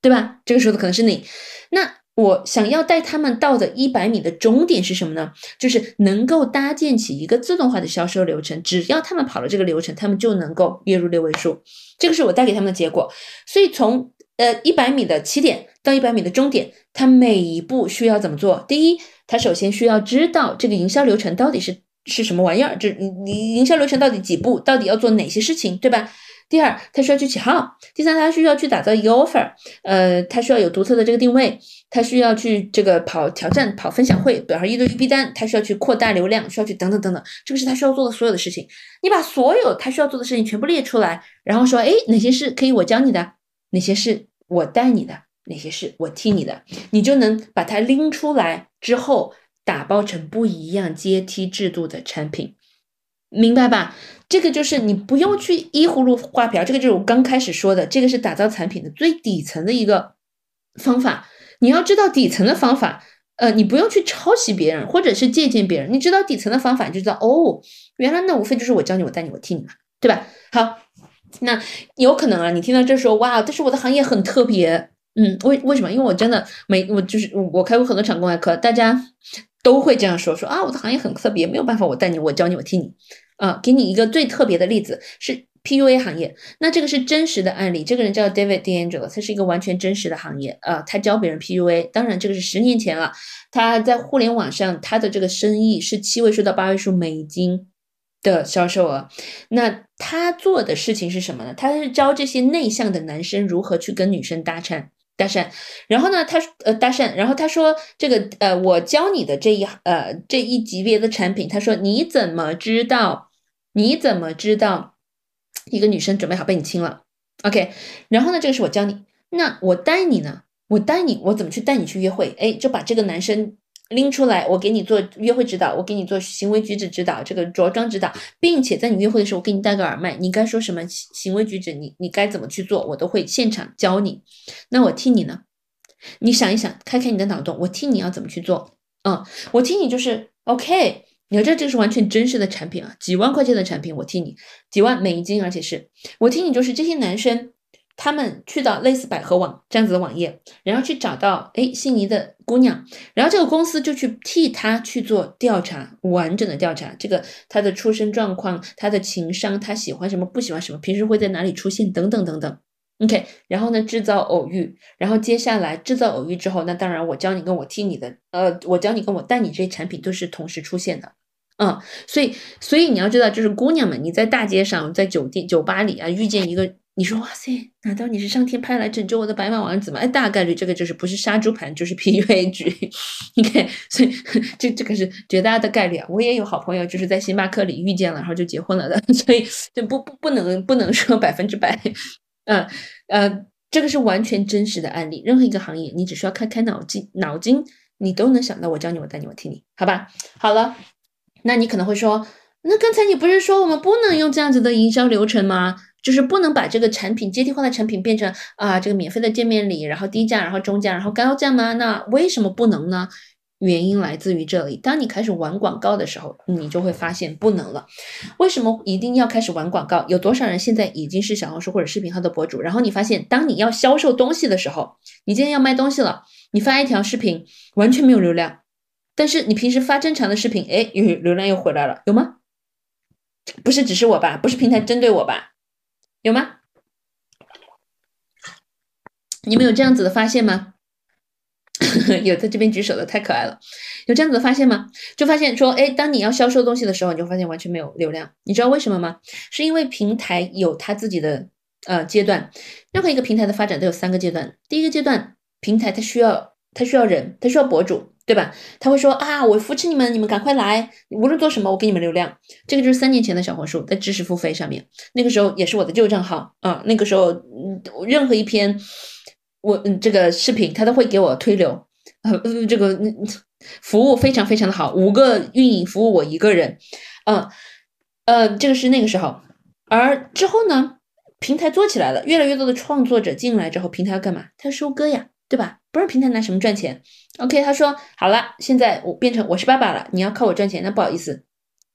对吧？这个时候的可能是你。那我想要带他们到的一百米的终点是什么呢？就是能够搭建起一个自动化的销售流程，只要他们跑了这个流程，他们就能够月入六位数。这个是我带给他们的结果。所以从呃一百米的起点到一百米的终点，他每一步需要怎么做？第一，他首先需要知道这个营销流程到底是是什么玩意儿，这你你营销流程到底几步，到底要做哪些事情，对吧？第二，他需要去起号；第三，他需要去打造一个 offer，呃，他需要有独特的这个定位，他需要去这个跑挑战、跑分享会，然后一对一逼单，他需要去扩大流量，需要去等等等等，这个是他需要做的所有的事情。你把所有他需要做的事情全部列出来，然后说，哎，哪些是可以我教你的，哪些是我带你的，哪些是我替你的，你就能把它拎出来之后，打包成不一样阶梯制度的产品，明白吧？这个就是你不用去依葫芦画瓢，这个就是我刚开始说的，这个是打造产品的最底层的一个方法。你要知道底层的方法，呃，你不用去抄袭别人或者是借鉴别人，你知道底层的方法，你就知道哦，原来那无非就是我教你，我带你，我替你嘛，对吧？好，那有可能啊，你听到这说哇，但是我的行业很特别，嗯，为为什么？因为我真的没我就是我开过很多场公开课，大家都会这样说说啊，我的行业很特别，没有办法，我带你，我教你，我替你。啊，给你一个最特别的例子，是 PUA 行业，那这个是真实的案例。这个人叫 David d a n g e l 他是一个完全真实的行业。呃，他教别人 PUA，当然这个是十年前了。他在互联网上，他的这个生意是七位数到八位数美金的销售额。那他做的事情是什么呢？他是教这些内向的男生如何去跟女生搭讪。搭讪，然后呢，他呃搭讪，然后他说这个呃，我教你的这一呃这一级别的产品，他说你怎么知道？你怎么知道一个女生准备好被你亲了？OK，然后呢，这个是我教你，那我带你呢？我带你，我怎么去带你去约会？哎，就把这个男生拎出来，我给你做约会指导，我给你做行为举止指导，这个着装指导，并且在你约会的时候，我给你戴个耳麦，你该说什么行为举止，你你该怎么去做，我都会现场教你。那我替你呢？你想一想，开开你的脑洞，我替你要怎么去做？嗯，我替你就是 OK。你看，这这是完全真实的产品啊，几万块钱的产品，我替你几万美金，而且是我替你，就是这些男生，他们去到类似百合网这样子的网页，然后去找到哎心仪的姑娘，然后这个公司就去替他去做调查，完整的调查，这个他的出生状况，他的情商，他喜欢什么，不喜欢什么，平时会在哪里出现，等等等等。OK，然后呢，制造偶遇，然后接下来制造偶遇之后，那当然我教你跟我替你的，呃，我教你跟我带你这些产品都是同时出现的，嗯，所以所以你要知道，就是姑娘们，你在大街上，在酒店、酒吧里啊，遇见一个，你说哇塞，难道你是上天派来拯救我的白马王子吗？哎，大概率这个就是不是杀猪盘就是 PUA 局，OK，所以这这个是绝大的概率啊。我也有好朋友就是在星巴克里遇见了，然后就结婚了的，所以就不不不能不能说百分之百。嗯呃，这个是完全真实的案例。任何一个行业，你只需要开开脑筋，脑筋你都能想到。我教你，我带你，我替你，好吧？好了，那你可能会说，那刚才你不是说我们不能用这样子的营销流程吗？就是不能把这个产品阶梯化的产品变成啊，这个免费的见面礼，然后低价，然后中价，然后高价吗？那为什么不能呢？原因来自于这里，当你开始玩广告的时候，你就会发现不能了。为什么一定要开始玩广告？有多少人现在已经是小红书或者视频号的博主？然后你发现，当你要销售东西的时候，你今天要卖东西了，你发一条视频完全没有流量，但是你平时发正常的视频，哎，有流量又回来了，有吗？不是只是我吧？不是平台针对我吧？有吗？你们有这样子的发现吗？有在这边举手的太可爱了，有这样子的发现吗？就发现说，哎，当你要销售东西的时候，你就发现完全没有流量。你知道为什么吗？是因为平台有它自己的呃阶段，任何一个平台的发展都有三个阶段。第一个阶段，平台它需要它需要人，它需要博主，对吧？他会说啊，我扶持你们，你们赶快来，无论做什么，我给你们流量。这个就是三年前的小红书在知识付费上面，那个时候也是我的旧账号啊，那个时候嗯，任何一篇。我嗯，这个视频他都会给我推流，呃，这个服务非常非常的好，五个运营服务我一个人，嗯，呃，这个是那个时候，而之后呢，平台做起来了，越来越多的创作者进来之后，平台要干嘛？他要收割呀，对吧？不是平台拿什么赚钱？OK，他说好了，现在我变成我是爸爸了，你要靠我赚钱，那不好意思，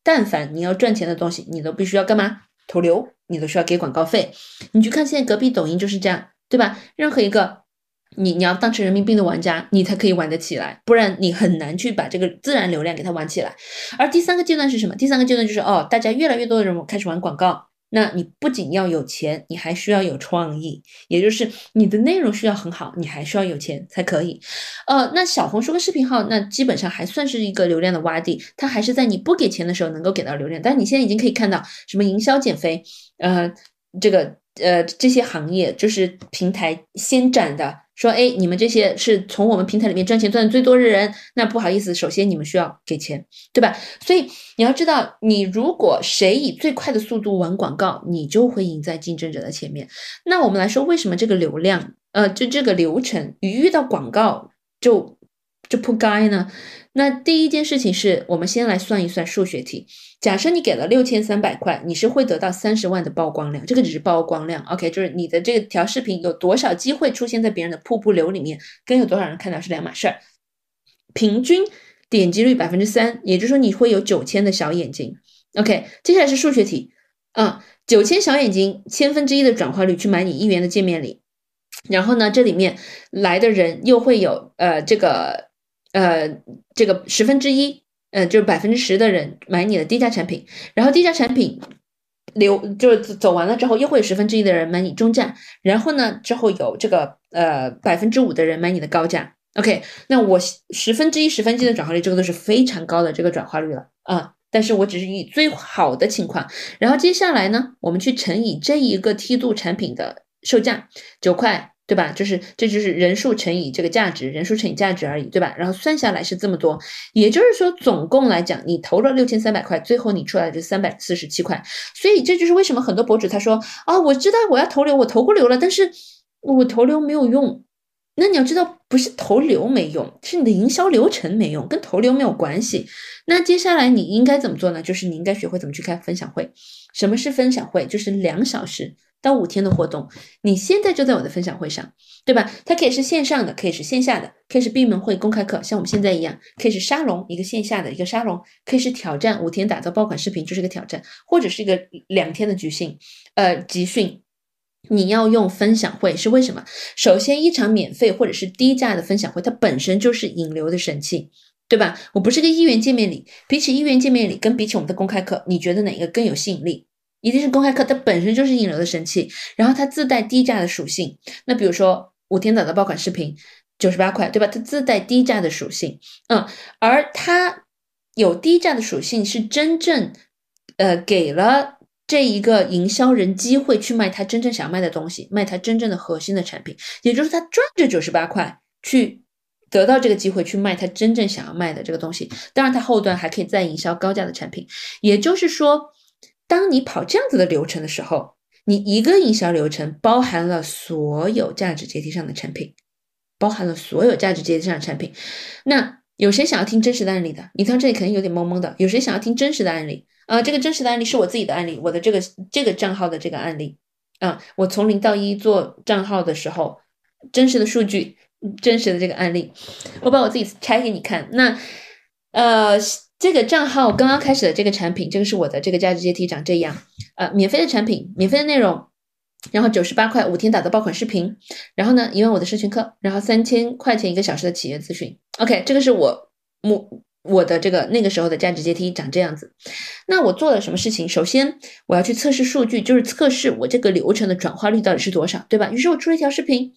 但凡你要赚钱的东西，你都必须要干嘛？投流，你都需要给广告费。你去看现在隔壁抖音就是这样。对吧？任何一个你你要当成人民币的玩家，你才可以玩得起来，不然你很难去把这个自然流量给它玩起来。而第三个阶段是什么？第三个阶段就是哦，大家越来越多的人开始玩广告，那你不仅要有钱，你还需要有创意，也就是你的内容需要很好，你还需要有钱才可以。呃，那小红书和视频号那基本上还算是一个流量的洼地，它还是在你不给钱的时候能够给到流量，但你现在已经可以看到什么营销减肥，呃，这个。呃，这些行业就是平台先斩的，说，哎，你们这些是从我们平台里面赚钱赚的最多的人，那不好意思，首先你们需要给钱，对吧？所以你要知道，你如果谁以最快的速度玩广告，你就会赢在竞争者的前面。那我们来说，为什么这个流量，呃，就这个流程，一遇到广告就就扑街呢？那第一件事情是我们先来算一算数学题。假设你给了六千三百块，你是会得到三十万的曝光量，这个只是曝光量，OK，就是你的这条视频有多少机会出现在别人的瀑布流里面，跟有多少人看到是两码事儿。平均点击率百分之三，也就是说你会有九千的小眼睛，OK。接下来是数学题，啊，九千小眼睛，千分之一的转化率去买你一元的见面礼，然后呢，这里面来的人又会有呃这个。呃，这个十分之一，呃，就是百分之十的人买你的低价产品，然后低价产品流就是走完了之后，又会有十分之一的人买你中价，然后呢，之后有这个呃百分之五的人买你的高价。OK，那我十分之一、十分之一的转化率，这个都是非常高的这个转化率了啊。但是我只是以最好的情况，然后接下来呢，我们去乘以这一个梯度产品的售价九块。对吧？就是这就是人数乘以这个价值，人数乘以价值而已，对吧？然后算下来是这么多，也就是说总共来讲，你投了六千三百块，最后你出来是三百四十七块。所以这就是为什么很多博主他说啊，我知道我要投流，我投过流了，但是我投流没有用。那你要知道，不是投流没用，是你的营销流程没用，跟投流没有关系。那接下来你应该怎么做呢？就是你应该学会怎么去开分享会。什么是分享会？就是两小时。到五天的活动，你现在就在我的分享会上，对吧？它可以是线上的，可以是线下的，可以是闭门会、公开课，像我们现在一样，可以是沙龙，一个线下的一个沙龙，可以是挑战，五天打造爆款视频就是个挑战，或者是一个两天的集训，呃，集训。你要用分享会是为什么？首先，一场免费或者是低价的分享会，它本身就是引流的神器，对吧？我不是个一元见面礼，比起一元见面礼，跟比起我们的公开课，你觉得哪个更有吸引力？一定是公开课，它本身就是引流的神器，然后它自带低价的属性。那比如说五天打造爆款视频，九十八块，对吧？它自带低价的属性，嗯，而它有低价的属性，是真正呃给了这一个营销人机会去卖他真正想要卖的东西，卖他真正的核心的产品，也就是他赚这九十八块去得到这个机会去卖他真正想要卖的这个东西。当然，他后端还可以再营销高价的产品，也就是说。当你跑这样子的流程的时候，你一个营销流程包含了所有价值阶梯上的产品，包含了所有价值阶梯上的产品。那有谁想要听真实的案例的？你到这里肯定有点懵懵的。有谁想要听真实的案例啊？这个真实的案例是我自己的案例，我的这个这个账号的这个案例啊，我从零到一做账号的时候，真实的数据，真实的这个案例，我把我自己拆给你看。那呃。这个账号刚刚开始的这个产品，这个是我的这个价值阶梯长这样，呃，免费的产品，免费的内容，然后九十八块五天打造爆款视频，然后呢一万五的社群课，然后三千块钱一个小时的企业咨询。OK，这个是我目我的这个那个时候的价值阶梯长这样子。那我做了什么事情？首先我要去测试数据，就是测试我这个流程的转化率到底是多少，对吧？于是我出了一条视频，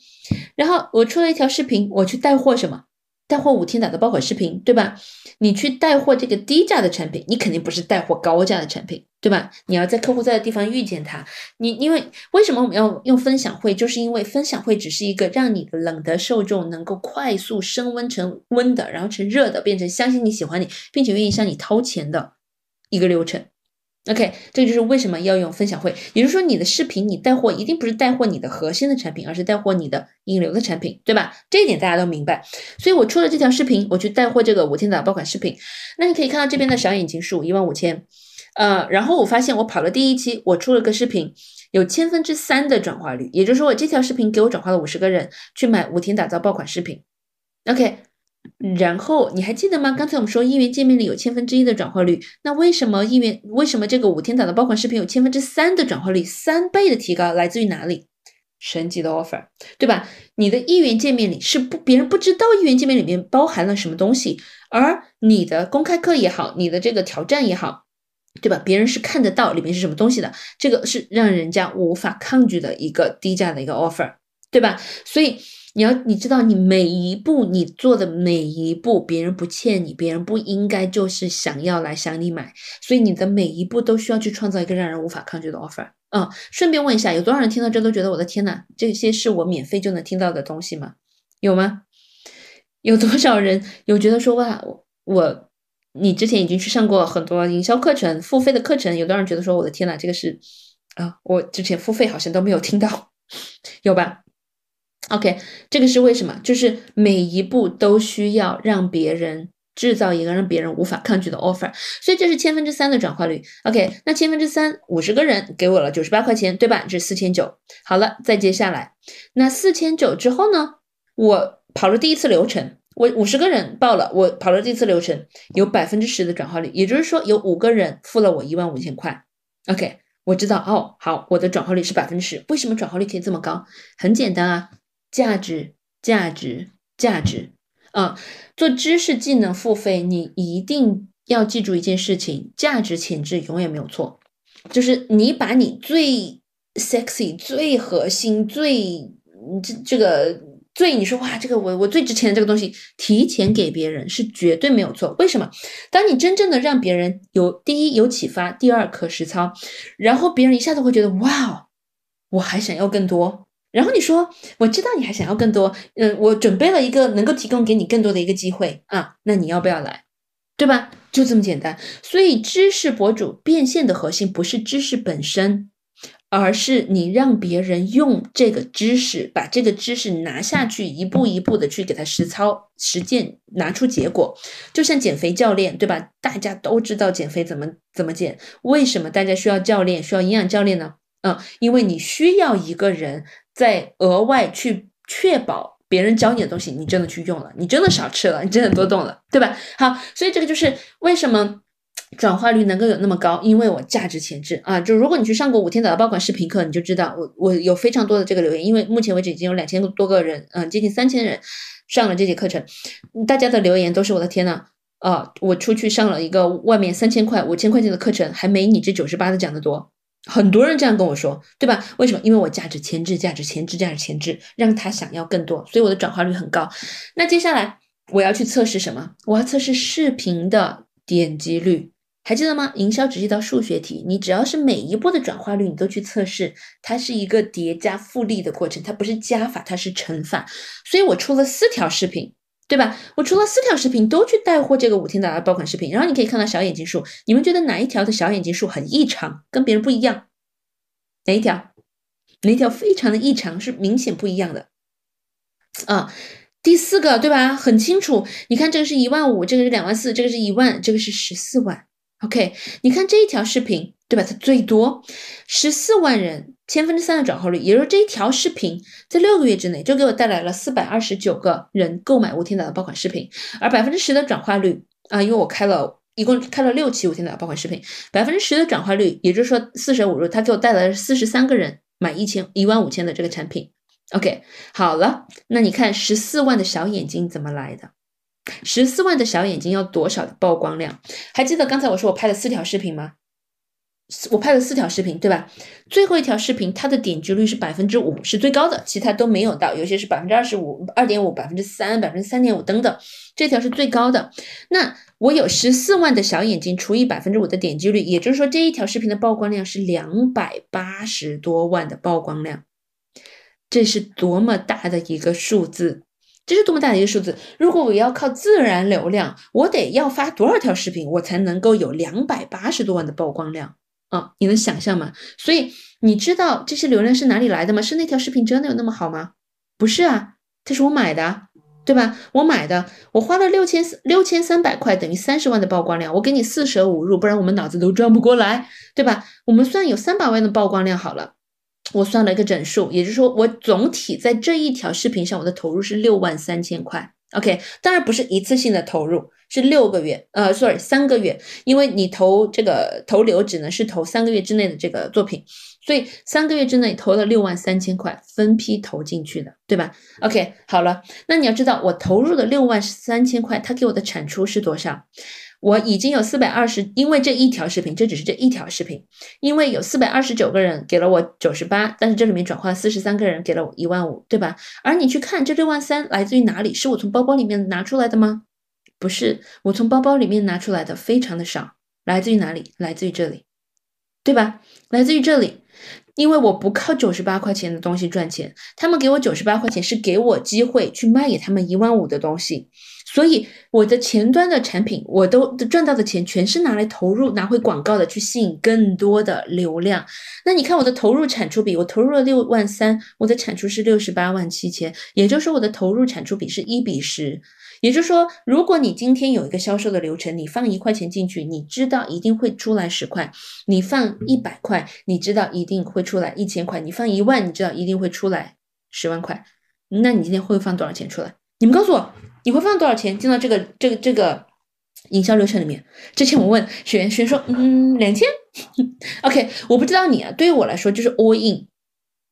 然后我出了一条视频，我去带货什么？带货五天打造爆款视频，对吧？你去带货这个低价的产品，你肯定不是带货高价的产品，对吧？你要在客户在的地方遇见他。你因为为什么我们要用分享会？就是因为分享会只是一个让你的冷的受众能够快速升温成温的，然后成热的，变成相信你喜欢你，并且愿意向你掏钱的一个流程。OK，这就是为什么要用分享会。也就是说，你的视频你带货一定不是带货你的核心的产品，而是带货你的引流的产品，对吧？这一点大家都明白。所以我出了这条视频，我去带货这个五天的爆款视频。那你可以看到这边的小眼睛数一万五千，呃，然后我发现我跑了第一期，我出了个视频，有千分之三的转化率，也就是说我这条视频给我转化了五十个人去买五天打造爆款视频。OK。然后你还记得吗？刚才我们说一元见面里有千分之一的转化率，那为什么一元为什么这个五天打的爆款视频有千分之三的转化率，三倍的提高来自于哪里？神级的 offer，对吧？你的一元见面里是不别人不知道一元见面里面包含了什么东西，而你的公开课也好，你的这个挑战也好，对吧？别人是看得到里面是什么东西的，这个是让人家无法抗拒的一个低价的一个 offer，对吧？所以。你要你知道，你每一步你做的每一步，别人不欠你，别人不应该就是想要来想你买，所以你的每一步都需要去创造一个让人无法抗拒的 offer。嗯，顺便问一下，有多少人听到这都觉得我的天呐，这些是我免费就能听到的东西吗？有吗？有多少人有觉得说哇，我你之前已经去上过很多营销课程、付费的课程，有多少人觉得说我的天呐，这个是啊，我之前付费好像都没有听到，有吧？OK，这个是为什么？就是每一步都需要让别人制造一个让别人无法抗拒的 offer，所以这是千分之三的转化率。OK，那千分之三五十个人给我了九十八块钱，对吧？这是四千九。好了，再接下来，那四千九之后呢？我跑了第一次流程，我五十个人报了，我跑了第一次流程，有百分之十的转化率，也就是说有五个人付了我一万五千块。OK，我知道哦，好，我的转化率是百分之十。为什么转化率可以这么高？很简单啊。价值，价值，价值啊！做知识技能付费，你一定要记住一件事情：价值前置永远没有错。就是你把你最 sexy、最核心、最这这个最你说哇，这个我我最值钱的这个东西提前给别人是绝对没有错。为什么？当你真正的让别人有第一有启发，第二可实操，然后别人一下子会觉得哇，我还想要更多。然后你说我知道你还想要更多，嗯，我准备了一个能够提供给你更多的一个机会啊，那你要不要来？对吧？就这么简单。所以知识博主变现的核心不是知识本身，而是你让别人用这个知识，把这个知识拿下去，一步一步的去给他实操实践，拿出结果。就像减肥教练，对吧？大家都知道减肥怎么怎么减，为什么大家需要教练，需要营养教练呢？嗯，因为你需要一个人再额外去确保。别人教你的东西，你真的去用了，你真的少吃了，你真的多动了，对吧？好，所以这个就是为什么转化率能够有那么高，因为我价值前置啊。就如果你去上过五天的爆款视频课，你就知道我我有非常多的这个留言，因为目前为止已经有两千多个人，嗯，接近三千人上了这节课程，大家的留言都是我的天呐，啊，我出去上了一个外面三千块、五千块钱的课程，还没你这九十八的讲的多。很多人这样跟我说，对吧？为什么？因为我价值前置，价值前置，价值前置，让他想要更多，所以我的转化率很高。那接下来我要去测试什么？我要测试视频的点击率，还记得吗？营销只是一道数学题，你只要是每一步的转化率你都去测试，它是一个叠加复利的过程，它不是加法，它是乘法。所以我出了四条视频。对吧？我除了四条视频都去带货这个五天的爆款视频，然后你可以看到小眼睛数，你们觉得哪一条的小眼睛数很异常，跟别人不一样？哪一条？哪一条非常的异常，是明显不一样的？啊，第四个对吧？很清楚，你看这个是一万五，这个是两万四，这个是一万，这个是十四万。OK，你看这一条视频。对吧？它最多十四万人，千分之三的转化率，也就是这一条视频在六个月之内就给我带来了四百二十九个人购买无天岛的爆款视频，而百分之十的转化率啊，因为我开了一共开了六期无天岛爆款视频，百分之十的转化率，也就是说四舍五入，它给我带来了四十三个人买一千一万五千的这个产品。OK，好了，那你看十四万的小眼睛怎么来的？十四万的小眼睛要多少的曝光量？还记得刚才我说我拍了四条视频吗？我拍了四条视频，对吧？最后一条视频它的点击率是百分之五，是最高的，其他都没有到，有些是百分之二十五、二点五、百分之三、百分之三点五等等，这条是最高的。那我有十四万的小眼睛除以百分之五的点击率，也就是说这一条视频的曝光量是两百八十多万的曝光量，这是多么大的一个数字！这是多么大的一个数字！如果我要靠自然流量，我得要发多少条视频，我才能够有两百八十多万的曝光量？啊，你能想象吗？所以你知道这些流量是哪里来的吗？是那条视频真的有那么好吗？不是啊，这是我买的，对吧？我买的，我花了六千六千三百块，等于三十万的曝光量。我给你四舍五入，不然我们脑子都转不过来，对吧？我们算有三百万的曝光量好了。我算了一个整数，也就是说，我总体在这一条视频上，我的投入是六万三千块。OK，当然不是一次性的投入，是六个月，呃，sorry，三个月，因为你投这个投流只能是投三个月之内的这个作品，所以三个月之内投了六万三千块，分批投进去的，对吧？OK，好了，那你要知道，我投入的六万三千块，它给我的产出是多少？我已经有四百二十，因为这一条视频，这只是这一条视频，因为有四百二十九个人给了我九十八，但是这里面转化四十三个人给了我一万五，对吧？而你去看这六万三来自于哪里？是我从包包里面拿出来的吗？不是，我从包包里面拿出来的非常的少，来自于哪里？来自于这里，对吧？来自于这里，因为我不靠九十八块钱的东西赚钱，他们给我九十八块钱是给我机会去卖给他们一万五的东西。所以我的前端的产品，我都赚到的钱全是拿来投入拿回广告的，去吸引更多的流量。那你看我的投入产出比，我投入了六万三，我的产出是六十八万七千，也就是说我的投入产出比是一比十。也就是说，如果你今天有一个销售的流程，你放一块钱进去，你知道一定会出来十块；你放一百块，你知道一定会出来一千块；你放一万，你知道一定会出来十万块。那你今天会放多少钱出来？你们告诉我。你会放多少钱进到这个这个这个营销流程里面？之前我问学员，学员说，嗯，两千。OK，我不知道你啊，对于我来说就是 all in，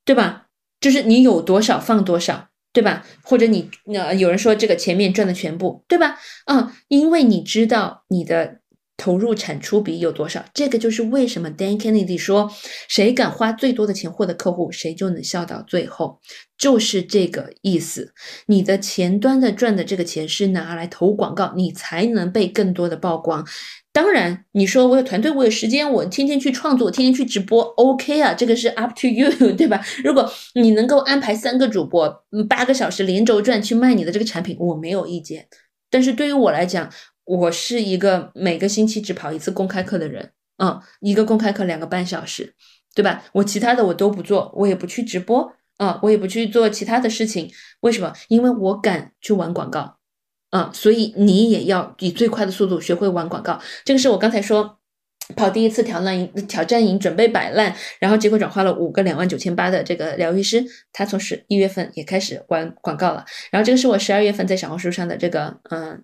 对吧？就是你有多少放多少，对吧？或者你呃有人说这个前面赚的全部，对吧？嗯，因为你知道你的投入产出比有多少？这个就是为什么 Dan Kennedy 说，谁敢花最多的钱获得客户，谁就能笑到最后，就是这个意思。你的前端的赚的这个钱是拿来投广告，你才能被更多的曝光。当然，你说我有团队，我有时间，我天天去创作，天天去直播，OK 啊，这个是 up to you，对吧？如果你能够安排三个主播，八个小时连轴转去卖你的这个产品，我没有意见。但是对于我来讲，我是一个每个星期只跑一次公开课的人，嗯，一个公开课两个半小时，对吧？我其他的我都不做，我也不去直播，嗯，我也不去做其他的事情。为什么？因为我敢去玩广告，嗯，所以你也要以最快的速度学会玩广告。这个是我刚才说跑第一次挑战营，挑战营准备摆烂，然后结果转化了五个两万九千八的这个疗愈师，他从十一月份也开始玩广告了。然后这个是我十二月份在小红书上的这个，嗯。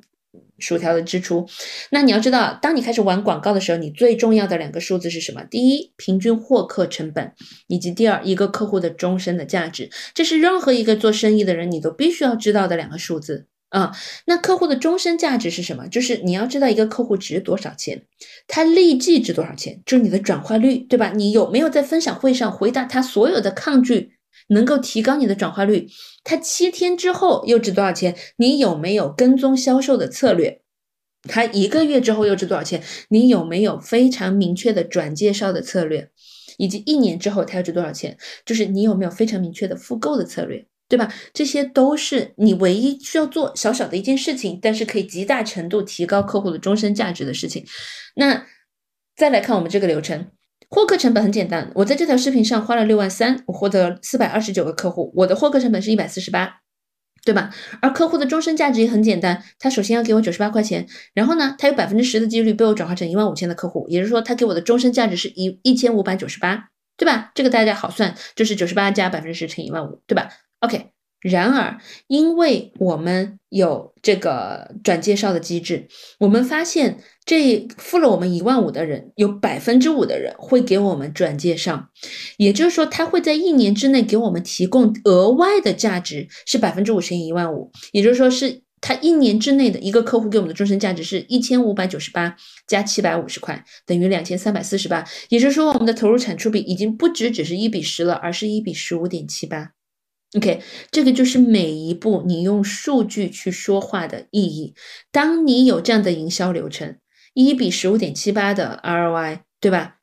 薯条的支出，那你要知道，当你开始玩广告的时候，你最重要的两个数字是什么？第一，平均获客成本，以及第二，一个客户的终身的价值。这是任何一个做生意的人你都必须要知道的两个数字啊。那客户的终身价值是什么？就是你要知道一个客户值多少钱，他立即值多少钱，就是你的转化率，对吧？你有没有在分享会上回答他所有的抗拒？能够提高你的转化率，它七天之后又值多少钱？你有没有跟踪销售的策略？它一个月之后又值多少钱？你有没有非常明确的转介绍的策略？以及一年之后它要值多少钱？就是你有没有非常明确的复购的策略，对吧？这些都是你唯一需要做小小的一件事情，但是可以极大程度提高客户的终身价值的事情。那再来看我们这个流程。获客成本很简单，我在这条视频上花了六万三，我获得四百二十九个客户，我的获客成本是一百四十八，对吧？而客户的终身价值也很简单，他首先要给我九十八块钱，然后呢，他有百分之十的几率被我转化成一万五千的客户，也就是说，他给我的终身价值是一一千五百九十八，对吧？这个大家好算，就是九十八加百分之十乘一万五，对吧？OK。然而，因为我们有这个转介绍的机制，我们发现这付了我们一万五的人，有百分之五的人会给我们转介绍，也就是说，他会在一年之内给我们提供额外的价值是百分之五乘以一万五，也就是说，是他一年之内的一个客户给我们的终身价值是一千五百九十八加七百五十块，等于两千三百四十八，也就是说，我们的投入产出比已经不只只是一比十了，而是一比十五点七八。OK，这个就是每一步你用数据去说话的意义。当你有这样的营销流程，一比十五点七八的 ROI，对吧？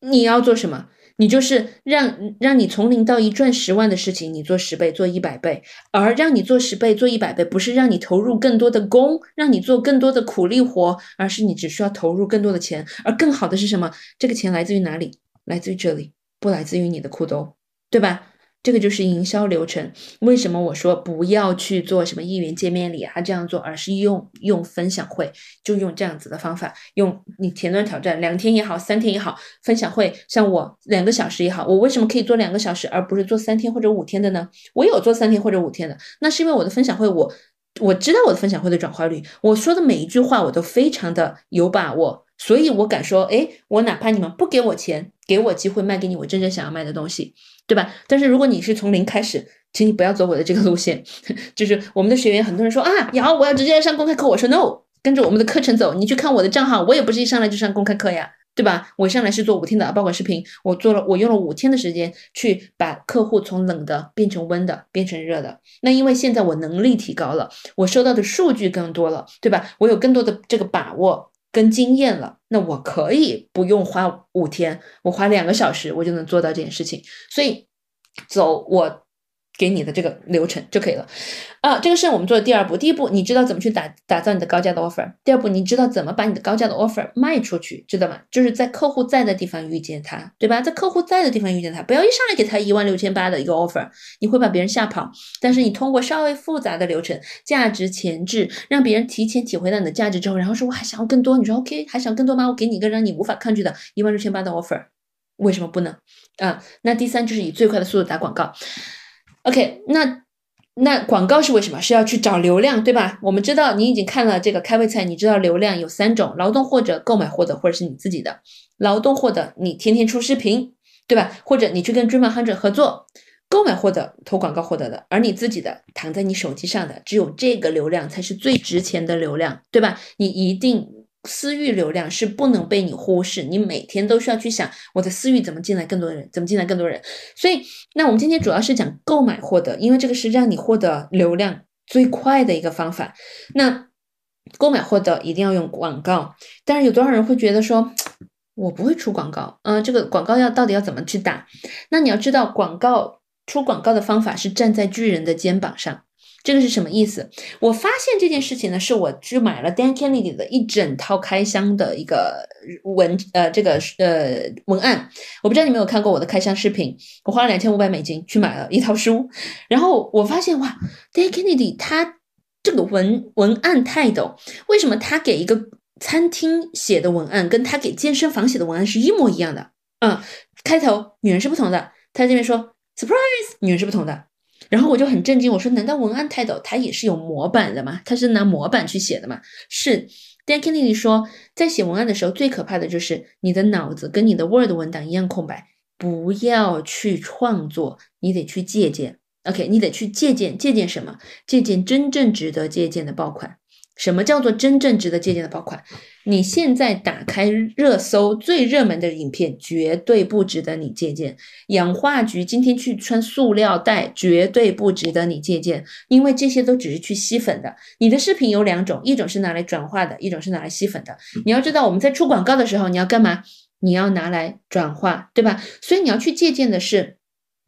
你要做什么？你就是让让你从零到一赚十万的事情，你做十倍，做一百倍。而让你做十倍、做一百倍，不是让你投入更多的工，让你做更多的苦力活，而是你只需要投入更多的钱。而更好的是什么？这个钱来自于哪里？来自于这里，不来自于你的裤兜，对吧？这个就是营销流程。为什么我说不要去做什么一元见面礼啊这样做，而是用用分享会，就用这样子的方法，用你前端挑战两天也好，三天也好，分享会像我两个小时也好，我为什么可以做两个小时，而不是做三天或者五天的呢？我有做三天或者五天的，那是因为我的分享会，我我知道我的分享会的转化率，我说的每一句话我都非常的有把握，所以我敢说，哎，我哪怕你们不给我钱，给我机会卖给你我真正想要卖的东西。对吧？但是如果你是从零开始，请你不要走我的这个路线。就是我们的学员，很多人说啊，瑶，我要直接上公开课。我说 no，跟着我们的课程走。你去看我的账号，我也不是一上来就上公开课呀，对吧？我上来是做五天的爆款视频，我做了，我用了五天的时间去把客户从冷的变成温的，变成热的。那因为现在我能力提高了，我收到的数据更多了，对吧？我有更多的这个把握。跟经验了，那我可以不用花五天，我花两个小时，我就能做到这件事情。所以，走我。给你的这个流程就可以了，啊，这个是我们做的第二步。第一步，你知道怎么去打打造你的高价的 offer。第二步，你知道怎么把你的高价的 offer 卖出去，知道吗？就是在客户在的地方遇见他，对吧？在客户在的地方遇见他，不要一上来给他一万六千八的一个 offer，你会把别人吓跑。但是你通过稍微复杂的流程，价值前置，让别人提前体会到你的价值之后，然后说我还想要更多，你说 OK，还想更多吗？我给你一个让你无法抗拒的一万六千八的 offer，为什么不能？啊，那第三就是以最快的速度打广告。OK，那那广告是为什么？是要去找流量，对吧？我们知道你已经看了这个开胃菜，你知道流量有三种：劳动获得、购买获得，或者是你自己的。劳动获得，你天天出视频，对吧？或者你去跟 Dream Hunter 合作；购买获得，投广告获得的。而你自己的，躺在你手机上的，只有这个流量才是最值钱的流量，对吧？你一定私域流量是不能被你忽视，你每天都需要去想我的私域怎么进来更多人，怎么进来更多人。所以，那我们今天主要是讲购买获得，因为这个是让你获得流量最快的一个方法。那购买获得一定要用广告，但是有多少人会觉得说，我不会出广告，嗯，这个广告要到底要怎么去打？那你要知道，广告出广告的方法是站在巨人的肩膀上。这个是什么意思？我发现这件事情呢，是我去买了 Dan Kennedy 的一整套开箱的一个文，呃，这个呃文案。我不知道你们有看过我的开箱视频，我花了两千五百美金去买了一套书，然后我发现哇，Dan Kennedy 他这个文文案太逗，为什么他给一个餐厅写的文案，跟他给健身房写的文案是一模一样的？嗯，开头女人是不同的，他这边说 surprise，女人是不同的。然后我就很震惊，我说：“难道文案泰斗他也是有模板的吗？他是拿模板去写的吗？”是，Dan Kennedy 说，在写文案的时候，最可怕的就是你的脑子跟你的 Word 文档一样空白，不要去创作，你得去借鉴。OK，你得去借鉴，借鉴什么？借鉴真正值得借鉴的爆款。什么叫做真正值得借鉴的爆款？你现在打开热搜最热门的影片，绝对不值得你借鉴。氧化菊今天去穿塑料袋，绝对不值得你借鉴，因为这些都只是去吸粉的。你的视频有两种，一种是拿来转化的，一种是拿来吸粉的。你要知道，我们在出广告的时候，你要干嘛？你要拿来转化，对吧？所以你要去借鉴的是。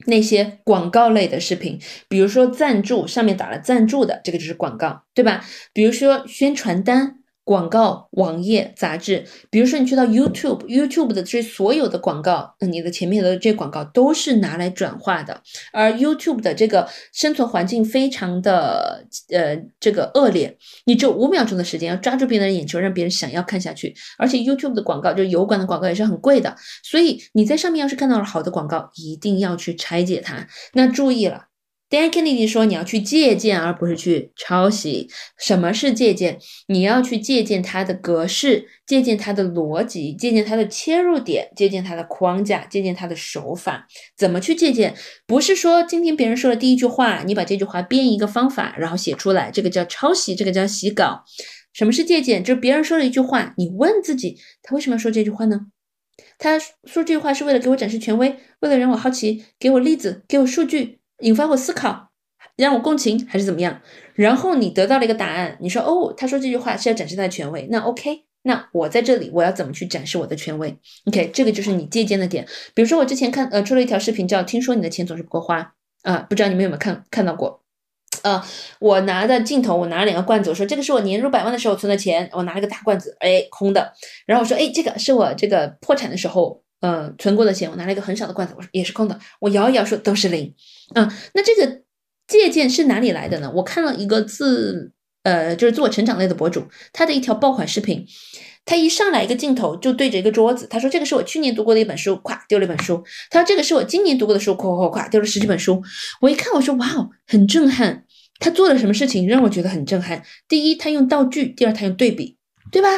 那些广告类的视频，比如说赞助，上面打了赞助的，这个就是广告，对吧？比如说宣传单。广告、网页、杂志，比如说你去到 YouTube，YouTube 的这所有的广告，你的前面的这广告都是拿来转化的。而 YouTube 的这个生存环境非常的呃这个恶劣，你只有五秒钟的时间要抓住别人的眼球，让别人想要看下去。而且 YouTube 的广告就是油管的广告也是很贵的，所以你在上面要是看到了好的广告，一定要去拆解它。那注意了。Dan Kennedy 说：“你要去借鉴，而不是去抄袭。什么是借鉴？你要去借鉴它的格式，借鉴它的逻辑，借鉴它的切入点，借鉴它的框架，借鉴它的手法。怎么去借鉴？不是说今天别人说了第一句话，你把这句话编一个方法，然后写出来，这个叫抄袭，这个叫洗稿。什么是借鉴？就是别人说了一句话，你问自己，他为什么要说这句话呢？他说这句话是为了给我展示权威，为了让我好奇，给我例子，给我数据。”引发我思考，让我共情还是怎么样？然后你得到了一个答案，你说哦，他说这句话是要展示他的权威，那 OK，那我在这里我要怎么去展示我的权威？OK，这个就是你借鉴的点。比如说我之前看呃出了一条视频叫“听说你的钱总是不够花”，啊，不知道你们有没有看看到过？呃，我拿的镜头，我拿了两个罐子，我说这个是我年入百万的时候存的钱，我拿了个大罐子，哎，空的。然后我说哎，这个是我这个破产的时候。呃，存过的钱，我拿了一个很小的罐子，我说也是空的，我摇一摇说都是零。嗯，那这个借鉴是哪里来的呢？我看了一个自呃，就是自我成长类的博主，他的一条爆款视频，他一上来一个镜头就对着一个桌子，他说这个是我去年读过的一本书，咵丢了一本书。他说这个是我今年读过的书，咵咵咵丢了十几本书。我一看我说哇哦，很震撼。他做了什么事情让我觉得很震撼？第一，他用道具；第二，他用对比，对吧？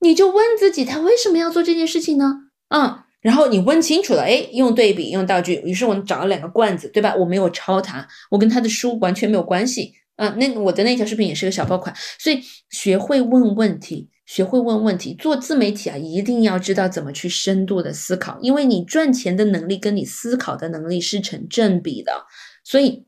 你就问自己，他为什么要做这件事情呢？嗯。然后你问清楚了，哎，用对比，用道具，于是我找了两个罐子，对吧？我没有抄他，我跟他的书完全没有关系啊。那我的那条视频也是个小爆款，所以学会问问题，学会问问题，做自媒体啊，一定要知道怎么去深度的思考，因为你赚钱的能力跟你思考的能力是成正比的，所以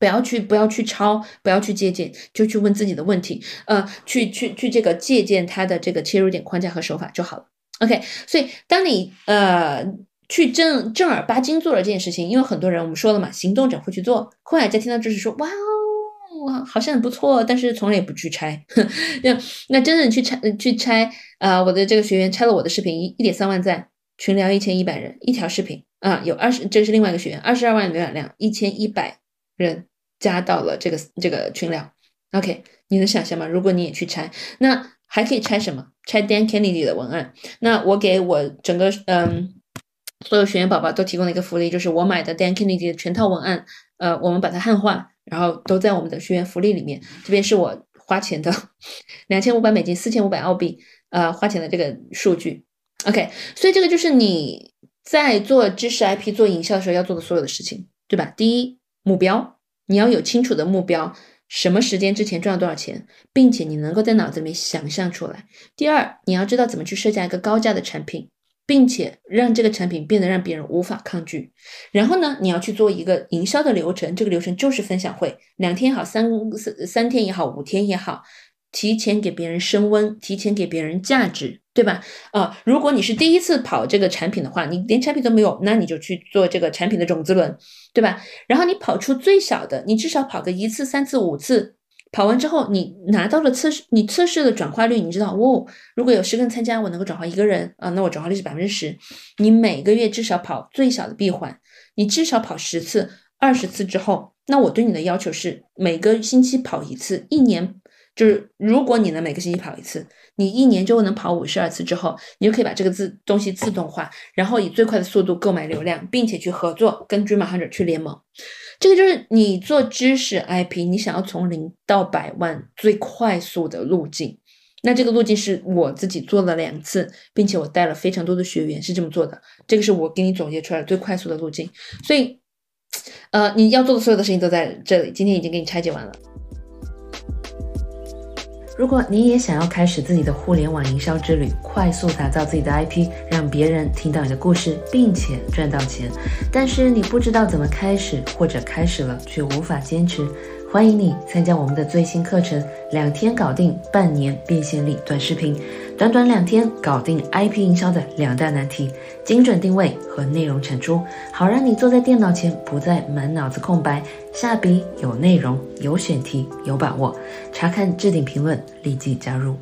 不要去不要去抄，不要去借鉴，就去问自己的问题，呃，去去去这个借鉴他的这个切入点框架和手法就好了。OK，所以当你呃去正正儿八经做了这件事情，因为很多人我们说了嘛，行动者会去做。后来再听到就是说，哇哦，好像很不错，但是从来也不去拆。那那真正去拆去拆啊，我的这个学员拆了我的视频，一一点三万赞，群聊一千一百人，一条视频啊，有二十，这是另外一个学员，二十二万浏览量，一千一百人加到了这个这个群聊。OK，你能想象吗？如果你也去拆，那。还可以拆什么？拆 Dan Kennedy 的文案。那我给我整个嗯所有学员宝宝都提供了一个福利，就是我买的 Dan Kennedy 的全套文案，呃，我们把它汉化，然后都在我们的学员福利里面。这边是我花钱的 两千五百美金，四千五百澳币，呃，花钱的这个数据。OK，所以这个就是你在做知识 IP 做营销的时候要做的所有的事情，对吧？第一，目标，你要有清楚的目标。什么时间之前赚了多少钱，并且你能够在脑子里面想象出来。第二，你要知道怎么去设计一个高价的产品，并且让这个产品变得让别人无法抗拒。然后呢，你要去做一个营销的流程，这个流程就是分享会，两天也好，三三三天也好，五天也好。提前给别人升温，提前给别人价值，对吧？啊，如果你是第一次跑这个产品的话，你连产品都没有，那你就去做这个产品的种子轮，对吧？然后你跑出最小的，你至少跑个一次、三次、五次，跑完之后，你拿到了测试，你测试的转化率，你知道，哦，如果有十个人参加，我能够转化一个人啊，那我转化率是百分之十。你每个月至少跑最小的闭环，你至少跑十次、二十次之后，那我对你的要求是每个星期跑一次，一年。就是如果你能每个星期跑一次，你一年就能跑五十二次之后，你就可以把这个自东西自动化，然后以最快的速度购买流量，并且去合作跟 Dream Hunter 去联盟。这个就是你做知识 IP，你想要从零到百万最快速的路径。那这个路径是我自己做了两次，并且我带了非常多的学员是这么做的。这个是我给你总结出来最快速的路径。所以，呃，你要做的所有的事情都在这里，今天已经给你拆解完了。如果你也想要开始自己的互联网营销之旅，快速打造自己的 IP，让别人听到你的故事，并且赚到钱，但是你不知道怎么开始，或者开始了却无法坚持。欢迎你参加我们的最新课程，两天搞定半年变现力短视频，短短两天搞定 IP 营销的两大难题：精准定位和内容产出，好让你坐在电脑前不再满脑子空白，下笔有内容、有选题、有把握。查看置顶评论，立即加入。